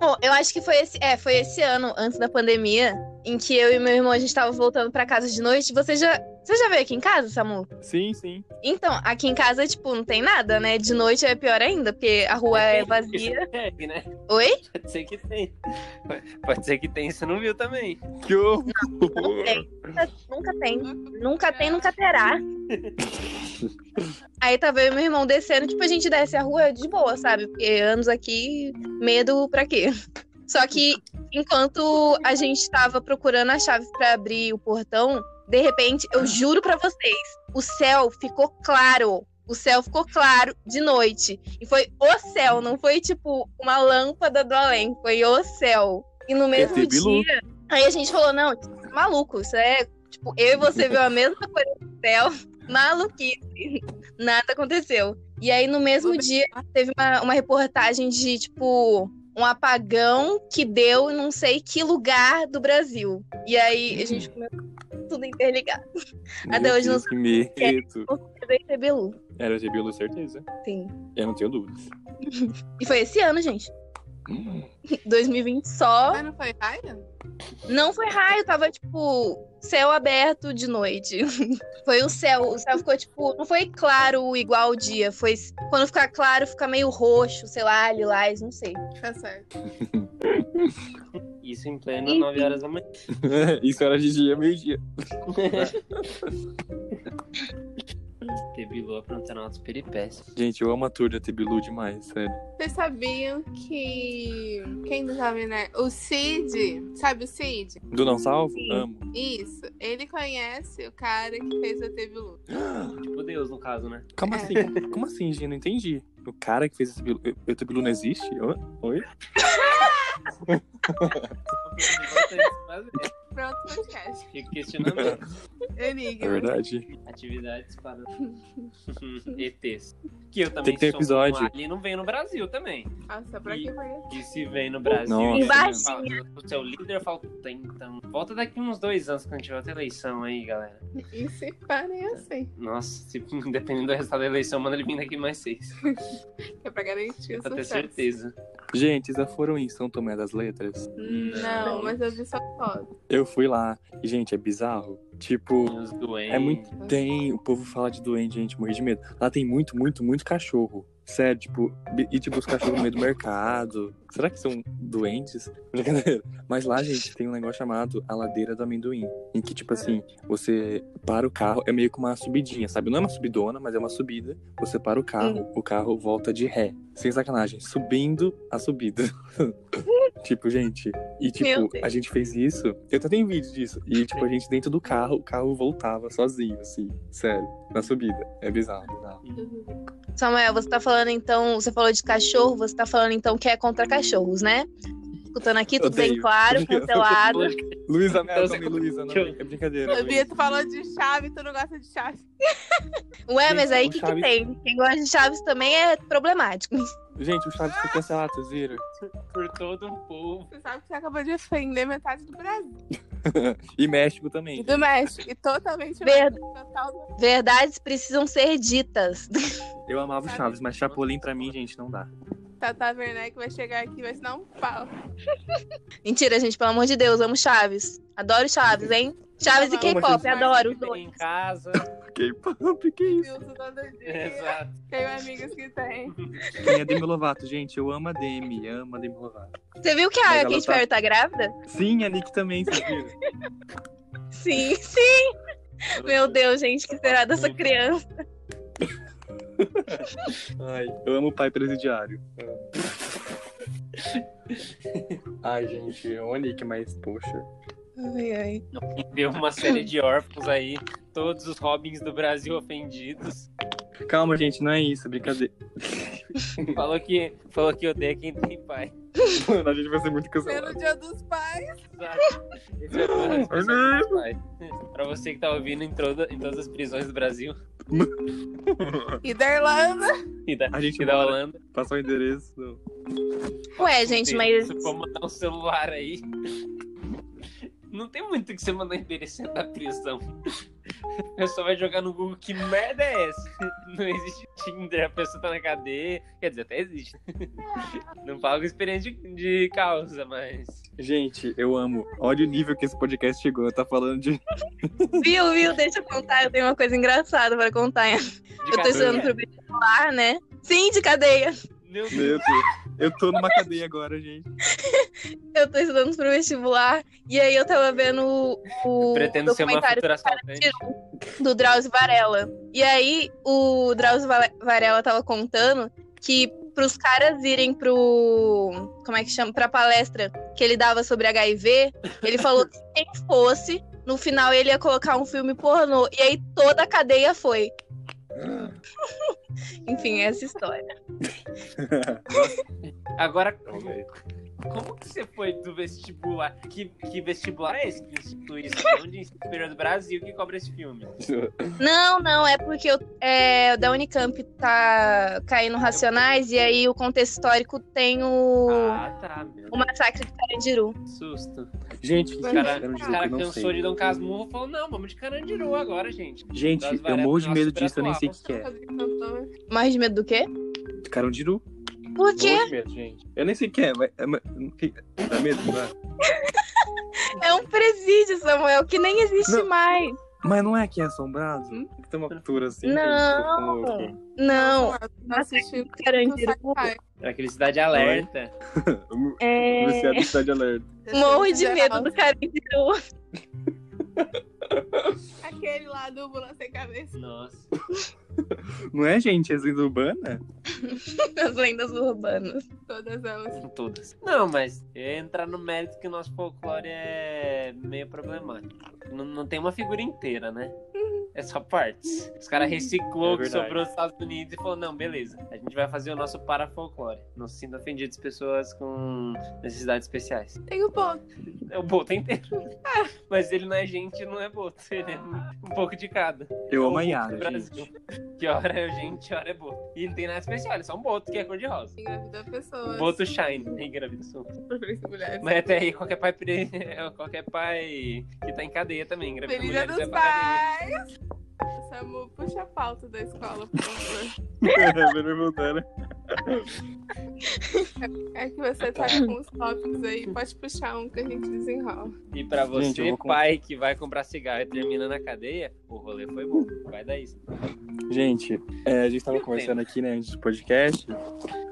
Bom, eu acho que foi esse, é, foi esse ano, antes da pandemia, em que eu e meu irmão a gente tava voltando pra casa de noite. Você já, você já veio aqui em casa, Samu? Sim, sim. Então, aqui em casa, tipo, não tem nada, né? De noite é pior ainda, porque a rua é vazia. Segue, né? Oi? Pode ser que tem. Pode ser que tem, você não viu também. Que horror. Não tem. Nunca, nunca tem. Nunca tem, nunca terá. Aí tava eu e meu irmão descendo, tipo, a gente desce a rua de boa, sabe? Porque anos aqui, medo pra quê? Só que enquanto a gente tava procurando a chave pra abrir o portão, de repente, eu juro pra vocês, o céu ficou claro. O céu ficou claro de noite. E foi o céu, não foi tipo uma lâmpada do além, foi o céu. E no mesmo Bilu. dia, aí a gente falou: não, maluco, isso é. Tipo, eu e você viu a mesma coisa no céu, maluquice. Nada aconteceu. E aí, no mesmo dia, teve uma, uma reportagem de, tipo, um apagão que deu em não sei que lugar do Brasil. E aí, a gente começou tudo interligado. Até hoje não Deus, que medo. Belu. Era de Bilu, certeza. Sim. Eu não tenho dúvidas. E foi esse ano, gente. 2020 só. Mas não foi raia? Não foi raio, tava tipo céu aberto de noite. Foi o céu, o céu ficou tipo, não foi claro igual o dia, foi quando ficar claro fica meio roxo, sei lá, lilás, não sei. Tá certo. Isso em pleno 9 horas da manhã. Isso era de dia, meio-dia. Tebilu aprontando altas peripécias. Gente, eu amo a tour da Tebilu demais, sério. Vocês sabiam que. Quem não sabe, né? O Cid, sabe o Cid? Do Não Salvo? Sim. Amo. Isso. Ele conhece o cara que fez a TV Lu. Tipo Deus, no caso, né? Como É. assim? Como assim, gente? Não entendi. O cara que fez esse Tebilu... O Tebilu não existe? Oi? Oi? Pronto, podcast. Fica questionamento. É Enigma. verdade. Atividades para ETs. Que eu também Tem que ter sou episódio. um alien, não vem no Brasil também. Nossa, pra que foi? E se vem no Brasil, Nossa. Embaixo. fala o seu líder, tem então. Volta daqui uns dois anos quando tiver outra eleição aí, galera. E se parem assim. Nossa, se, dependendo do resultado da eleição, manda ele vir daqui mais seis. É pra garantir o Pra ter certeza. Gente, já foram em São Tomé das Letras? Não, mas eu vi só foto. Eu fui lá. E, gente, é bizarro. Tipo, é muito. Tem. O povo fala de doente, gente, morri de medo. Lá tem muito, muito, muito cachorro. Sério, tipo, e tipo, os cachorros no meio do mercado. Será que são doentes? Brincadeira. Mas lá, gente, tem um negócio chamado a ladeira do amendoim. Em que, tipo assim, você para o carro, é meio que uma subidinha, sabe? Não é uma subidona, mas é uma subida. Você para o carro, o carro volta de ré. Sem sacanagem, subindo a subida. tipo, gente. E, tipo, a gente fez isso. Eu até tenho vídeo disso. E, tipo, a gente dentro do carro, o carro voltava sozinho, assim. Sério, na subida. É bizarro, bizarro. Samuel, você tá falando então, você falou de cachorro, você tá falando então que é contra cachorros, né? Escutando aqui, tudo bem claro, cancelado. Luísa, não, Então, aí, Luísa. Não, eu- é brincadeira. Luísa. tu falou de chave, tu não gosta de chave. Ué, mas aí o o que, que Chaves- tem? Quem gosta de Chaves também é problemático. Gente, o Chaves foi cancelado, vocês viram? Por todo um povo. Você sabe que você acabou de ofender metade do Brasil. E México E também. do México. E totalmente Ver- total Verdades precisam ser ditas. Eu amava o Chaves, mas Chapolin pra mim, gente, não dá. Tata Werneck vai chegar aqui e vai se dar um pau. Mentira, gente, pelo amor de Deus, amo Chaves. Adoro Chaves, hein? Chaves e Tá K-pop, adoro os Tem dois. em casa. K-pop, que isso? Wilson todo dia. Exato. Tenho amigos que tem. Quem é Demi Lovato, gente? Eu amo a Demi, amo a Demi Lovato. Você viu que a ela Katy tá- Perry tá grávida? Sim, a Nick também, vocês viram? Sim, sim. Meu Deus, gente, que será dessa criança? Ai, eu amo o pai presidiário. Ai, gente, eu amo a Nick, mas, poxa. Ai, ai. Deu uma série de órfãos aí. Todos os Robins do Brasil ofendidos. Calma, gente, não é isso, brincadeira. Falou que, falou que odeia quem tem pai. Mano, a gente vai ser muito Pelo cancelado. dia dos pais. Exato. Esse é o especial dos pais. Pra você que tá ouvindo em, toda, em todas as prisões do Brasil E da Irlanda. e da, A gente e da Holanda. Passar o endereço. do- Ué, gente, mas. Se for mandar um celular aí. Não tem muito que você mandar endereço da prisão. A pessoa vai jogar no Google que merda é essa? Não existe Tinder, a pessoa tá na cadeia. Quer dizer, até existe. Não falo com experiência de, de causa, mas. Gente, eu amo. Olha o nível que esse podcast chegou. Tá falando de. Viu, viu? Deixa eu contar. Eu tenho uma coisa engraçada pra contar. De Eu tô cadeia. estudando pro vestibular, né? Sim, de cadeia. Meu Deus. Meu Deus. Eu tô numa cadeia agora, gente. Eu tô estudando pro vestibular. E aí eu tava vendo o, o Pretendo ser uma documentário assaltante. do Drauzio Varela. E aí o Drauzio Va- Varela tava contando que pros caras irem pro. Como é que chama? Pra palestra que ele dava sobre HIV, ele falou que quem fosse, no final ele ia colocar um filme pornô. E aí toda a cadeia foi. Enfim, essa história. Agora, como que você foi do vestibular? Que, que vestibular é esse que institui isso? É onde ensino superior do Brasil que cobra esse filme? Não, não, é porque eu- é, o da Unicamp tá caindo racionais e aí o contexto histórico tem o, Ah, tá, meu. o massacre de Carandiru. Susto. Gente, Os que caras cara, os cara cansou sei. de Dom Casmurro e falou, não, vamos de Carandiru agora, gente. Gente, eu morro de medo disso, eu nem sei o que que é. Mais de medo do quê? Carandiru? Por quê? Medo, gente. Eu nem sei o que é, mas. é, mas- que- Dá medo, não dá? É um presídio, Samuel, que nem existe Não. mais. Mas não é que é assombrado? Hum? Tem uma cultura assim. Não. Não, Não assisti Carandiru. Era aquele Cidade Alerta. É... Viciado cidade alerta. Morro de medo do Carandiru. Aquele lá do Bula Sem Cabeça. Nossa. Não é, gente? É lenda urbana? As lendas urbanas. Todas elas. Todas. Não, mas eu ia entrar no mérito que o nosso folclore é meio problemático. Não, não tem uma figura inteira, né? É só partes. Os caras reciclou É o que sobrou dos Estados Unidos e falou, não, beleza. A gente vai fazer o nosso parafolclore. Não se sinta ofendidos pessoas com necessidades especiais. Tem o ponto. É o Boto inteiro. Mas ele não é gente, não é Boto. Ele é um pouco de cada. Eu É amo o a Boto Yara, gente. Que hora é gente, hora é Boto. E não tem nada especial, é só um Boto que é cor de rosa. Engravida pessoas. Boto Shine, engravidação. Preferência mulheres. Mas até aí, qualquer pai, pre- qualquer pai que tá em cadeia também, engravida Feliz mulheres dos é pra cadeia. Samu, puxa a pauta da escola, por favor. É, me perguntaram. É que você tá com os tópicos aí, pode puxar um que a gente desenrola. E pra você, Gente, vou pai, que vai comprar cigarro e termina na cadeia, o rolê foi bom. Vai dar isso. Gente, é, a gente tava E o conversando aqui, né, antes do podcast,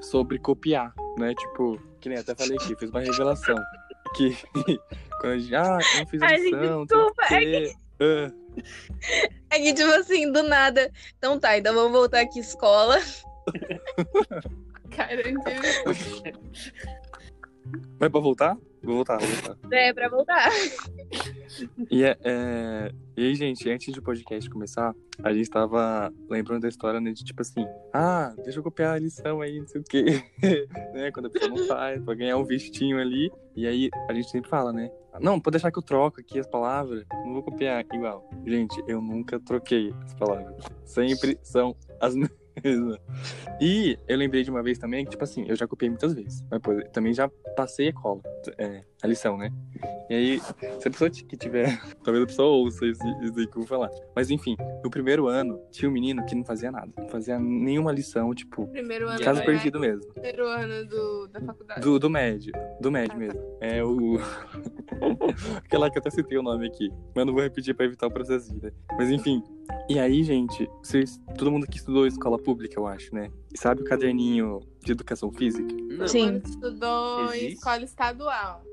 sobre copiar, né? Tipo, que nem até falei aqui, fiz uma revelação. Que quando a gente, ah, eu não fiz a Ai, gente, lição, desculpa, tem que. Ah, É que, tipo assim, do nada. Então tá, então vamos voltar aqui à escola. Carandiru. Mas pra voltar? Vou voltar, vou voltar. É, pra voltar. E, é, é, e aí, gente, antes do podcast começar, a gente tava lembrando da história, né, de tipo assim, ah, deixa eu copiar a lição aí, não sei o quê. né, quando a pessoa não faz, pra ganhar um vistinho ali. E aí, a gente sempre fala, né, não, pode deixar que eu troco aqui as palavras, não vou copiar igual. Gente, eu nunca troquei as palavras. Sempre são as mesmas. E eu lembrei de uma vez também que, tipo assim, eu já copiei muitas vezes. Mas pô, também já passei a cola, é, a lição, né? E aí, se a pessoa que tiver. Talvez a pessoa ouça isso, isso aí que eu vou falar. Mas enfim, no primeiro ano, tinha um menino que não fazia nada. Não fazia nenhuma lição, tipo, Primeiro ano caso do perdido mesmo. Primeiro ano do, da faculdade. Do, do médio. Do médio mesmo. É o. Aquela que eu até citei o nome aqui. Mas não vou repetir pra evitar o processo, né? Mas enfim. E aí, gente, vocês, todo mundo aqui estudou escola pública, eu acho, né? E sabe o caderninho de educação física? Não. Sim. Estudou em Existe? escola estadual.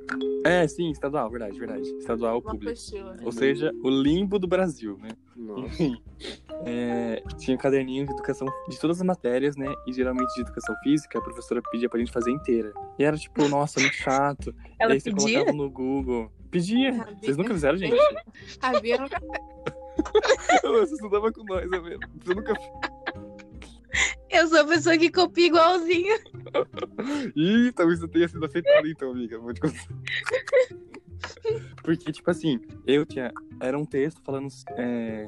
É, sim, estadual, verdade, verdade. Estadual Uma público. apostila. Ou seja, o limbo do Brasil, né? Nossa. Enfim. É, tinha um caderninho de educação de todas as matérias, né? E geralmente de educação física, a professora pedia pra gente fazer inteira. E era tipo, nossa, muito chato. Ela e aí você pedia? colocava no Google. Pedia. Vocês nunca fizeram, gente? A Bia nunca Você estudava com nós, né? Você nunca. Eu sou a pessoa que copia igualzinho. Ih, talvez você tenha sido afetado, então, amiga. Vou te contar. Porque, tipo assim, eu tinha. Era um texto falando. É,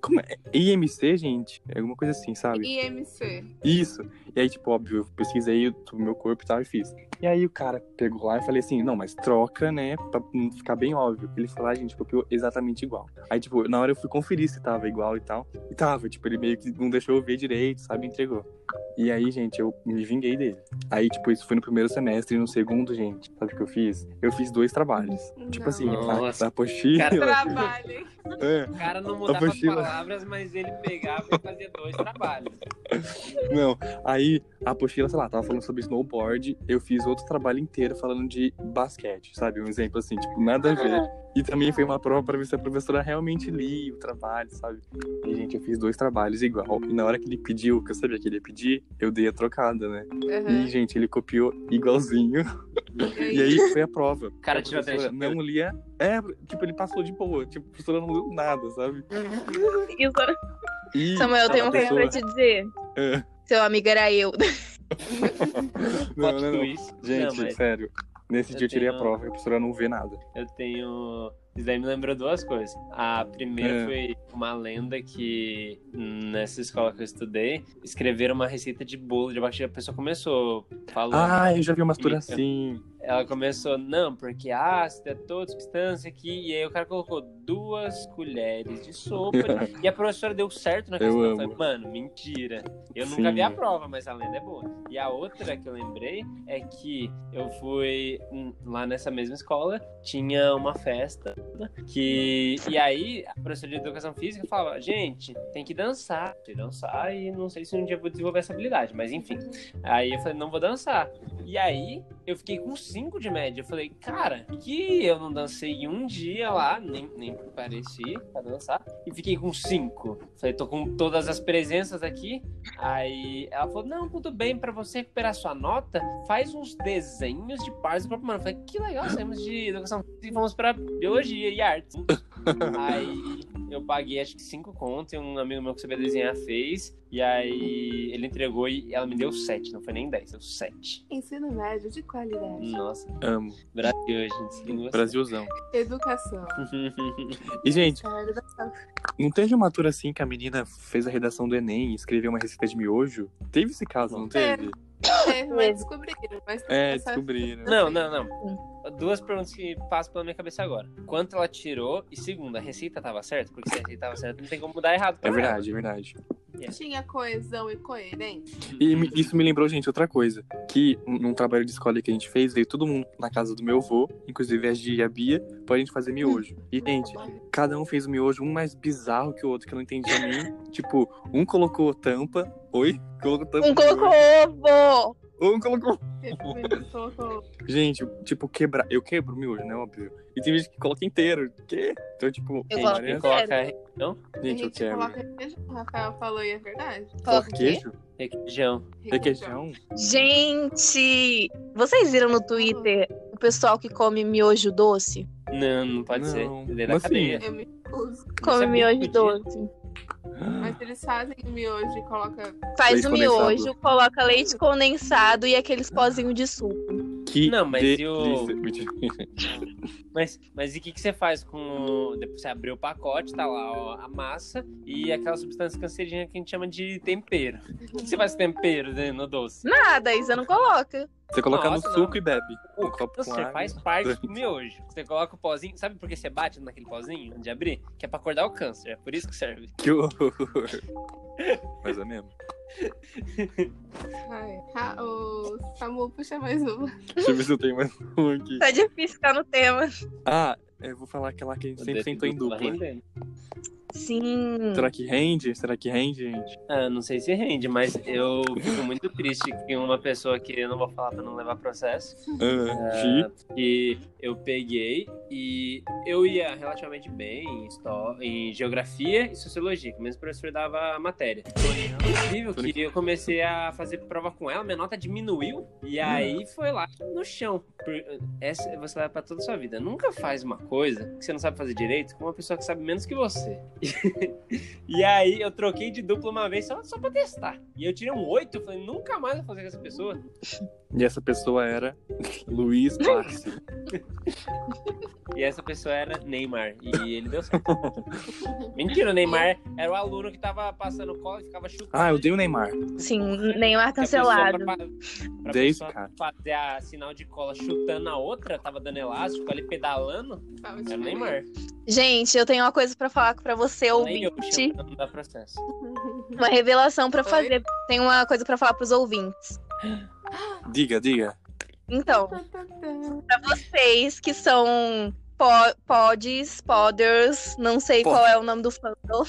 como é? IMC, gente? É alguma coisa assim, sabe? IMC. Isso. E aí, tipo, óbvio, eu pesquisei o meu corpo e tal e fiz. E aí o cara pegou lá e falei assim, não, mas troca, né? Pra ficar bem óbvio. Ele falou, ah, gente, copiou exatamente igual. Aí, tipo, na hora eu fui conferir se tava igual e tal. E tava, tipo, ele meio que não deixou eu ver direito, sabe? Entregou. E aí, gente, eu me vinguei dele. Aí, tipo, isso foi no primeiro semestre e no segundo, gente, sabe o que eu fiz? Eu fiz dois trabalhos. Tipo Não. assim, Nossa. a, a apostila. Cara, Trabalho, hein? É, O cara não mudava as Apostila. palavras, mas ele pegava e fazia dois trabalhos. Não, aí a apostila, sei lá, tava falando sobre snowboard, eu fiz outro trabalho inteiro falando de basquete, sabe? Um exemplo assim, tipo, nada a ver. E também foi uma prova pra ver se a professora realmente lia o trabalho, sabe? E, gente, eu fiz dois trabalhos igual. E na hora que ele pediu, que eu sabia que ele ia pedir, eu dei a trocada, né? Uhum. E, gente, ele copiou igualzinho. E aí foi a prova. O cara A professora. Não lia. É, tipo, ele passou de boa. Tipo, a professora não leu nada, sabe? Isso. E Samuel, eu tenho uma coisa pra te dizer. É. Seu amigo era eu. Não, não, não. Gente, Não, mas sério. Nesse eu dia eu tirei a tenho- prova e a professora não vê nada. eu tenho. Isso daí me lembrou duas coisas. A primeira É. foi uma lenda que nessa escola que eu estudei, escreveram uma receita de bolo de abacaxi. A pessoa começou falando. Ah, eu já vi umas tudo Mica. assim. Ela começou, não, porque ácido é toda substância aqui. E aí o cara colocou duas colheres de sopa. e a professora deu certo na questão. Eu falei, mano, mentira. Eu nunca Sim. vi a prova, mas a lenda é boa. E a outra que eu lembrei é que eu fui hum, lá nessa mesma escola, tinha uma festa que. E aí a professora de educação física falava, gente, tem que dançar. Tem que dançar e não sei se um dia eu vou desenvolver essa habilidade, mas enfim. Aí eu falei, não vou dançar. E aí eu fiquei com 5 de média. Eu falei, cara, que eu não dancei um dia lá, nem, nem pareci pra dançar, e fiquei com 5. Falei, tô com todas as presenças aqui. Aí ela falou, não, tudo bem, pra você recuperar sua nota, faz uns desenhos de partes do corpo humano. Eu falei, que legal, saímos de educação e fomos pra biologia e artes. Aí eu paguei acho que 5 contos e um amigo meu que sabia desenhar fez. E aí ele entregou e ela me deu 7, não foi nem 10, deu 7. Ensino médio de qualidade. Nossa, Amo. Brasil, gente. Brasilzão. Educação. E, gente, não teve uma altura assim que a menina fez a redação do Enem e escreveu uma receita de miojo? Teve esse caso, não teve? Teve, mas descobriram. Mas É, descobriram. Não, não, não. Duas perguntas que passam pela minha cabeça agora. Quanto ela tirou? E segunda, a receita tava certa? Porque se a receita tava certa, não tem como mudar errado. pra É ela. verdade, é verdade. Yeah. Tinha coesão e coerência. E me- isso me lembrou, gente, outra coisa. Que num trabalho de escola que a gente fez, veio todo mundo na casa do meu avô, inclusive a Gia e a Bia, pra gente fazer miojo. E, gente, cada um fez o miojo, um mais bizarro que o outro, que eu não entendia nem. tipo, um colocou tampa. Oi? Colocou tampa. Um colocou ovo. Um colocou. Gente, tipo, quebrar. Eu quebro o miojo, né? Óbvio. E tem gente que coloca inteiro. Quê? Então, tipo, Eu Gente, coloco quem inteiro. coloca não? Gente, eu quebro. coloca requeijão, o Rafael falou e é verdade. Coloca queijo? requeijão. Requeijão? Gente, vocês viram no Twitter o pessoal que come miojo doce? Não, não pode Não, ser. Ele é da assim? cadeia. Eu me recuso. Come sabia miojo que doce. Mas eles fazem o miojo e colocam. Faz Leite o condensado. miojo, coloca leite condensado e aqueles pozinhos de suco. Que Não, mas e o- delícia. Mas, mas e o que, que você faz com. Depois você abriu o pacote, tá lá ó, a massa e aquela substância cancerígena que a gente chama de tempero. O que você faz com tempero né, no doce? Nada, você não coloca. Você coloca Nossa, no não. suco e bebe. Um copo Você água. faz parte do miojo. Você coloca o pozinho. Sabe por que você bate naquele pozinho antes de abrir? Que é pra acordar o câncer. É por isso que serve. Que horror. Mas é mesmo. Ai, ah, o Samu puxa mais uma. Deixa eu ver se eu tenho mais um aqui. Tá difícil ficar no tema. Ah, eu vou falar aquela que a gente sempre sentou em Dupla. Sim. Será que rende? Será que rende, gente? Ah, não sei se rende, mas eu fico muito triste que uma pessoa que eu não vou falar pra não levar processo, Ah, Gi? que eu peguei e eu ia relativamente bem em, histó- em geografia e sociologia, que o mesmo professor dava a matéria. Incrível que eu comecei a fazer prova com ela, minha nota diminuiu e aí foi lá no chão. Essa você leva pra toda a sua vida. Nunca faz uma coisa que você não sabe fazer direito com uma pessoa que sabe menos que você. e aí eu troquei de dupla uma vez só, só pra testar. E eu tirei um 8, eu falei, nunca mais vou fazer com essa pessoa. E essa pessoa era Luiz Barsi. E essa pessoa era Neymar. E ele deu certo. Mentira, o Neymar era o aluno que tava passando cola e ficava chutando. Ah, eu dei o Neymar. Sim, Neymar cancelado. Pra, pra Dei esse cara. fazer a sinal de cola chutando a outra, tava dando elástico ali pedalando, Tava era o. Neymar. Gente, eu tenho uma coisa pra falar pra você, Nem eu ouvinte. da processo. Uma revelação pra Oi? fazer. Tem uma coisa pra falar pros ouvintes. Diga, diga. Então, pra vocês que são po- pods, podders, não sei Pod. qual é o nome do fandom.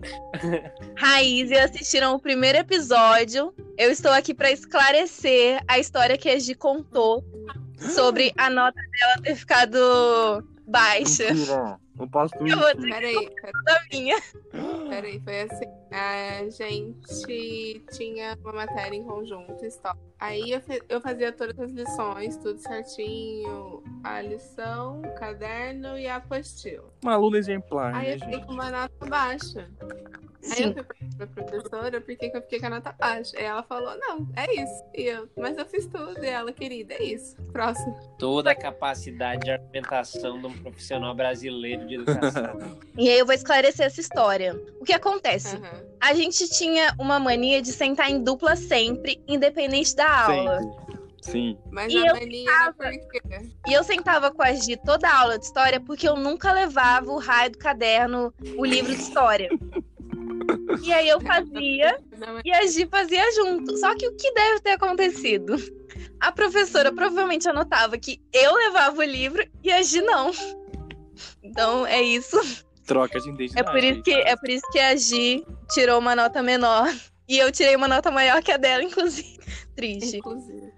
Raiz e assistiram o primeiro episódio. Eu estou aqui pra esclarecer a história que a Gi contou sobre a nota dela ter ficado baixa. Mentira. Não posso Eu vou dizer Peraí, peraí, da minha. peraí, foi assim. A gente tinha uma matéria em conjunto, história. Aí eu, eu fazia todas as lições, tudo certinho. A lição, o caderno e a apostila. Uma aluna exemplar, Aí né, eu fiquei gente? com uma nota baixa. Aí eu Sim. fui pra professora por que eu fiquei com a nota baixa. Aí ela falou, não, é isso. E eu, mas eu fiz tudo. E ela, querida, é isso. Próximo. Toda a capacidade de argumentação de um profissional brasileiro de educação. E aí eu vou esclarecer essa história. O que acontece? Aham. A gente tinha uma mania de sentar em dupla sempre, independente da aula. Sempre. Sim. Mas E a eu mania quê? E eu sentava com a Gi toda a aula de história porque eu nunca levava o raio do caderno, o livro de história. E aí eu fazia e a Gi fazia junto. Só que o que deve ter acontecido? A professora provavelmente anotava que eu levava o livro e a Gi não. Então é isso. Troca de É identidade. por isso que, é por isso que a Gi tirou uma nota menor. E eu tirei uma nota maior que a dela, inclusive. Triste, Inclusive.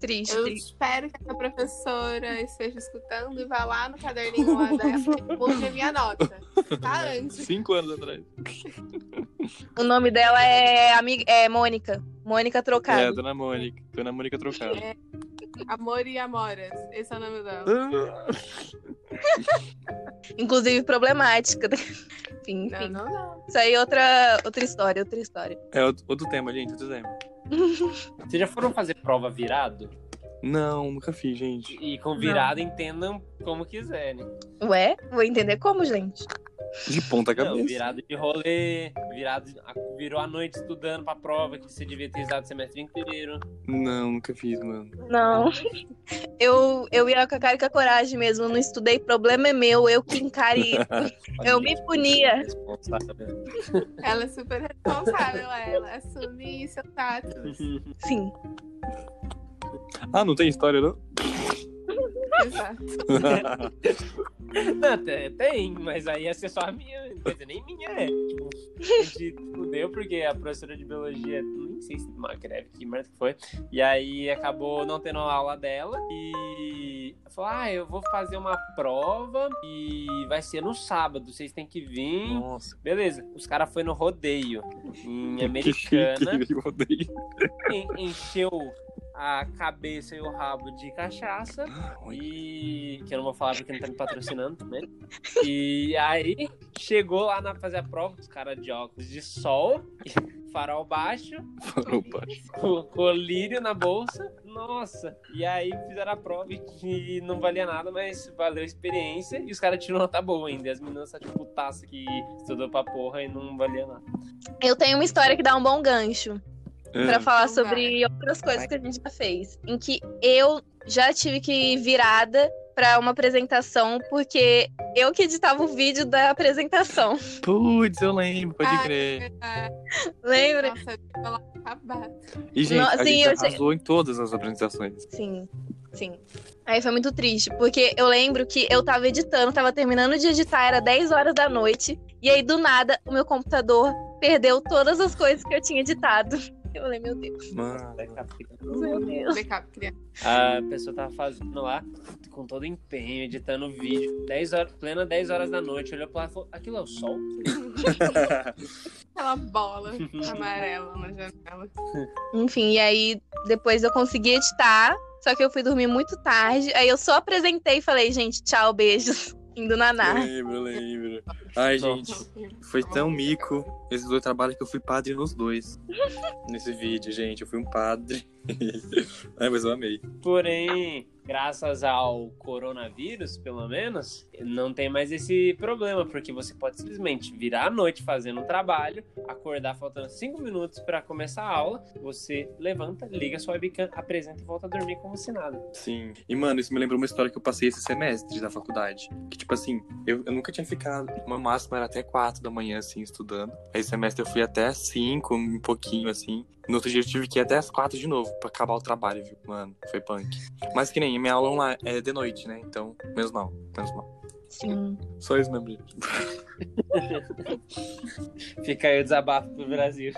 Triste, Eu espero que a professora esteja escutando e vá lá no caderninho lá dela e mude a minha nota. Tá antes. Cinco anos atrás. O nome dela é, amiga, é Mônica. Mônica É, Trocado. Dona Mônica. Dona Mônica trocada. É. Amor e Amoras. Esse é o nome dela. Inclusive problemática. enfim, Não, enfim. não, não. Isso aí é outra, outra história, outra história. É outro, outro tema, gente. Outro tema. Vocês já foram fazer prova virado? Não, nunca fiz, gente. E com virado entendam como quiserem. Ué? Vou entender como, gente? De ponta Não, cabeça. virado de rolê, virado, virou a noite estudando pra prova que você devia ter usado o semestre inteiro. Não, nunca fiz, mano. Não. Eu, eu ia com a cara e com a coragem mesmo. Eu não estudei, problema é meu. Eu que encare isso. Eu me punia. Ela é super responsável, ela assume seu tato. Sim. Ah, não tem história, não? Exato. Não, te- tem, mas aí ia ser só a minha, nem minha é. Tipo, a gente fudeu porque a professora de biologia, nem sei se uma greve, que merda que foi, e aí acabou não tendo a aula dela e falou, ah, eu vou fazer uma prova e vai ser no sábado, vocês têm que vir. Nossa. Beleza, os caras foram no rodeio em Que Americana, odeio. en- encheu a cabeça e o rabo de cachaça e que eu não vou falar porque não tá me patrocinando também. E aí chegou lá na fazer a prova, os caras de óculos de sol, farol baixo, Opa. co- colírio na bolsa. Nossa! E aí fizeram a prova e- não valia nada, mas valeu a experiência. E os caras tiram nota boa ainda. E as meninas tá tipo putaça que estudou pra porra e não valia nada. Eu tenho uma história que dá um bom gancho. Pra Ah, falar sobre outras coisas que a gente já fez. Em que eu já tive que ir virada pra uma apresentação, porque eu que editava o vídeo da apresentação. Putz, eu lembro, pode crer. ah, Lembra? Nossa, eu falar acabado. E, gente, Não, a gente arrasou em todas as apresentações. Sim, sim. Aí foi muito triste, porque eu lembro que eu tava editando, tava terminando de editar, era 10 horas da noite, e aí do nada o meu computador perdeu todas as coisas que eu tinha editado. Eu falei, meu Deus, Mano. meu Deus. Backup criança. A pessoa tava fazendo lá com todo empenho, editando o vídeo. 10 horas, plena 10 horas da noite, olhou pra lá e falou: aquilo é o sol? Aquela bola amarela na janela. Enfim, e aí depois eu consegui editar, só que eu fui dormir muito tarde. Aí eu só apresentei e falei, gente, tchau, beijos. Indo nanar. Lembro, lembro. Ai, gente, foi tão mico esses dois trabalhos que eu fui padre nos dois. Nesse vídeo, gente, eu fui um padre. Ai, mas eu amei. Porém, graças ao coronavírus, pelo menos, não tem mais esse problema, porque você pode simplesmente virar à noite fazendo um trabalho, acordar faltando 5 minutos pra começar a aula, você levanta, liga sua webcam, apresenta e volta a dormir como se nada. Sim. E, mano, isso me lembrou uma história que eu passei esse semestre da faculdade. Que, tipo assim, eu, eu nunca tinha ficado. O meu máximo era até quatro da manhã, assim, estudando. Aí, esse semestre eu fui até cinco, um pouquinho, assim. No outro dia eu tive que ir até as quatro de novo pra acabar o trabalho, viu? Mano, foi punk. Mas que nem minha aula online é de noite, né? Então, menos mal, menos mal. Sim. Só isso mesmo, gente. Fica aí o desabafo pro Brasil.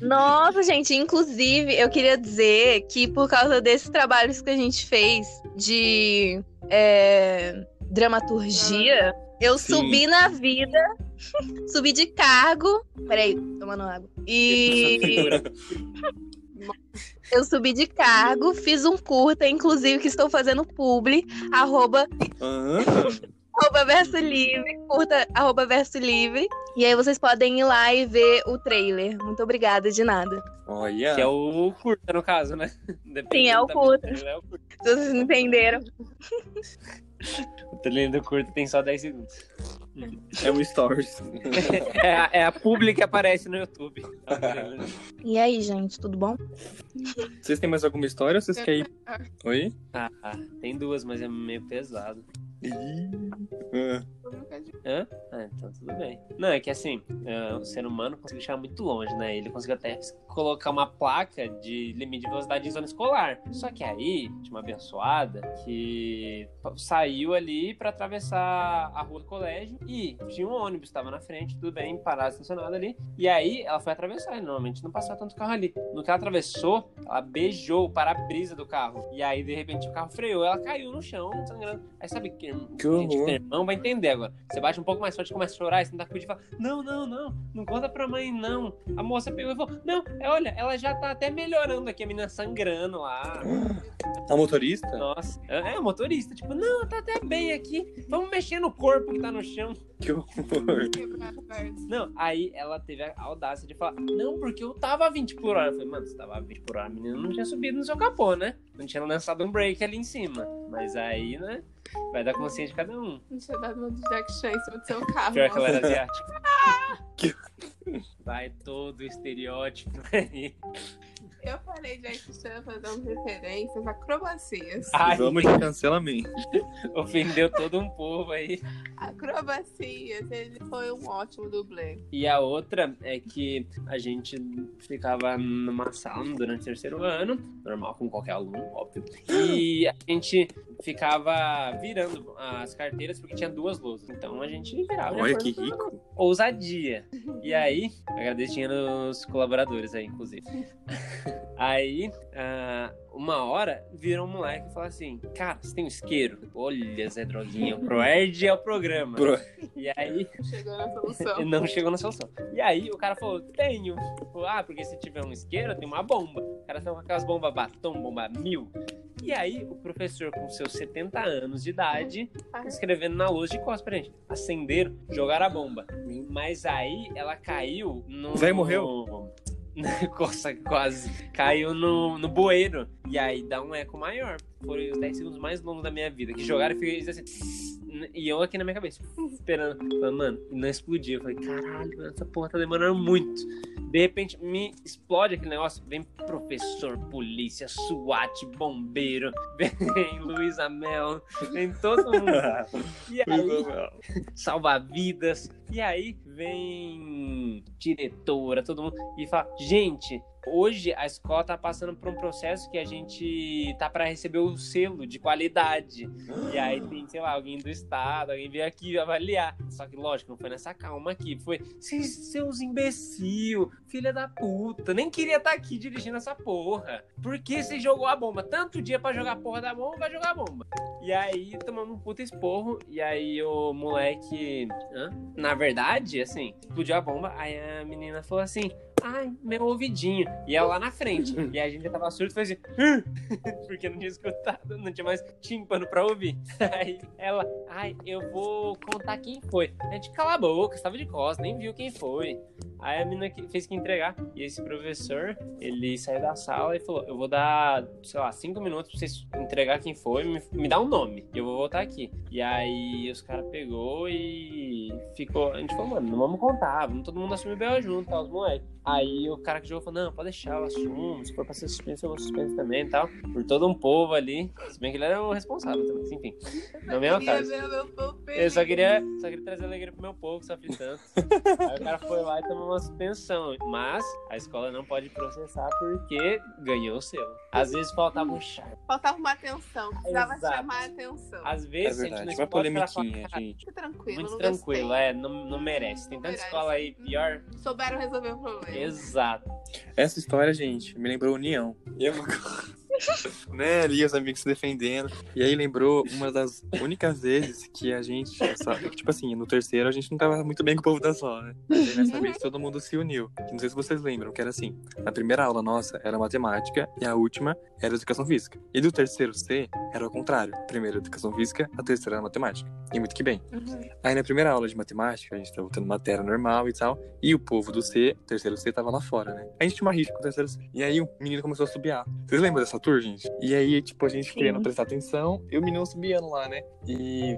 Nossa, gente, inclusive, eu queria dizer que por causa desses trabalhos que a gente fez de é, dramaturgia, eu Sim. subi na vida, subi de cargo. Peraí, tomando água. E eu subi de cargo, fiz um curta, inclusive, que estou fazendo publi, arroba Aham. arroba verso livre, curta arroba verso livre. E aí vocês podem ir lá e ver o trailer. Muito obrigada, de nada. Olha. Que é o curta, no caso, né? Sim, é o curta. É o curta. Se vocês entenderam. O trailer do curta tem só 10 segundos. É um stories. É a, é a publi que aparece no YouTube. É. E aí, gente, tudo bom? Vocês têm mais alguma história ou vocês querem ir? Oi? Ah, tem duas, mas é meio pesado. Ih. Ah. Hã? Ah, então tudo bem. Não, é que assim, é, o ser humano conseguiu chegar muito longe, né? Ele conseguiu até colocar uma placa de limite de velocidade em zona escolar. Só que aí, tinha uma abençoada que saiu ali pra atravessar a rua do colégio e tinha um ônibus, tava na frente, tudo bem, parado, estacionado ali. E aí ela foi atravessar, e normalmente não passava tanto carro ali. No que ela atravessou, ela beijou o para-brisa do carro. E aí, de repente, o carro freou, ela caiu no chão, sangrando. Aí sabe que, Que gente que irmão vai entender agora. Você bate um pouco mais forte, começa a chorar, e você não e fala: Não, não, não, não conta pra mãe, não. A moça pegou e falou: Não, é, olha, ela já tá até melhorando aqui, a menina sangrando lá. A motorista? Nossa, é, é motorista. Tipo, não, tá até bem aqui. Vamos mexer no corpo que tá no chão. Que horror. A. Não, aí ela teve a audácia de falar, não, porque eu tava a 20 por hora. Eu falei, mano, você tava a 20 por hora, a menina não tinha subido no seu capô, né? Não tinha lançado um break ali em cima. Mas aí, né, vai dar consciência de cada um. Não tinha dado uma de Jack Chan em cima do seu carro. Pior que ela era asiática. Que- Vai todo o estereótipo aí. Eu falei Jack Chan fazendo referências, acrobacias. Ai, Vamos de cancelamento. ofendeu todo um povo aí. Acrobacias, ele foi um ótimo dublê. E a outra é que a gente ficava numa sala durante o terceiro ano, normal com qualquer aluno, óbvio. E a gente ficava virando as carteiras porque tinha duas lousas. Então a gente virava. de Olha que rico. ousadia. E aí, agradeço dinheiro dos colaboradores aí, inclusive. Aí, ah, uma hora, virou um moleque e falou assim: Cara, você tem um isqueiro? Olha, Zé Droguinha, o Proerd é o programa. Pro- E aí, Chegou na solução. não chegou na solução. E aí, o cara falou: Tenho. Falou, ah, porque se tiver um isqueiro, tem uma bomba. O cara saiu com aquelas bombas batom, bomba mil. E aí, o professor, com seus 70 anos de idade, escrevendo na luz de costas pra gente. Acenderam, jogaram a bomba. Mas aí ela caiu no. O velho morreu? Nossa, quase. Caiu no, no bueiro. E aí dá um eco maior. Foram os 10 segundos mais longos da minha vida. Que jogaram e assim. E eu aqui na minha cabeça, esperando. Falando, mano, não explodiu. Eu falei, caralho, mano, essa porra tá demorando muito. De repente, me explode aquele negócio. Vem professor, polícia, SWAT, bombeiro. Vem Luísa Mel. Vem todo mundo. E aí, salva-vidas. E aí vem diretora, todo mundo, e fala: gente, hoje a escola tá passando por um processo que a gente tá para receber o selo de qualidade. E aí tem, sei lá, alguém do estado, alguém veio aqui avaliar. Só que, lógico, não foi nessa calma aqui. Foi, "Vocês, seus imbecil, filha da puta, nem queria estar aqui dirigindo essa porra. Por que você jogou a bomba? Tanto dia pra jogar a porra da bomba, vai jogar a bomba. E aí tomamos um puta esporro. E aí o moleque. hã? Na verdade, assim, explodiu a bomba. Aí a menina falou assim: Ai, meu ouvidinho. E ela lá na frente. E a gente já tava surdo e fez assim. Porque não tinha escutado, não tinha mais tímpano pra ouvir. Aí ela, ai, eu vou contar quem foi. A gente cala a boca, estava de costas, nem viu quem foi. Aí a menina fez que entregar. E esse professor, ele saiu da sala e falou: Eu vou dar, sei lá, cinco minutos pra vocês entregar quem foi, me, me dá um nome. E eu vou voltar aqui. E aí os caras pegou e ficou. A gente falou, mano, não vamos contar, vamos todo mundo assumir o B.O. junto, tá, os moleques. Aí o cara que jogou falou: Não, pode deixar, eu assumo. Se for pra ser suspenso, eu vou suspenso também e tal. Por todo um povo ali. Se bem que ele era o responsável também, mas enfim. Não é o caso. Eu só queria, só queria trazer alegria pro meu povo, que sofre tanto. Aí o cara foi lá e tomou uma suspensão. Mas a escola não pode processar porque ganhou o selo. Às vezes faltava um charme. Faltava uma atenção, precisava Exato. chamar a atenção. Às É vezes a gente verdade. não Vai pode falar, polemiquinha, "Cara, gente. Fica tranquilo, Muito não tranquilo, gostei. é, não, não merece. Tem Não tanta merece. escola aí pior. Souberam resolver o problema. Exato. Essa história, gente, me lembrou União. E eu... né, ali os amigos se defendendo. E aí lembrou uma das únicas vezes que a gente, só- tipo assim, no terceiro a gente não tava muito bem com o povo da sala, né? Mas nessa vez todo mundo se uniu. Que Não sei se vocês lembram, que era assim, a primeira aula nossa era matemática e a última era educação física. E do terceiro C era o contrário. Primeiro educação física, a terceira era matemática. E muito que bem. Aí na primeira aula de matemática, a gente tava tendo matéria normal e tal, e o povo do C, terceiro C, tava lá fora, né? A gente tinha uma rixa com o terceiro C. E aí o menino começou a subiar. Vocês lembram dessa E aí, tipo, a gente querendo prestar atenção, e o menino subiando lá, né? E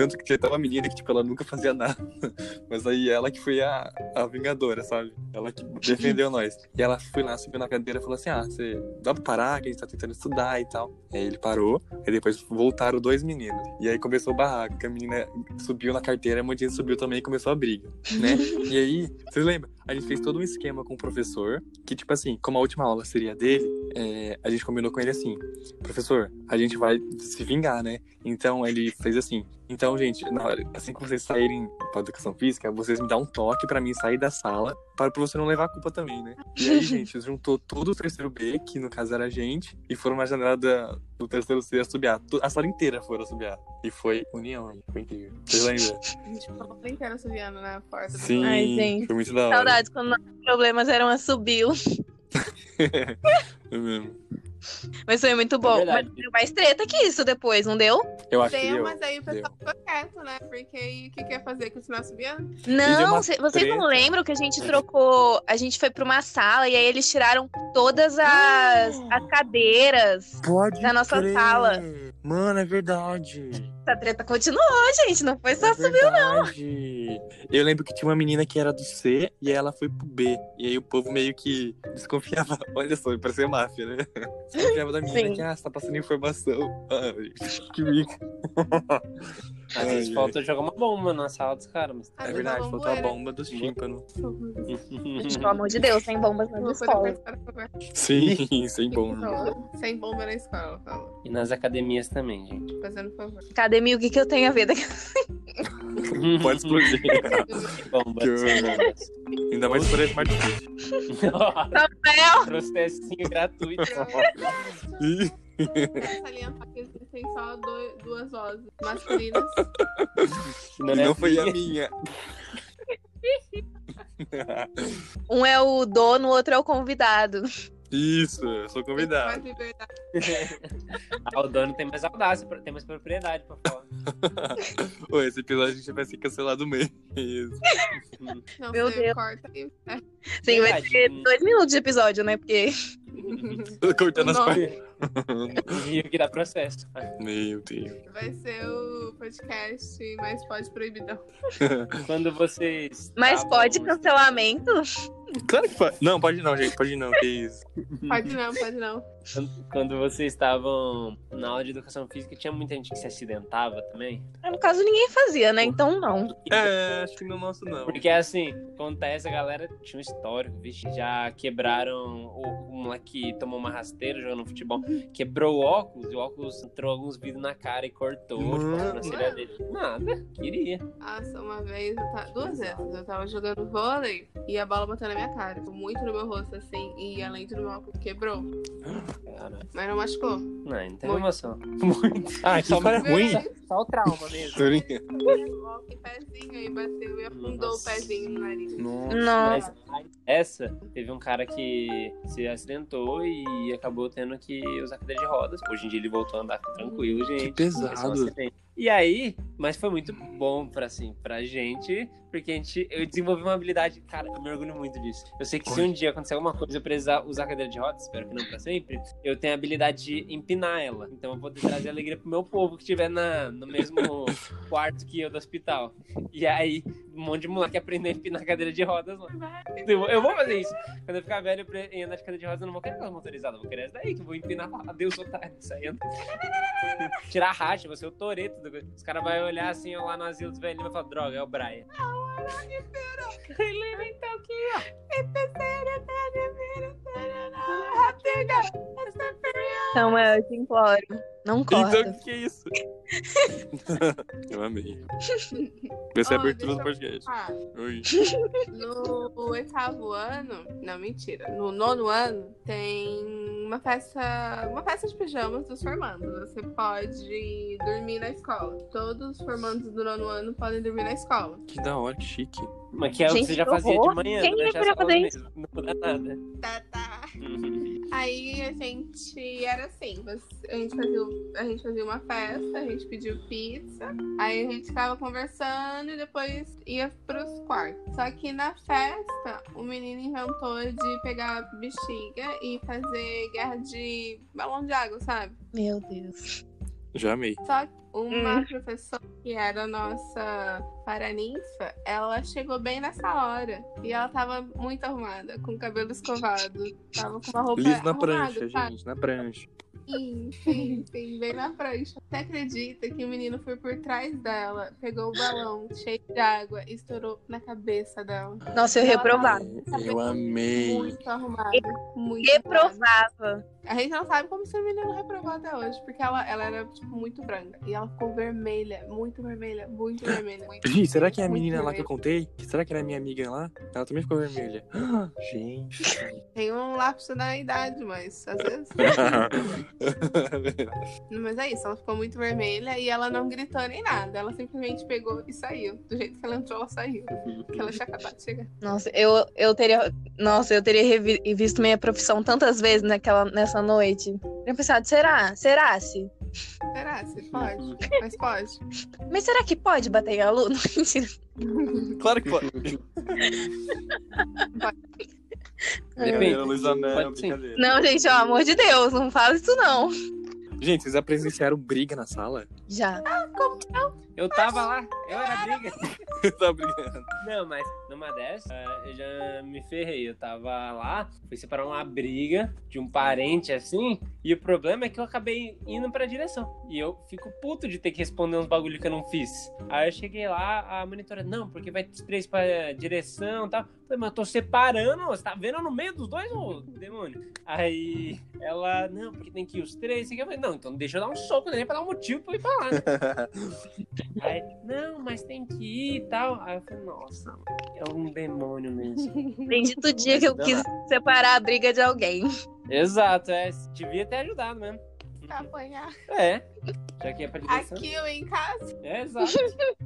tanto que tava uma menina que, tipo, ela nunca fazia nada. Mas aí ela que foi a, a vingadora, sabe? Ela que defendeu nós. E ela foi lá, subiu na cadeira e falou assim: Ah, você dá pra parar, que a gente tá tentando estudar e tal. Aí ele parou, e depois voltaram dois meninos. E aí começou o barraco, que a menina subiu na carteira, a menina subiu também e começou a briga, né? e aí, vocês lembram? A gente fez todo um esquema com o professor, que tipo assim, como a última aula seria dele, é, a gente combinou com ele assim, professor, a gente vai se vingar, né? Então ele fez assim, então, gente, na hora, assim que vocês saírem pra educação física, vocês me dão um toque pra mim sair da sala, para você não levar a culpa também, né? E aí, gente, juntou todo o terceiro B, que no caso era a gente, e foram na janela da, do terceiro C assobiar. To- A sala inteira foram assobiar. E foi união? Foi incrível. Vocês lembram? A gente ficou o dia inteiro subiando na porta do Sim, Ai, gente. foi muito da hora. Saudades quando nossos problemas eram a subiu. É mesmo. Mas foi muito bom. É. Mas deu mais treta que isso depois, não deu? Eu acho que Deu, deu. mas aí o pessoal ficou quieto, né? Porque aí o que quer fazer? Continuar subindo? deu Não, cê- vocês não treta. lembram que a gente trocou. A gente foi pra uma sala e aí eles tiraram todas as, as cadeiras. Pode Da nossa crer. sala. Mano, é verdade. Essa treta continuou, gente. Não foi só É subir. Eu lembro que tinha uma menina que era do C e ela foi pro B. E aí o povo meio que desconfiava. Olha só, parecia máfia, né? Desconfiava da menina Sim. que, ah, você tá passando informação. Gente, que mico. Às Ai, vezes ai. falta jogar uma bomba na sala dos caras. Mas... É verdade, uma faltou a bomba dos tímpanos. Gente, pelo amor de Deus, tem bombas escolas. escola. Sim, sem bomba. Sem bomba na escola, fala. E nas academias também, gente. Fazendo favor. Academia, o que, que eu tenho a ver? daqui- Pode explodir. Bomba. Que. Ainda mais por Smart Fit. Rafael! Processinho gratuito. Quero salientar que existem só duas vozes masculinas. Não, Não é foi a minha. minha. Um é o dono, o outro é o convidado. Isso, eu sou Mais convidado. liberdade. Ah, o dono tem mais audácia, tem mais propriedade pra falar. Ô, esse episódio a gente vai ser cancelado mesmo. Não, Meu Deus. corta aí. Sim, vai ter dois minutos de episódio, né? Porque cortando as partes. Viu que dá processo. Meu Deus. Vai ser o podcast mais pode proibidão. Quando vocês. Mas estavam- pode cancelamento? Claro que pode. Não, pode não, gente. Pode não, que isso. Pode não, pode não. Quando, vocês estavam na aula de educação física, tinha muita gente que se acidentava também. No caso, ninguém fazia, né? Então não. É, acho que no nosso não. Porque assim, acontece, a galera tinha um histórico, vixe, já quebraram o, o moleque que tomou uma rasteira jogando futebol, quebrou o óculos, e o óculos entrou alguns vidros na cara e cortou tipo, Mano. a sobrancelha dele. Nada, queria. Nossa, uma vez, eu tava, duas vezes, eu tava jogando vôlei e a bola bateu na minha cara. Ficou muito no meu rosto, assim, e além do meu óculos quebrou. Cara, Mas não machucou. não, não Muito. emoção. Ah, que história ruim. Só o trauma mesmo. Brincando. Coloquei pezinho aí, bateu e afundou Nossa. o pezinho no nariz. Nossa. Nossa. Mas essa, teve um cara que se acidentou e acabou tendo que usar cadeira de rodas. Hoje em dia ele voltou a andar tranquilo, gente. pesado. E aí, mas foi muito bom pra, assim, pra gente, porque a gente, eu desenvolvi uma habilidade, cara, eu me orgulho muito disso. Eu sei que se um dia acontecer alguma coisa eu precisar usar cadeira de rodas, espero que não pra sempre, eu tenho a habilidade de empinar ela. Então eu vou poder trazer alegria pro meu povo que estiver na, no mesmo quarto que eu do hospital. E aí, um monte de moleque aprender a empinar cadeira de rodas lá. Eu, vou fazer isso. Quando eu ficar velho e andar de cadeira de rodas, eu não vou querer aquela motorizada, eu vou querer essa daí, que eu vou empinar adeus, otário, saindo. Tirar a racha, você é o Toreto. do- Os caras vão olhar assim, lá no asilo dos velhinhos e vai falar, droga, é o Brian. Ele vem tá aqui, ó. Então eu te imploro. Não corta. Então, o que, que é isso? eu amei. Vai ser a abertura do podcast. falar. Oi. No oitavo ano, não, mentira. No nono ano, tem uma festa. Uma festa de pijamas dos formandos. Você pode dormir na escola. Todos os formandos do nono ano podem dormir na escola. Que da hora, que chique. Mas que é o que você já fazia de manhã, Quem né? ia fazer mesmo, Não muda nada. Tá, tá. Aí a gente era assim, a gente, fazia, a gente fazia uma festa, a gente pediu pizza, aí a gente ficava conversando e depois ia pros quartos. Só que na festa, o menino inventou de pegar bexiga e fazer guerra de balão de água, sabe? Meu Deus. Já amei. Só que uma professora que era a nossa paraninfa, ela chegou bem nessa hora. E ela tava muito arrumada, com o cabelo escovado. Tava com uma roupa Liso na arrumada, prancha, sabe? gente, na prancha. Sim, sim, sim, bem na prancha. Você acredita que o menino foi por trás dela, pegou o balão cheio de água e estourou na cabeça dela? Nossa, eu Ela reprovava. Eu amei. Muito arrumada. Muito arrumada. A gente não sabe como esse menino reprovou até hoje, porque ela, ela era, tipo, muito branca. E ela ficou vermelha, muito vermelha, muito vermelha. Gi, será que é a Muito menina lá que eu vermelha. contei? Será que era minha amiga lá? Ela também ficou vermelha. Ah, gente. Tem um lapso na idade, mas às vezes. Mas é isso, ela ficou muito vermelha e ela não gritou nem nada. Ela simplesmente pegou e saiu. Do jeito que ela entrou, ela saiu. Porque ela tinha acabado de chegar. Nossa, eu, eu teria. Nossa, eu teria revi- visto minha profissão tantas vezes naquela, nessa noite. Tinha pensado, será? Será se? Será? Se pode? Mas pode. Mas será que pode bater em aluno? Claro que pode. Pode brincadeira. Não, gente, pelo amor de Deus, não fala isso não. Gente, vocês já presenciaram briga na sala? Já. Eu tava lá, eu era briga. tá brigando. Não, mas numa dessas, eh, eu já me ferrei. Eu tava lá, fui separar uma briga de um parente assim, e o problema é que eu acabei indo pra direção. E eu fico puto de ter que responder uns bagulho que eu não fiz. Aí eu cheguei lá, a monitora, não, porque vai três pra direção e tal. Falei, mas eu tô separando, você tá vendo no meio dos dois, ô demônio? Aí ela, não, porque tem que ir os três. E eu falei, não, então deixa eu dar um soco nele pra dar um motivo pra eu ir pra lá. Né? Aí, não, mas tem que ir e tal. Aí eu falei, nossa, é um demônio mesmo. Bendito dia que eu quis separar a briga de alguém. Exato, é. Devia ter ajudado mesmo. Pra apanhar. É. Já que é pra. Aqui eu em casa. É, exato.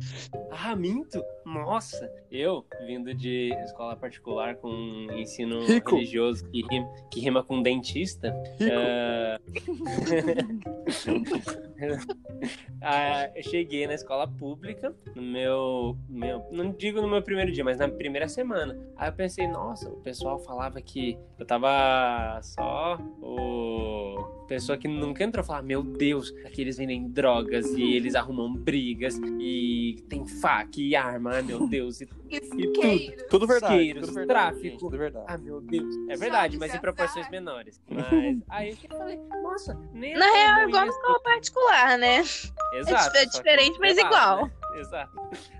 ah, minto? Nossa, eu, vindo de escola particular com ensino Rico. religioso que rima, que rima com dentista. eh, ah, eu cheguei na escola pública no meu, meu. Não digo no meu primeiro dia, mas na primeira semana. Aí eu pensei, nossa, o pessoal falava que eu tava só o. Pessoa que nunca entrou falar, meu Deus, aqui eles vendem drogas e eles arrumam brigas e tem faca e arma, meu Deus. E, Isqueiro. Tudo verdade. Isqueiros, tudo verdade, tráfico. gente, tudo verdade. ah, meu Deus. É verdade, mas em Jogos proporções menores. Mas aí eu falei, nossa, nem Na tão real, é igual na escola particular, né? Exato. é só que diferente, mas igual. né? Exato.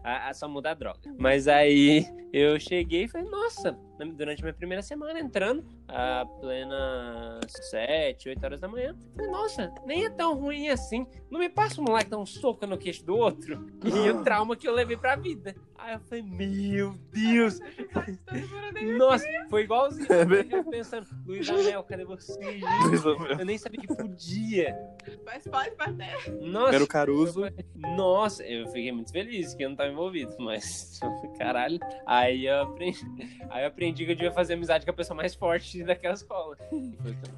A, a só muda a droga. Mas aí eu cheguei e falei, nossa, na- durante a minha primeira semana entrando, a plena 7, 8 horas da manhã, falei, nossa, nem é tão ruim assim. Não me passa um moleque dar um soco no queixo do outro. E o trauma que eu levei pra vida. Aí eu falei, meu Deus. Nossa, foi igualzinho. Eu pensando, Luiz Anel, cadê você? Eu nem sabia que podia. Mas pode bater. Nossa. Era o Caruso. Nossa, eu fiquei muito feliz que eu não tava envolvido, mas caralho. Aí eu aprendi, aí eu aprendi que eu devia fazer amizade com a pessoa mais forte daquela escola.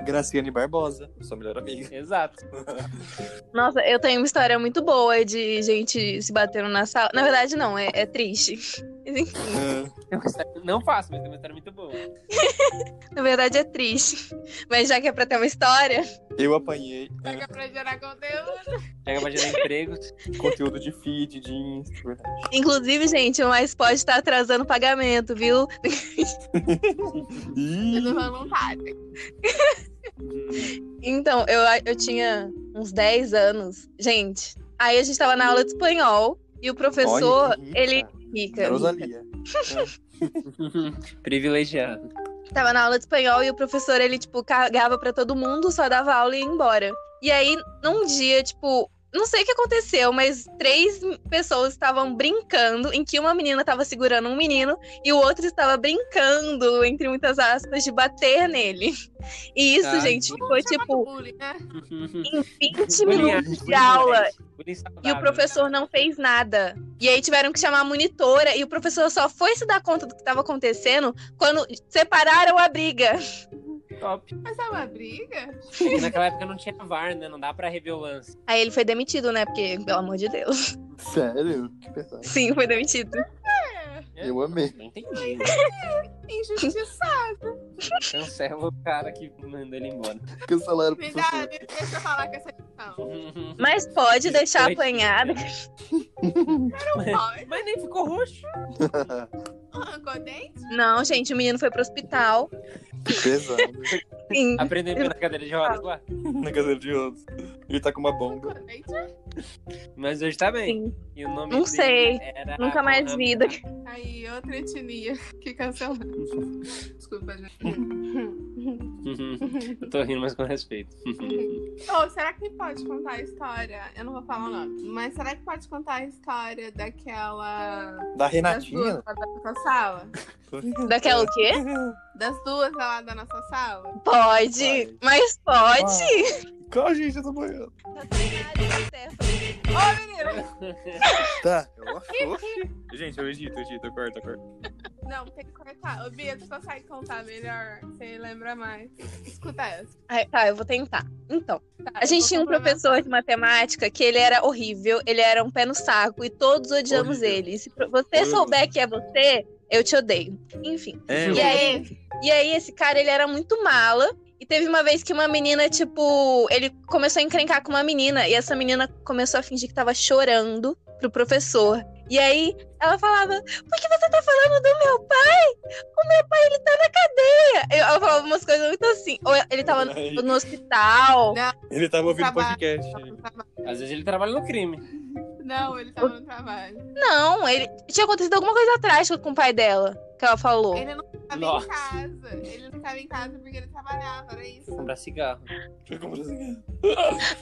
Graciane Barbosa, sua melhor amiga. Exato. Nossa, eu tenho uma história muito boa de gente se batendo na sala. Na verdade, não, é, é triste. Mas, enfim, É uma história- Não faço, mas tem uma história muito boa. na verdade é triste. Mas já que é pra ter uma história, Eu apanhei Pega pra gerar conteúdo. Chega pra gerar empregos. conteúdo de feed, de Insta, verdade. inclusive, gente, o mais pode estar atrasando o pagamento, viu? Voluntário. Então, eu, eu tinha uns 10 anos. Gente, aí a gente tava na aula de espanhol e o professor, olha rica. ele. Rica. rica. Rosalia. Privilegiado. Tava na aula de espanhol e o professor, ele, tipo, cagava pra todo mundo, só dava aula e ia embora. E aí, num dia, tipo, não sei o que aconteceu, mas três pessoas estavam brincando, em que uma menina tava segurando um menino e o outro estava brincando, entre muitas aspas, de bater nele. E isso, Ai, gente, ficou, tipo, Bullying, né? em 20 Bullying- minutos de bullying aula. E o professor não fez nada. E aí tiveram que chamar a monitora. E o professor só foi se dar conta do que estava acontecendo quando separaram a briga. Top. Mas é uma briga? Naquela época não tinha VAR, né? Não dá pra rever o lance. Aí ele foi demitido, né? Porque, pelo amor de Deus. Sério? Que pesado. Sim, foi demitido. Eu amei. Não entendi. Né? Injustiçado. Cancela o cara que mandou ele embora. Cancelaram o Me dá, me deixa eu falar com essa questão. Mas pode deixar apanhada. Pode. Mas nem ficou roxo. Arrancou dente? Não, gente, o menino foi pro hospital. Que pesado. Sim. Aprendendo na cadeira de rodas lá. Na cadeira de outros. Ele tá com uma bomba. Mas hoje tá bem. sim. E o nome Não dele sei. era Nunca mais Abraham. vi. Aí, outra etnia que cancelou. Desculpa, gente. Eu tô rindo, mas com respeito. Ou será que pode contar a história? Eu não vou falar o nome, mas será que pode contar a história daquela. Da Das duas Sala? Daquela o quê? Das duas lá da nossa sala? Pode. Pode. Mas pode. Qual gente, eu tô banhando. Ô, menina! Tá. Eu acho. Gente, eu edito, eu edito, eu corto, eu corto. Não, tem que cortar. Ô, Bia, tu consegue contar melhor? Você lembra mais. Escuta essa. Tá, eu vou tentar. Então, Tá, a gente tinha um professor de matemática que ele era horrível, ele era um pé no saco e todos odiamos Horrível. ele. E se você Horrível. souber que é você, eu te odeio. Enfim. É, E aí, e aí esse cara, ele era muito mala. E teve uma vez que uma menina, tipo, ele começou a encrencar com uma menina. E essa menina começou a fingir que tava chorando pro professor. E aí ela falava: Por que você tá falando do meu pai? O meu pai, ele tá na cadeia. Eu- Ela falava umas coisas muito assim. Ou ele tava no, no hospital. Ele tava ouvindo Trabalho. podcast. Às vezes ele trabalha no crime. Não, ele tava no trabalho. Não, ele tinha acontecido alguma coisa trágica com o pai dela. Que ela falou. Ele não tava Nossa. em casa. Ele não tava em casa porque ele trabalhava, era isso. Comprar cigarro.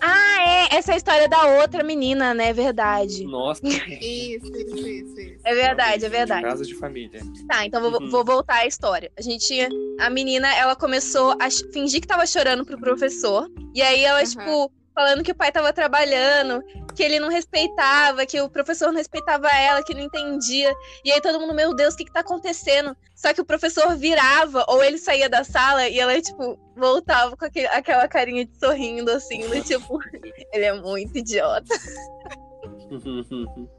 Ah, é. Essa é a história da outra menina, né? É verdade. Nossa. Isso, isso, isso, isso. É verdade, é verdade. Casa de família. Tá, então vou, Uhum. vou voltar à história. A gente tinha. A menina, ela começou a fingir que tava chorando pro professor. E aí ela, Aham. tipo, falando que o pai tava trabalhando, que ele não respeitava, que o professor não respeitava ela, que não entendia. E aí todo mundo, meu Deus, o que tá acontecendo? Só que o professor virava, ou ele saía da sala e ela, tipo, voltava com aquele- aquela carinha de sorrindo, assim, do tipo, ele é muito idiota.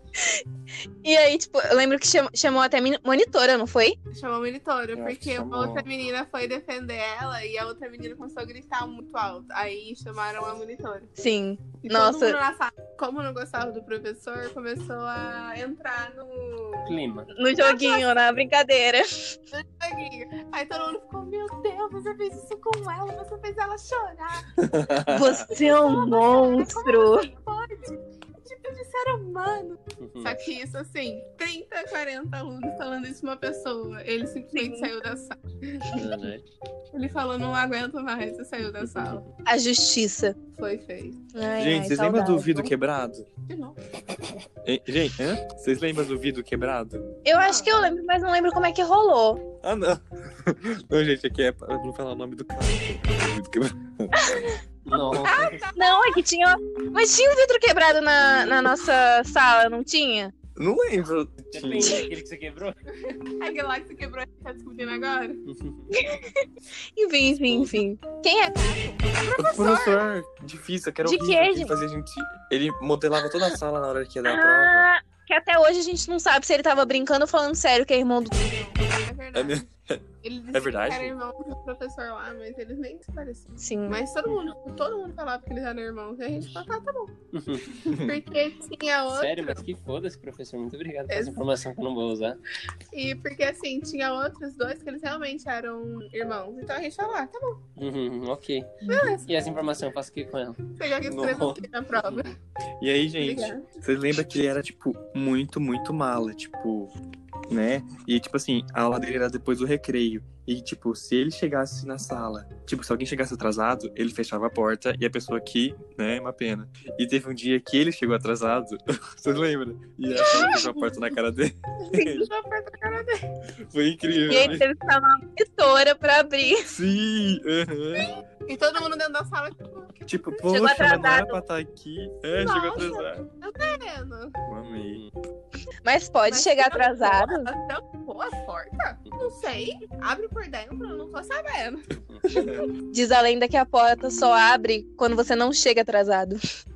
E aí, tipo, eu lembro que cham- chamou até monitora, não foi? Chamou a monitora, Eu acho porque que chamou. uma outra menina foi defender ela e a outra menina começou a gritar muito alto. Aí chamaram a monitora. Sim. E Nossa. todo mundo na sala, como não gostava do professor, começou a entrar no Clima. No joguinho, na brincadeira. joguinho. Aí todo mundo ficou, meu Deus, você fez isso com ela, você fez ela chorar. Você é um monstro. Pode. Tipo de ser humano. Só que isso, assim, 30, 40 alunos falando isso pra uma pessoa. Ele simplesmente saiu da sala. Ele falou, não aguento mais, e saiu da sala. A justiça. Foi feio. Ai, Gente, ai, vocês lembram do vidro quebrado? De novo. Hein, Gente, hã? Vocês lembram do vidro quebrado? Eu acho que eu lembro, mas não lembro como é que rolou. Ah, não. Não, gente, aqui é pra não falar o nome do cara. Vidro quebrado. Nossa. Não, é que tinha. Mas tinha um vidro quebrado na, na nossa sala, não tinha? Não lembro. Depende daquele que você quebrou. Aquele lá que você quebrou e tá discutindo agora. Enfim, enfim, enfim. Quem é? O professor difícil, que era De horrível, quê, que ele gente? fazia a gente... Ele modelava toda a sala na hora que ia dar a prova. Ah, que até hoje a gente não sabe se ele tava brincando ou falando sério que é irmão do. É É, verdade. mesmo? Ele disse É verdade? que era irmão do professor lá, mas eles nem se pareciam. Sim. Mas todo mundo, todo mundo falava que eles eram irmãos. E a gente falava, tá, tá bom. Porque tinha outro. Sério, mas que foda-se, professor. Muito obrigado por essa informação que eu não vou usar. E porque assim, tinha outros dois que eles realmente eram irmãos. Então a gente falava, ah, tá bom. Uhum, ok. Beleza. E essa informação eu faço o que com ela? Pegar que escreveu Nossa. aqui na prova. E aí, gente, Obrigada. vocês lembram que ele era, tipo, muito, muito mala, tipo, né? E, tipo assim, a aula dele era depois do recreio. E, tipo, se ele chegasse na sala, tipo, se alguém chegasse atrasado, ele fechava a porta e a pessoa aqui, né, é uma pena. E teve um dia que ele chegou atrasado, vocês lembram? E a sala fechou a porta na cara dele. Deixa eu apertar a cara dele. Foi incrível. E aí né? teve que chamar uma monitora pra abrir. Sim, aham. E todo mundo dentro da sala, tipo, Tipo, Chegou poxa, mas não era atrasado. pra estar aqui. É, chegou Nossa. atrasado. vendo? Amei. Mas pode Mas chegar atrasado. Trancou a porta? Não sei. Abre por dentro, eu não tô sabendo. Diz a lenda que a porta só abre quando você não chega atrasado.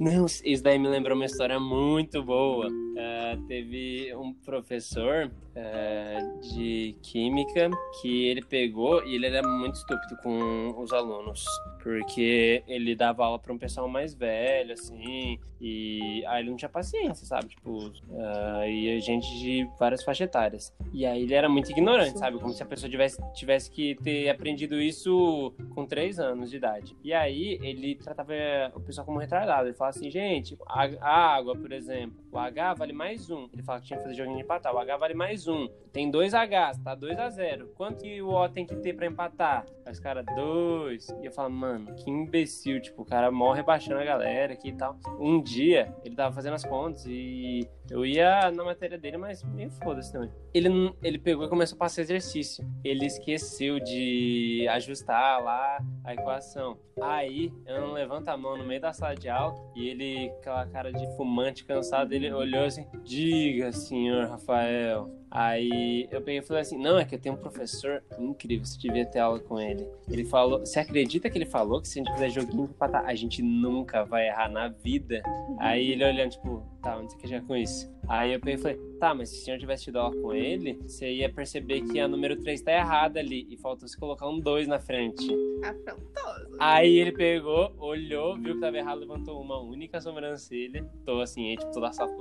Não, isso daí me lembrou uma história muito boa. Ah, teve um professor ah, de química que ele pegou e ele era muito estúpido com os alunos. Porque ele dava aula para um pessoal mais velho, assim, e aí ele não tinha paciência, sabe? Tipo, ah, e gente de várias faixas etárias. E aí ele era muito ignorante, sabe? Como se a pessoa tivesse, tivesse que ter aprendido isso com três anos de idade. E aí ele tratava o pessoal como retardado. Ele falava assim, gente, a, a água, por exemplo, o H vale mais um. Ele falava que tinha que fazer joguinho de empatar. O H vale mais um. Tem dois Hs, tá 2 a 0 Quanto que o O tem que ter pra empatar? Aí os caras, dois. E eu falo, mano, que imbecil. Tipo, o cara morre rebaixando a galera aqui e tal. Um dia, ele tava fazendo as contas e eu ia na matéria dele, mas meio foda-se também. Ele, ele pegou e começou a passar exercício. Ele esqueceu de ajustar lá a equação. Aí, eu não levanto a mão no meio da sala de aula e ele, aquela cara de fumante cansado, ele olhou assim: Diga, senhor Rafael. Aí eu peguei e falei assim: não, é que eu tenho um professor incrível, você devia ter aula com ele. Ele falou: você acredita que ele falou que se a gente fizer joguinho de a gente nunca vai errar na vida? Aí ele olhando, tipo, tá, onde você quer chegar com isso? Aí eu peguei e falei, tá, mas se eu tivesse tido aula com ele, você ia perceber que a número 3 tá errada ali. E faltou se colocar um 2 na frente. Afrontoso. Aí ele pegou, olhou, viu que tava errado, levantou uma única sobrancelha. Tô assim, aí, tipo, toda a sala.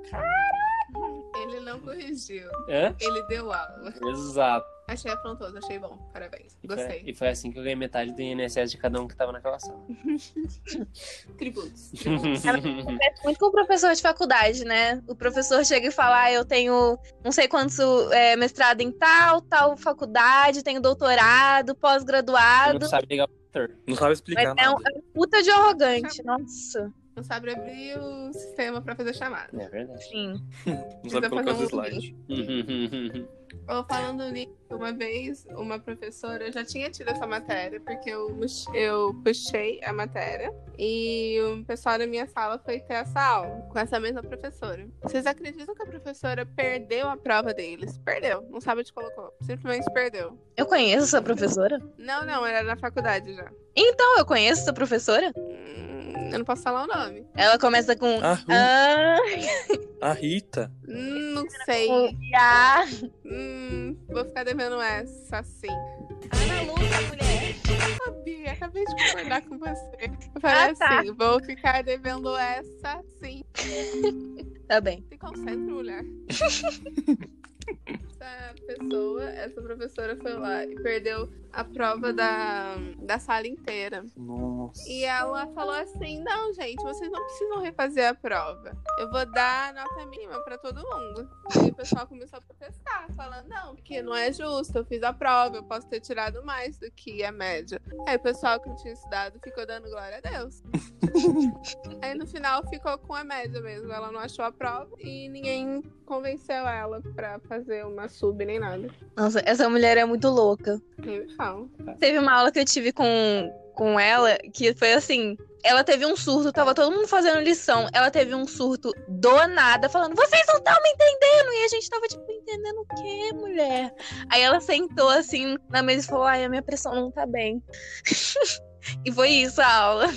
Ele não corrigiu. Hã? Ele deu aula. Exato. Achei afrontoso, achei bom. Parabéns. E foi, Gostei. e foi assim que eu ganhei metade do INSS de cada um que tava naquela sala. Tributos. Parece muito com o professor de faculdade, né? O professor chega e fala: ah, eu tenho não sei quantos é, mestrado em tal, tal faculdade, tenho doutorado, Não pós-graduado. sabe ligar o computador. Não sabe Mas explicar é um, nada. é um puta de arrogante, nossa. Não sabe abrir o sistema pra fazer chamada. É verdade. Sim. Não sabe colocar os slides. Ou falando nisso, uma vez uma professora, eu já tinha tido essa matéria, porque eu, eu puxei a matéria e o pessoal da minha sala foi ter essa aula com essa mesma professora. Vocês acreditam que a professora perdeu a prova deles? Perdeu, não sabe onde colocou. Simplesmente perdeu. Eu conheço essa professora. Não, não, era na faculdade já. Então, eu conheço essa professora. Hum, eu não posso falar o nome. Ela começa com. Ah, Ru- Ah, a Rita. Hum, não sei. ah. Hum, vou ficar devendo essa sim. Ana Lúcia, mulher. Sabia, acabei de concordar com você. Eu falei Ah, tá. assim, vou ficar devendo essa sim. Tá bem. Se concentre, mulher. essa pessoa, essa professora foi lá e perdeu a prova da, da sala inteira. Nossa. E ela falou assim: não, gente, vocês não precisam refazer a prova. Eu vou dar nota mínima pra todo mundo. E o pessoal começou a protestar, falando: não, porque não é justo, eu fiz a prova, eu posso ter tirado mais do que a média. Aí o pessoal que não tinha estudado ficou dando glória a Deus. Aí no final ficou com a média mesmo. Ela não achou a prova e ninguém convenceu ela pra fazer uma sub nem nada. Nossa, essa mulher é muito louca. Nem me fala. Teve uma aula que eu tive com, com ela que foi assim. Ela teve um surto, tava todo mundo fazendo lição. Ela teve um surto do nada, falando: Vocês não estão me entendendo! E a gente tava, tipo, entendendo o quê, mulher? Aí ela sentou assim na mesa e falou: Ai, a minha pressão não tá bem. e foi isso a aula.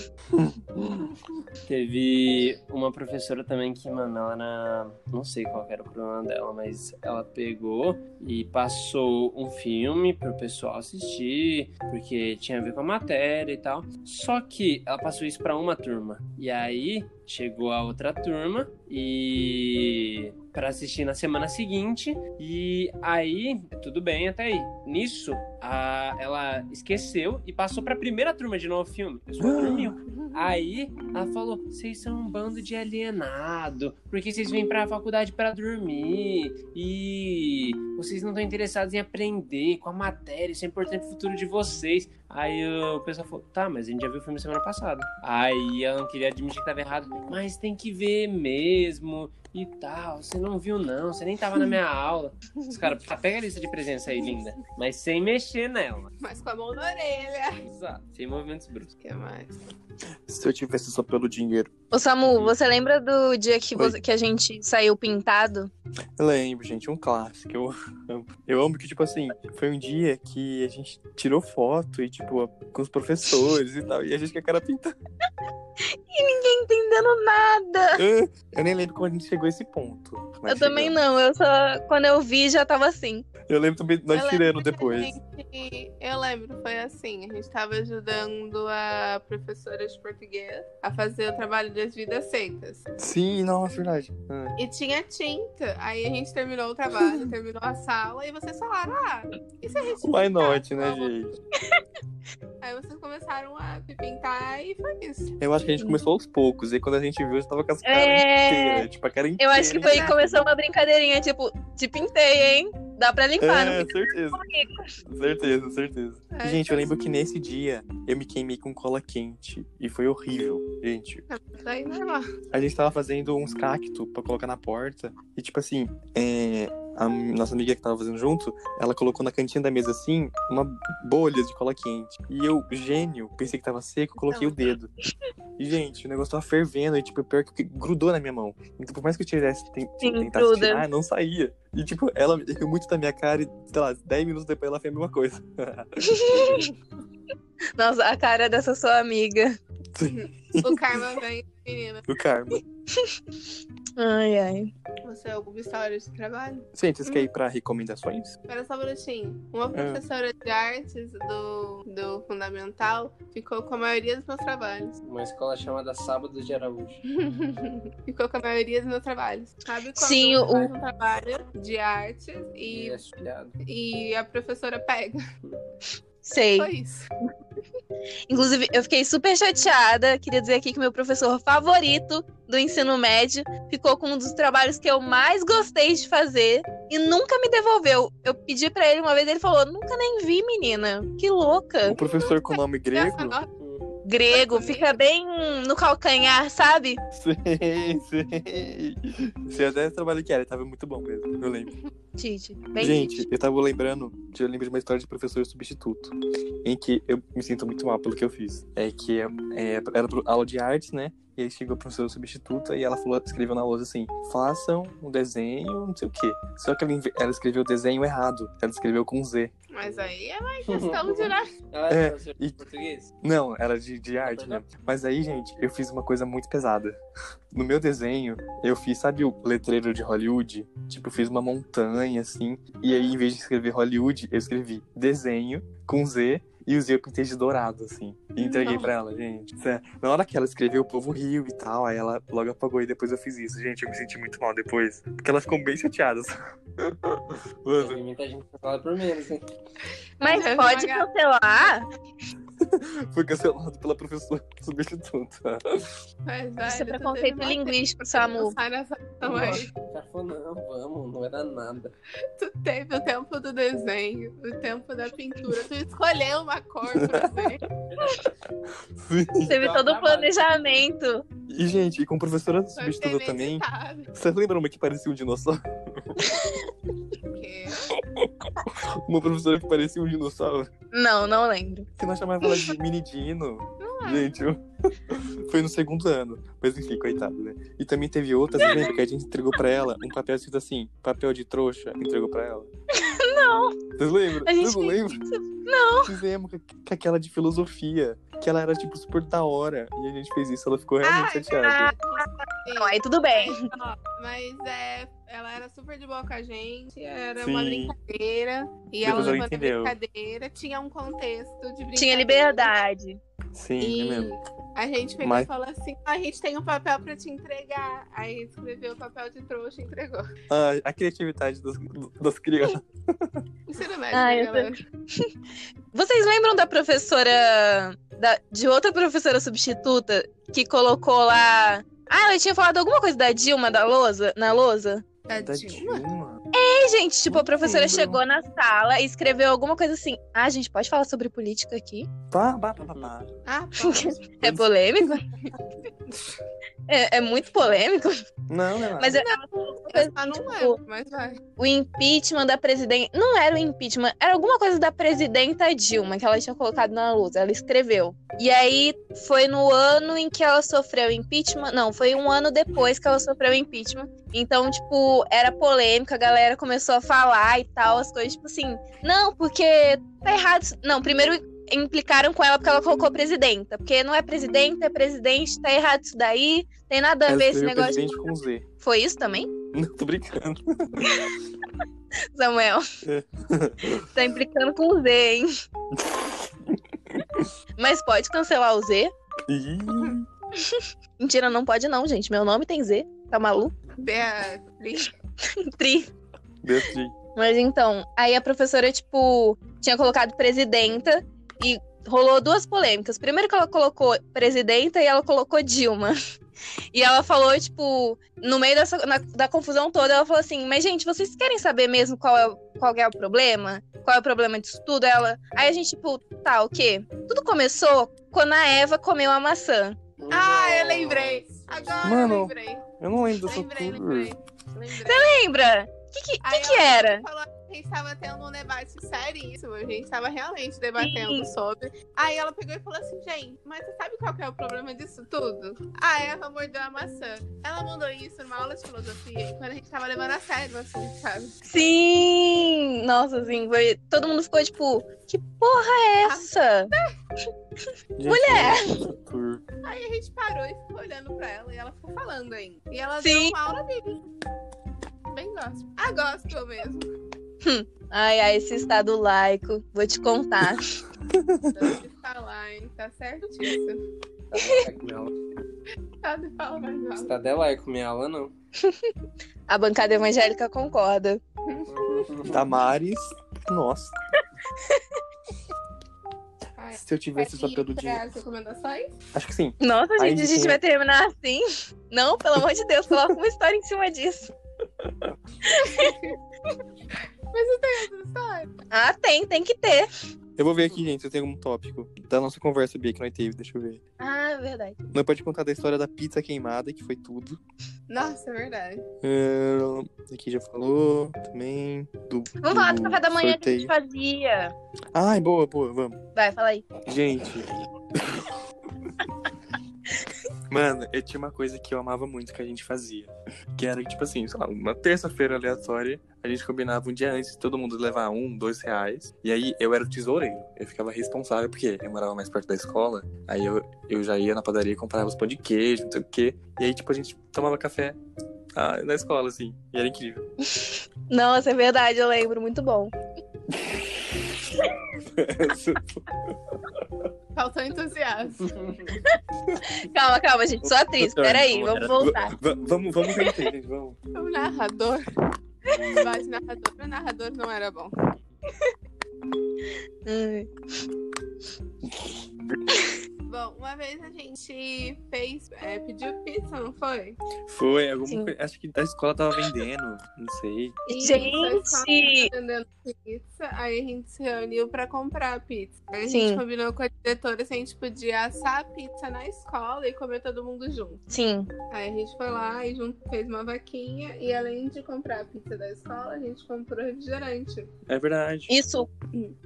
Teve uma professora também que, mano, ela. Não sei qual era o problema dela, mas ela pegou e passou um filme pro pessoal assistir, porque tinha a ver com a matéria e tal. Só que ela passou isso pra uma turma. E aí chegou a outra turma e. Pra assistir na semana seguinte, e aí, tudo bem até aí. Nisso, a, ela esqueceu e passou pra primeira turma de novo filme. Dormiu. Aí ela falou: vocês são um bando de alienado, porque vocês vêm pra faculdade pra dormir e vocês não estão interessados em aprender com a matéria, isso é importante pro futuro de vocês. Aí o pessoal falou: tá, mas a gente já viu o filme semana passada. Aí ela não queria admitir que tava errado, mas tem que ver mesmo e tal. Você não viu, não, você nem tava na minha aula. Os caras, tá, pega a lista de presença aí, linda, mas sem mexer nela. Mas com a mão na orelha. Exato, sem movimentos bruscos. O que mais? Se eu tivesse só pelo dinheiro. Ô, Samu, você lembra do dia que, você- que a gente saiu pintado? Eu lembro, gente, um clássico. Eu amo. Eu amo que, tipo assim, foi um dia que a gente tirou foto e, tipo, com os professores e tal, e a gente com a cara pintada. Ninguém entendendo nada. Eu, eu nem lembro como a gente chegou a esse ponto. Eu também chegamos. não, eu só. Quando eu vi, já tava assim. Eu lembro também de nós Eu tirando depois. gente- eu lembro, foi assim. A gente tava ajudando a professora de português a fazer o trabalho das vidas secas. Sim, nossa, verdade. Ah. E tinha tinta. Aí a gente terminou o trabalho, terminou a sala, e vocês falaram, ah, e se a gente Why not, né, gente? Aí vocês começaram a pintar e foi isso. Eu acho que a gente começou aos poucos, e quando a gente viu, já tava com as caras É. inteiras. Tipo, a cara inteira. Eu acho que foi começou uma brincadeirinha, tipo, te pintei, hein? Dá pra limpar, É, não certeza. Certeza, certeza. É, gente, eu lembro que nesse dia eu me queimei com cola quente. E foi horrível, gente. Isso aí normal. A gente tava fazendo uns cactos pra colocar na porta. E tipo assim, é, a nossa amiga que tava fazendo junto, ela colocou na cantinha da mesa assim, uma bolha de cola quente. E eu, gênio, pensei que tava seco, coloquei o dedo. E, gente, o negócio tava fervendo e, tipo, pior que grudou na minha mão. Então, por mais que eu tivesse Sim, tentasse gruda. tirar, não saía. E, tipo, ela riu muito da minha cara e, sei lá, 10 minutos depois ela fez a mesma coisa. Nossa, a cara dessa sua amiga. O karma vem, menina. o karma. Ai, ai. Você é alguma história de trabalho? Gente, vocês querem ir pra recomendações? Espera só um minutinho. Uma professora de artes do, do Fundamental ficou com a maioria dos meus trabalhos. Uma escola chamada Sábado de Araújo. ficou com a maioria dos meus trabalhos. Sabe quando Sim, o- faz um trabalho de artes E e, é e a professora pega? Sei. Foi isso. Inclusive, eu fiquei super chateada. Queria dizer aqui que meu professor favorito do ensino médio ficou com um dos trabalhos que eu mais gostei de fazer e nunca me devolveu. Eu pedi pra ele uma vez, ele falou: Nunca nem vi, menina. Que louca. O professor com nome grego? Grego, fica bem no calcanhar, sabe? Sei, sei. Você até trabalho que era, tava muito bom mesmo, eu lembro. Tite. Bem Gente, Tite. eu tava lembrando, de- eu lembro de uma história de professor substituto, em que eu me sinto muito mal pelo que eu fiz. É que é, era aula de artes, né? E aí chegou a professora substituta e ela falou, escreveu na lousa assim: façam um desenho, não sei o quê. Só que ela, ela escreveu o desenho errado. Ela escreveu com Z. Mas aí é uma questão de né? Ela É, é de e- português? Não, era de, de arte, né? Mas aí, gente, eu fiz uma coisa muito pesada. No meu desenho, eu fiz, sabe o letreiro de Hollywood? Tipo, eu fiz uma montanha, assim. E aí, em vez de escrever Hollywood, eu escrevi desenho com Z e usei o pintei de dourado, assim. E entreguei Não. pra ela, gente. Na hora que ela escreveu, o povo riu e tal. Aí ela logo apagou e depois eu fiz isso. Gente, eu me senti muito mal depois. Porque ela ficou bem chateada. Mano, Tem muita gente que fala por menos, hein? Mas pode cancelar? foi cancelado pela professora substituta. Mas, Isso é preconceito linguístico, Samu. Não sai nessa aí. Não, vamos, não dar nada. Tu teve o tempo do desenho, o tempo da pintura. Tu escolheu uma cor desenho. Sim. Teve todo o planejamento. E, gente, e com professora substituta também. Vocês lembram uma que parecia um dinossauro? Uma professora que parecia um dinossauro. Não, não lembro. Que nós chamava ela de mini dino. Gente, eu... foi no segundo ano. Mas enfim, coitado, né? E também teve outras, você lembra que a gente entregou pra ela um papel escrito assim, papel de trouxa, entregou pra ela. Não. Vocês lembram? A gente Vocês não lembram? Não. Fizemos com com aquela de filosofia, que ela era, tipo, super da hora. E a gente fez isso, ela ficou realmente Ah, chateada. Não, aí tudo bem. Mas é, ela era super de boa com a gente, era uma Sim. brincadeira. E Depois ela levando entendeu. brincadeira, tinha um contexto de brincadeira. Tinha liberdade. Sim, E é mesmo. a gente pegou Mas- e falou assim: a gente tem um papel pra te entregar. Aí escreveu o papel de trouxa e entregou. Ah, a criatividade das, das crianças. Ensino médio, Ah, né, eu galera? Vocês lembram da professora. da- de outra professora substituta que colocou lá. Ah, ela tinha falado alguma coisa da Dilma da lousa, na lousa? Da Da Dilma? Dilma. Gente, tipo, Não a professora lembro. chegou na sala e escreveu alguma coisa assim. Ah, gente, pode falar sobre política aqui? Pá, pá, pá, pá. Ah. É polêmico? É, é muito polêmico. Não, não é Mas ela falou alguma Eu coisa, só não tipo, lembro, mas vai. o impeachment da presidente. Não era o impeachment, era alguma coisa da presidenta Dilma que ela tinha colocado na luz. Ela escreveu. E aí foi no ano em que ela sofreu impeachment. Não, foi um ano depois que ela sofreu impeachment. Então, tipo, era polêmica, a galera começou a falar e tal, as coisas, tipo assim, não, porque tá errado. isso- Não, primeiro implicaram com ela porque ela colocou presidenta. Porque não é presidenta, é presidente, tá errado isso daí. Tem nada a ver esse negócio. presidente com Z. Foi isso também? Não, tô brincando. Samuel. É. tá implicando com o Z, hein? Mas pode cancelar o Z? Mentira, não pode não, gente. Meu nome tem Z. Tá maluco? Beatriz. Tri. Beatriz. Mas então, aí a professora, tipo, tinha colocado presidenta e rolou duas polêmicas. Primeiro que ela colocou presidenta e ela colocou Dilma. E ela falou, tipo, no meio dessa, na- da confusão toda, ela falou assim: Mas, gente, vocês querem saber mesmo qual é, o- qual é o problema? Qual é o problema disso tudo? Ela. Aí a gente, tipo, tá, o quê? Tudo começou quando a Eva comeu a maçã. Ah, eu lembrei. Agora Mano, eu lembrei. Eu não lembro dessa Lembrei, lembrei. Lembrei. Lembra? que, que, que, que ela era? falou que a gente tava tendo um debate seríssimo. A gente tava realmente debatendo sobre. Aí ela pegou e falou assim, gente, mas você sabe qual que é o problema disso tudo? Ah, ela mordeu a maçã. Ela mandou isso numa aula de filosofia quando a gente tava levando a sério, assim, sabe? Sim! Nossa, assim, foi... todo mundo ficou tipo, que porra é essa? Gente, Mulher! essa tour. Aí a gente parou e ficou olhando pra ela e ela ficou falando ainda. E ela Sim. deu uma aula dele. Bem gospel. Ah, gospel mesmo. Ai, ai, esse estado laico, vou te contar. Falar, hein? Tá certíssimo. Tá de falar mais alto. Estadela é comer ela, não. A bancada evangélica concorda. Damares. Nossa. Ai, Se eu tivesse pelo dinheiro. as recomendações? Acho que sim. Nossa, Aí gente, a gente vai terminar assim? Não, pelo amor de Deus, coloca uma história em cima disso. Mas não tem outra história. Ah, tem, tem que ter. Eu vou ver aqui, gente, se eu tenho algum tópico da nossa conversa, Bia, que nós teve. Deixa eu ver. Ah, verdade. Nós pode contar da história da pizza queimada, que foi tudo. Nossa, é verdade. É, aqui já falou também. Do, Vamos falar do café da manhã que a gente sorteio. fazia. Ai, boa, boa, vamos. Vai, fala aí. Gente. Mano, eu tinha uma coisa que eu amava muito que a gente fazia. Que era, tipo assim, sei lá, uma terça-feira aleatória, a gente combinava um dia antes de todo mundo levar um, dois reais. E aí eu era o tesoureiro. Eu ficava responsável, porque eu morava mais perto da escola. Aí eu, eu já ia na padaria e comprava os pão de queijo, não sei o quê. E aí, tipo, a gente tomava café ah, na escola, assim. E era incrível. Nossa, é verdade, eu lembro. Muito bom. Faltou entusiasmo. Calma, calma, gente. Sou atriz. Peraí, vamos voltar. V- vamos, vamos repetir, gente, vamos. O narrador. Mas narrador, o narrador não era bom. Bom, uma vez a gente fez. é, pediu pizza, não foi? Foi, Sim. coisa. Acho que a escola tava vendendo, não sei. Isso, a escola Gente! tava vendendo pizza, aí a gente se reuniu pra comprar a pizza. Aí a Sim. gente combinou com a diretora se a gente podia assar a pizza na escola e comer todo mundo junto. Sim. Aí a gente foi lá e junto, fez uma vaquinha e além de comprar a pizza da escola, a gente comprou refrigerante. É verdade. Isso.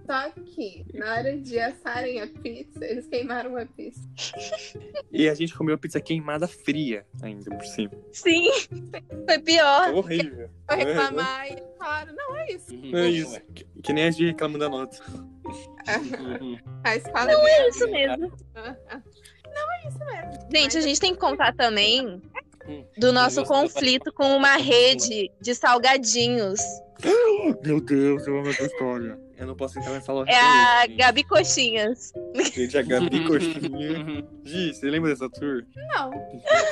Só que na hora de assarem a pizza, eles queimaram a pizza. E a gente comeu pizza queimada fria ainda por cima. Sim. Foi pior. Horrível. Foi reclamar e eles falaram, não é isso. É isso. Que, que nem a gente reclamando da nota. A escola não é É isso mesmo. Não é isso mesmo. Gente, a gente tem que contar também Hum. do nosso conflito com uma rede de salgadinhos. Meu Deus, eu amo essa história. Eu não posso entrar nessa loja. É a Gabi Coxinhas. gente. A Gabi Coxinha. Gi, você lembra dessa tour? Não,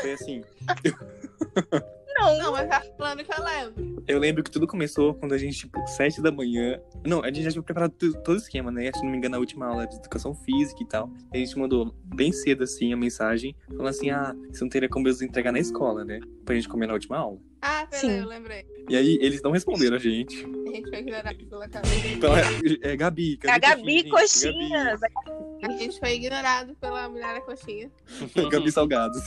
Foi assim. Não. não, mas tá falando que eu lembro. Eu lembro que tudo começou quando a gente, tipo, sete da manhã. Não, a gente já tinha preparado todo o esquema, né? Se não me engano, a última aula de educação física e tal. A gente mandou bem cedo, assim, a mensagem, falando assim: ah, você não teria como eles entregar na escola, né? Pra gente comer na última aula. Ah, peraí, Sim. eu lembrei. E aí, eles não responderam a gente. A gente foi ignorado pela cabeça. Pela, é Gabi, A Gabi Coxinhas. A gente foi ignorado pela mulher da coxinha. Gabi, Gabi Salgados.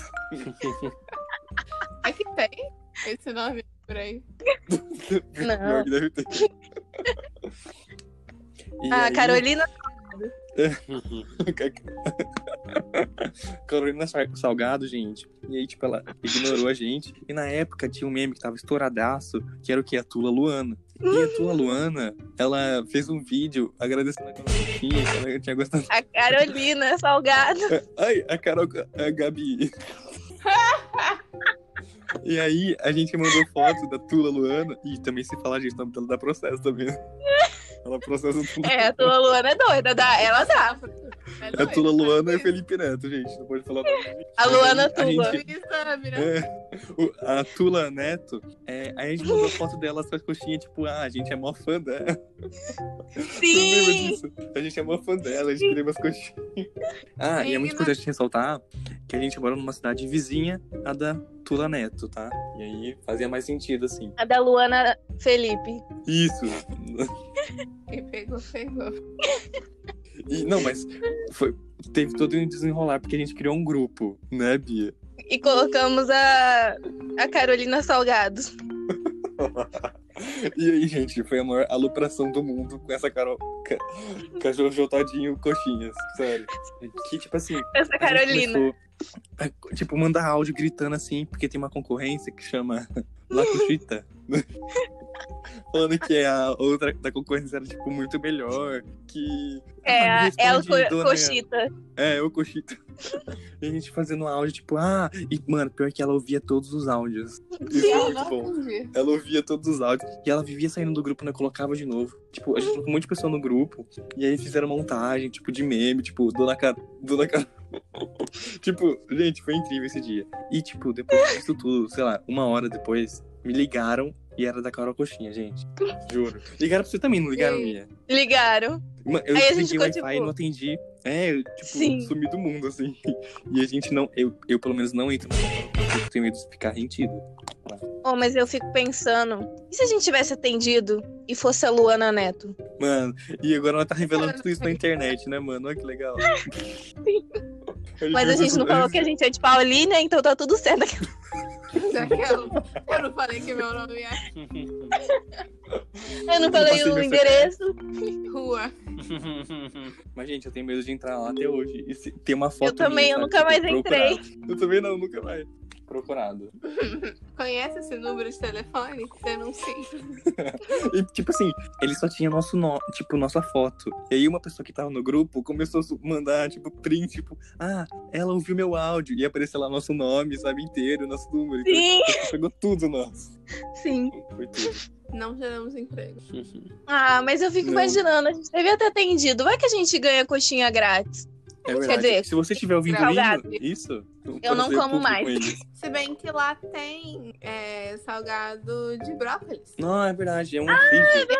É que tem esse nome por aí. Não. Pior que deve ter. A aí- Carolina. Carolina Sal- Salgado, gente. E aí, tipo, ela ignorou a gente. E na época tinha um meme que tava estouradaço, que era o quê? A Tula Luana. E a Tula Luana, ela fez um vídeo agradecendo a Carolina, que ela tinha gostado. A Carolina Salgado. Ai, a Carol, a Gabi. E aí, a gente mandou foto da Tula Luana. E também se falar, gente, o nome dela dá processo também. Ela processa tudo. É, a tua Luana é doida. Dá, ela dá. É Tula Luana e Felipe Neto, gente. Não pode falar o nome. A Luana A Tula. gente- Isso, Samira. É, a Tula Neto, é, aí a gente mandou foto dela com as coxinhas, tipo, ah, a gente é mó fã dela. Sim. disso? A gente é mó fã dela, a gente queria umas coxinhas. Ah, e é muito importante ressaltar que a gente mora numa cidade vizinha à da Tula Neto, tá? E aí fazia mais sentido, assim. A da Luana Felipe. Isso. E pegou, pegou. E, não, mas foi, teve todo um desenrolar, porque a gente criou um grupo, né, Bia? E colocamos a, a Carolina Salgado. E aí, gente, foi a maior alopração do mundo com essa Carol. ca- Cachorro todinho coxinhas. Sério. Que, tipo assim. Essa Carolina. a, tipo, mandar áudio gritando assim, porque tem uma concorrência que chama La Cochita. Falando que a outra da concorrência era, tipo, muito melhor. Que. É, é o co Cochita. É, o Cochita. E a gente fazendo áudio, tipo, ah, e, mano, pior que ela ouvia todos os áudios. Isso é Eu muito bom. Ela ouvia todos os áudios. E ela vivia saindo do grupo, né? Colocava de novo. Tipo, a gente colocou um monte de pessoa no grupo. E aí fizeram montagem, tipo, de meme, tipo, Dona Car... Dona Car... tipo, gente, foi incrível esse dia. E, tipo, depois disso tudo, sei lá, uma hora depois, me ligaram e era da Carol Coxinha, gente. Juro. Ligaram pra você também, não ligaram, Sim. Mia? Ligaram. Eu Aí desliguei o Wi-Fi e tipo- não atendi. É, eu, tipo, Sim. sumi do mundo, assim. E a gente não. Eu, eu pelo menos não entro eu tenho medo de ficar rentido. Oh, mas eu fico pensando, e se a gente tivesse atendido e fosse a Luana Neto? Mano, e agora ela tá revelando tudo isso na internet, né, mano? Olha que legal. Mas a gente não falou que a gente é de Paulínia, então tá tudo certo. Daquela- Eu não falei que meu nome é Eu não falei o endereço. Rua. Mas, gente, eu tenho medo de entrar lá até hoje. E se- ter uma foto. Eu também, minha, eu sabe? nunca Tipo, mais entrei. procurado. Eu também não, nunca mais. Procurado. Conhece esse número de telefone? Denuncie. E, tipo assim, ele só tinha nosso nome, tipo, nossa foto. E aí uma pessoa que tava no grupo começou a mandar, tipo, print, tipo, ah, ela ouviu meu áudio. E apareceu lá nosso nome, sabe, inteiro, nosso número. Sim, Então, pegou tudo nosso. sim. Foi tudo. Não teremos emprego. Ah, mas eu fico Não. imaginando, a gente devia ter atendido. Vai que a gente ganha coxinha grátis. É verdade. dizer, Se você estiver ouvindo salgado. isso, Eu não como mais. Se bem que lá tem é, salgado de brócolis. Não, é verdade, é um Ah, horrível.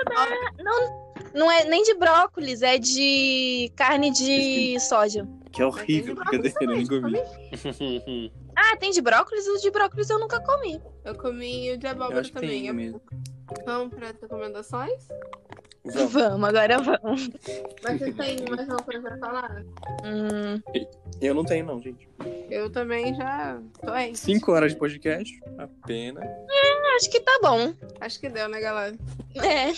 Não é nem de brócolis, é de carne de soja. Que é horrível, brincadeira, eu nem comi. Ah, tem de brócolis? O de brócolis eu nunca comi. Eu comi o de abóbora também. tem mesmo. Vamos para as recomendações? Vamos. Vamos, agora vamos. Mas você tem mais uma coisa pra falar? Hum, Eu não tenho, não, gente. Eu também já tô aí. Cinco horas de podcast, apenas. acho que tá bom. Acho que deu, né, galera? É.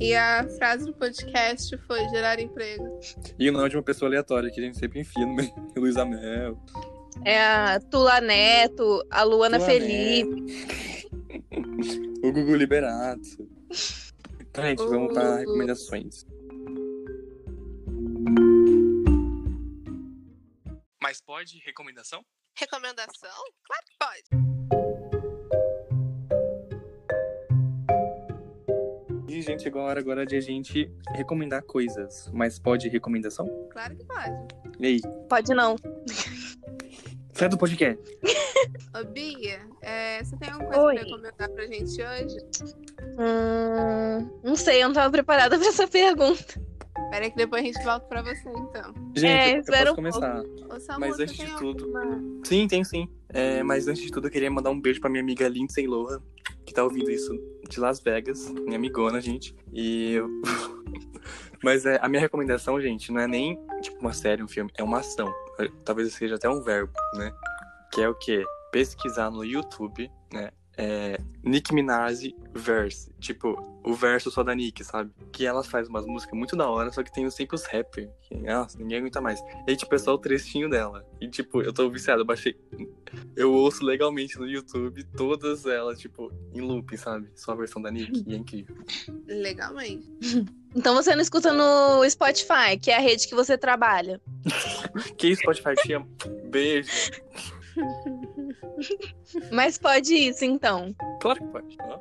E a frase do podcast foi gerar emprego. E o nome de uma pessoa aleatória que a gente sempre enfia no meio. Luísa Mel. É a Tula Neto, a Luana Tula Felipe. O Gugu Liberato. Então, gente, vamos para recomendações. Mas pode recomendação? Recomendação? Claro que pode. E, gente, chegou a hora agora de a gente recomendar coisas. Mas pode recomendação? Claro que pode. E aí? Pode não. Sai do podcast. Ô, Bia, é, você tem alguma coisa Oi. pra recomendar pra gente hoje? Hum, não sei, eu não tava preparada pra essa pergunta. Peraí que depois a gente volta pra você, então. Gente, É, eu- eu espera posso um começar. Ô, Mas antes de tudo- alguma- Sim, tem sim. É, mas antes de tudo, eu queria mandar um beijo pra minha amiga Lindsay Lohan, que tá ouvindo isso de Las Vegas, minha amigona, gente. E eu... Mas é, a minha recomendação, gente, não é nem tipo uma série, um filme, é uma ação. Talvez seja até um verbo, né? Que é o quê? Pesquisar no YouTube, né? É, Nick Minaj Verse. Tipo, o verso só da Nick, sabe? Que ela faz umas músicas muito da hora, só que tem sempre os rappers. Que, nossa, ninguém aguenta mais. E aí, tipo, é só o trechinho dela. E, tipo, eu tô viciado, eu baixei. Eu ouço legalmente no YouTube todas elas, tipo, em loop, sabe? Só a versão da Nick. E é incrível. Legalmente. Então você não escuta no Spotify, que é a rede que você trabalha. Que Spotify, amo. Beijo. Mas pode isso, então. Claro que pode. ó.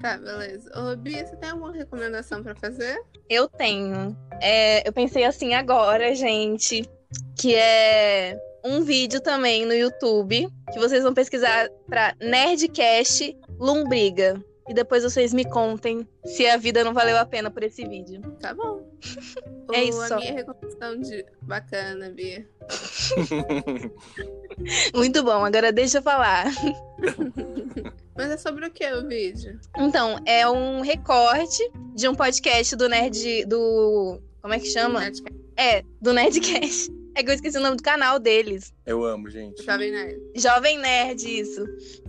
Tá, beleza. Ô, Bia, você tem alguma recomendação pra fazer? Eu tenho. É, eu pensei assim agora, gente, que é um vídeo também no YouTube que vocês vão pesquisar pra Nerdcast Lombriga. E depois vocês me contem se a vida não valeu a pena por esse vídeo. Tá bom. É isso. A minha recomendação de. Bacana, Bia. Muito bom, agora deixa eu falar. Mas é sobre o que o vídeo? Então, é um recorte de um podcast do Nerd. do. Como é que chama? Nerdcast É, do Nerdcast. É que eu esqueci o nome do canal deles. Eu amo, gente. Jovem Nerd. Jovem Nerd, isso.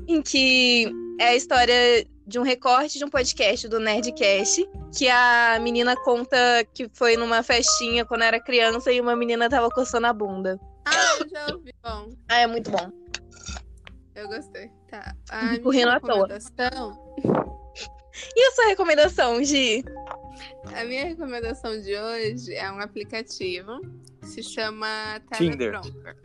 Em que é a história de um recorte de um podcast do Nerdcast, que a menina conta que foi numa festinha quando era criança e uma menina tava coçando a bunda. Ah, eu já ouvi. Bom, Ah, é muito bom. eu gostei. Tá. A rindo à toa. recomendação. E a sua recomendação, Gi? A minha recomendação de hoje é um aplicativo que se chama Tinder. Teleprompter.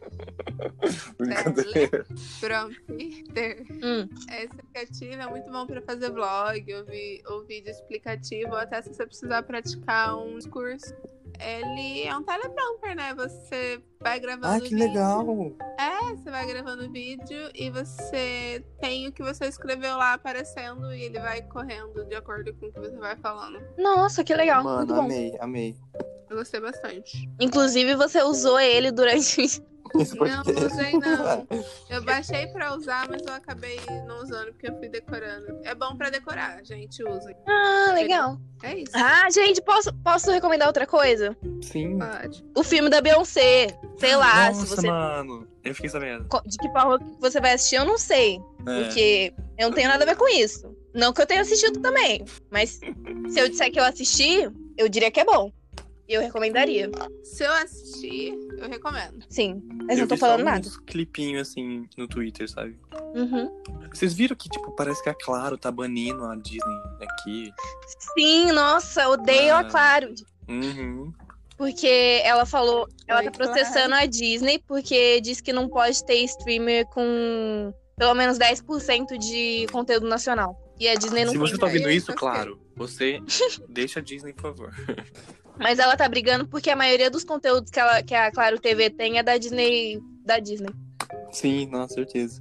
Brincadeira. Prompter. Hum. Esse aplicativo é muito bom para fazer vlog, ouvir, ou vídeo explicativo, ou até se você precisar praticar um discurso. Ele é um teleprompter, né? Você vai gravando Ah, que vídeo. legal. É, você vai gravando vídeo e você tem o que você escreveu lá aparecendo e ele vai correndo de acordo com o que você vai falando. Nossa, que legal. muito Mano, bom. amei, amei. Eu gostei bastante. Inclusive, você usou ele durante. Não, usei não. Eu baixei pra usar, mas eu acabei não usando porque eu fui decorando. É bom pra decorar, gente, usa. Ah, legal. É isso. Ah, gente, posso, posso recomendar outra coisa? Sim. Pode. O filme da Beyoncé. Sei lá, Nossa, se você. mano. Eu fiquei sabendo. De que forma que você vai assistir, eu não sei. É. Porque eu não tenho nada a ver com isso. Não que eu tenha assistido também. Mas se eu disser que eu assisti, eu diria que é bom. E eu recomendaria. Se eu assistir, eu recomendo. Sim. Mas eu não tô vi só falando nada. uns clipinhos assim no Twitter, sabe? Uhum. Vocês viram que, tipo, parece que a Claro tá banindo a Disney aqui? Sim, nossa, odeio Ah. a Claro. Uhum. Porque ela falou, ela Oi, tá processando a Disney porque diz que não pode ter streamer com pelo menos 10% de conteúdo nacional. E a Disney não Se você tá ouvindo isso, claro, você deixa a Disney, por favor. Mas ela tá brigando porque a maioria dos conteúdos que, ela, que a Claro TV tem é da Disney. Da Disney. Sim, não, certeza.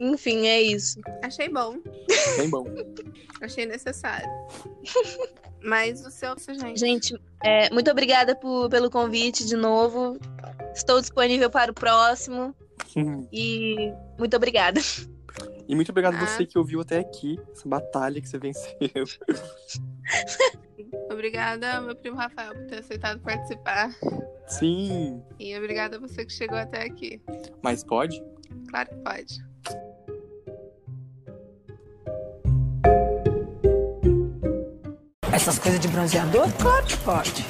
Enfim, é isso. Achei bom. Bem bom. Achei necessário. Mas o seu, gente. Gente, é, muito obrigada por- pelo convite de novo. Estou disponível para o próximo. E muito obrigada. E muito obrigado Ah. você que ouviu até aqui, essa batalha que você venceu. Obrigada, meu primo Rafael, por ter aceitado participar. Sim, E obrigada a você que chegou até aqui. mas pode? Claro que pode. Essas coisas de bronzeador? Claro que pode.